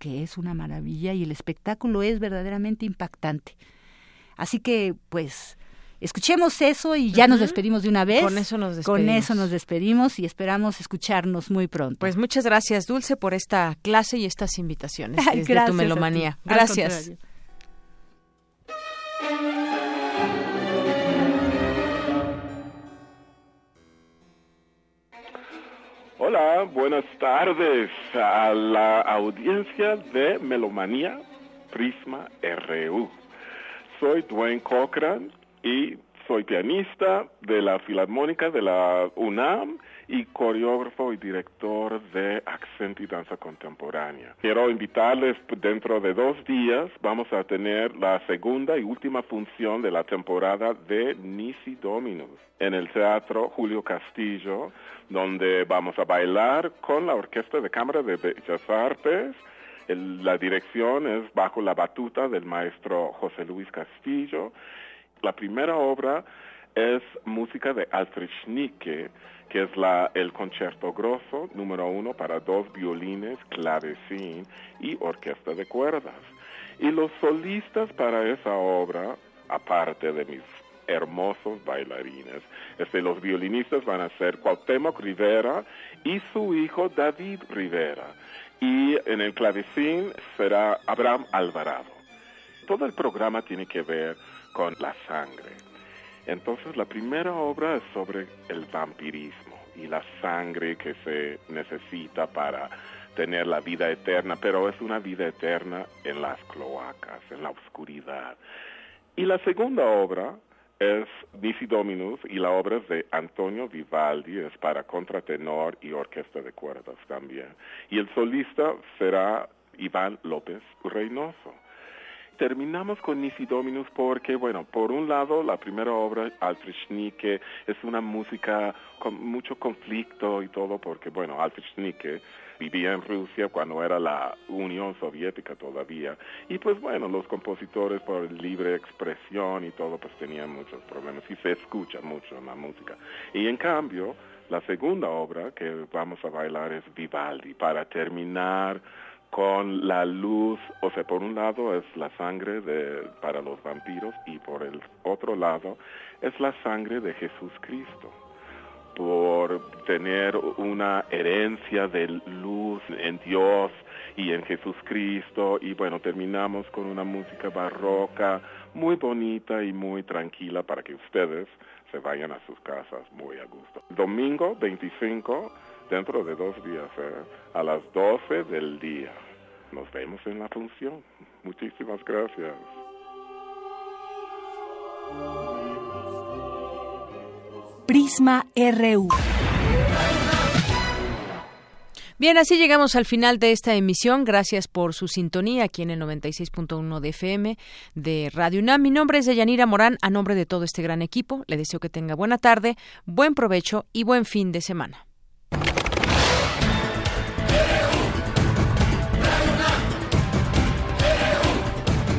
que es una maravilla y el espectáculo es verdaderamente impactante. Así que, pues, escuchemos eso y ya nos despedimos de una vez. Con eso nos despedimos. Con eso nos despedimos y esperamos escucharnos muy pronto. Pues muchas gracias, Dulce, por esta clase y estas invitaciones Ay, desde tu melomanía. Gracias. Hola, buenas tardes a la audiencia de Melomanía Prisma RU. Soy Dwayne Cochran y soy pianista de la Filarmónica de la UNAM y coreógrafo y director de Accent y Danza Contemporánea. Quiero invitarles dentro de dos días, vamos a tener la segunda y última función de la temporada de Nisi Dominus en el Teatro Julio Castillo, donde vamos a bailar con la Orquesta de Cámara de Bellas Artes. la dirección es bajo la batuta del maestro José Luis Castillo. La primera obra es música de Alfred Schnicke, que es la, el concierto grosso número uno para dos violines, clavecín y orquesta de cuerdas. Y los solistas para esa obra, aparte de mis hermosos bailarines, este, los violinistas van a ser Cuauhtémoc Rivera y su hijo David Rivera. Y en el clavecín será Abraham Alvarado. Todo el programa tiene que ver con la sangre entonces la primera obra es sobre el vampirismo y la sangre que se necesita para tener la vida eterna, pero es una vida eterna en las cloacas, en la oscuridad. Y la segunda obra es Nisi Dominus y la obra es de Antonio Vivaldi, es para contratenor y orquesta de cuerdas también. Y el solista será Iván López Reynoso. Terminamos con Nisi Dominus porque, bueno, por un lado, la primera obra, Alfred Schnicke, es una música con mucho conflicto y todo, porque, bueno, Alfred Schnicke vivía en Rusia cuando era la Unión Soviética todavía. Y pues bueno, los compositores por libre expresión y todo, pues tenían muchos problemas y se escucha mucho en la música. Y en cambio, la segunda obra que vamos a bailar es Vivaldi, para terminar con la luz, o sea, por un lado es la sangre de, para los vampiros y por el otro lado es la sangre de Jesús Cristo, por tener una herencia de luz en Dios y en Jesús Cristo y bueno, terminamos con una música barroca muy bonita y muy tranquila para que ustedes se vayan a sus casas muy a gusto. Domingo 25 dentro de dos días, ¿eh? a las 12 del día. Nos vemos en la función. Muchísimas gracias. Prisma RU. Bien, así llegamos al final de esta emisión. Gracias por su sintonía aquí en el 96.1 de FM de Radio UNAM. Mi nombre es Deyanira Morán. A nombre de todo este gran equipo, le deseo que tenga buena tarde, buen provecho y buen fin de semana.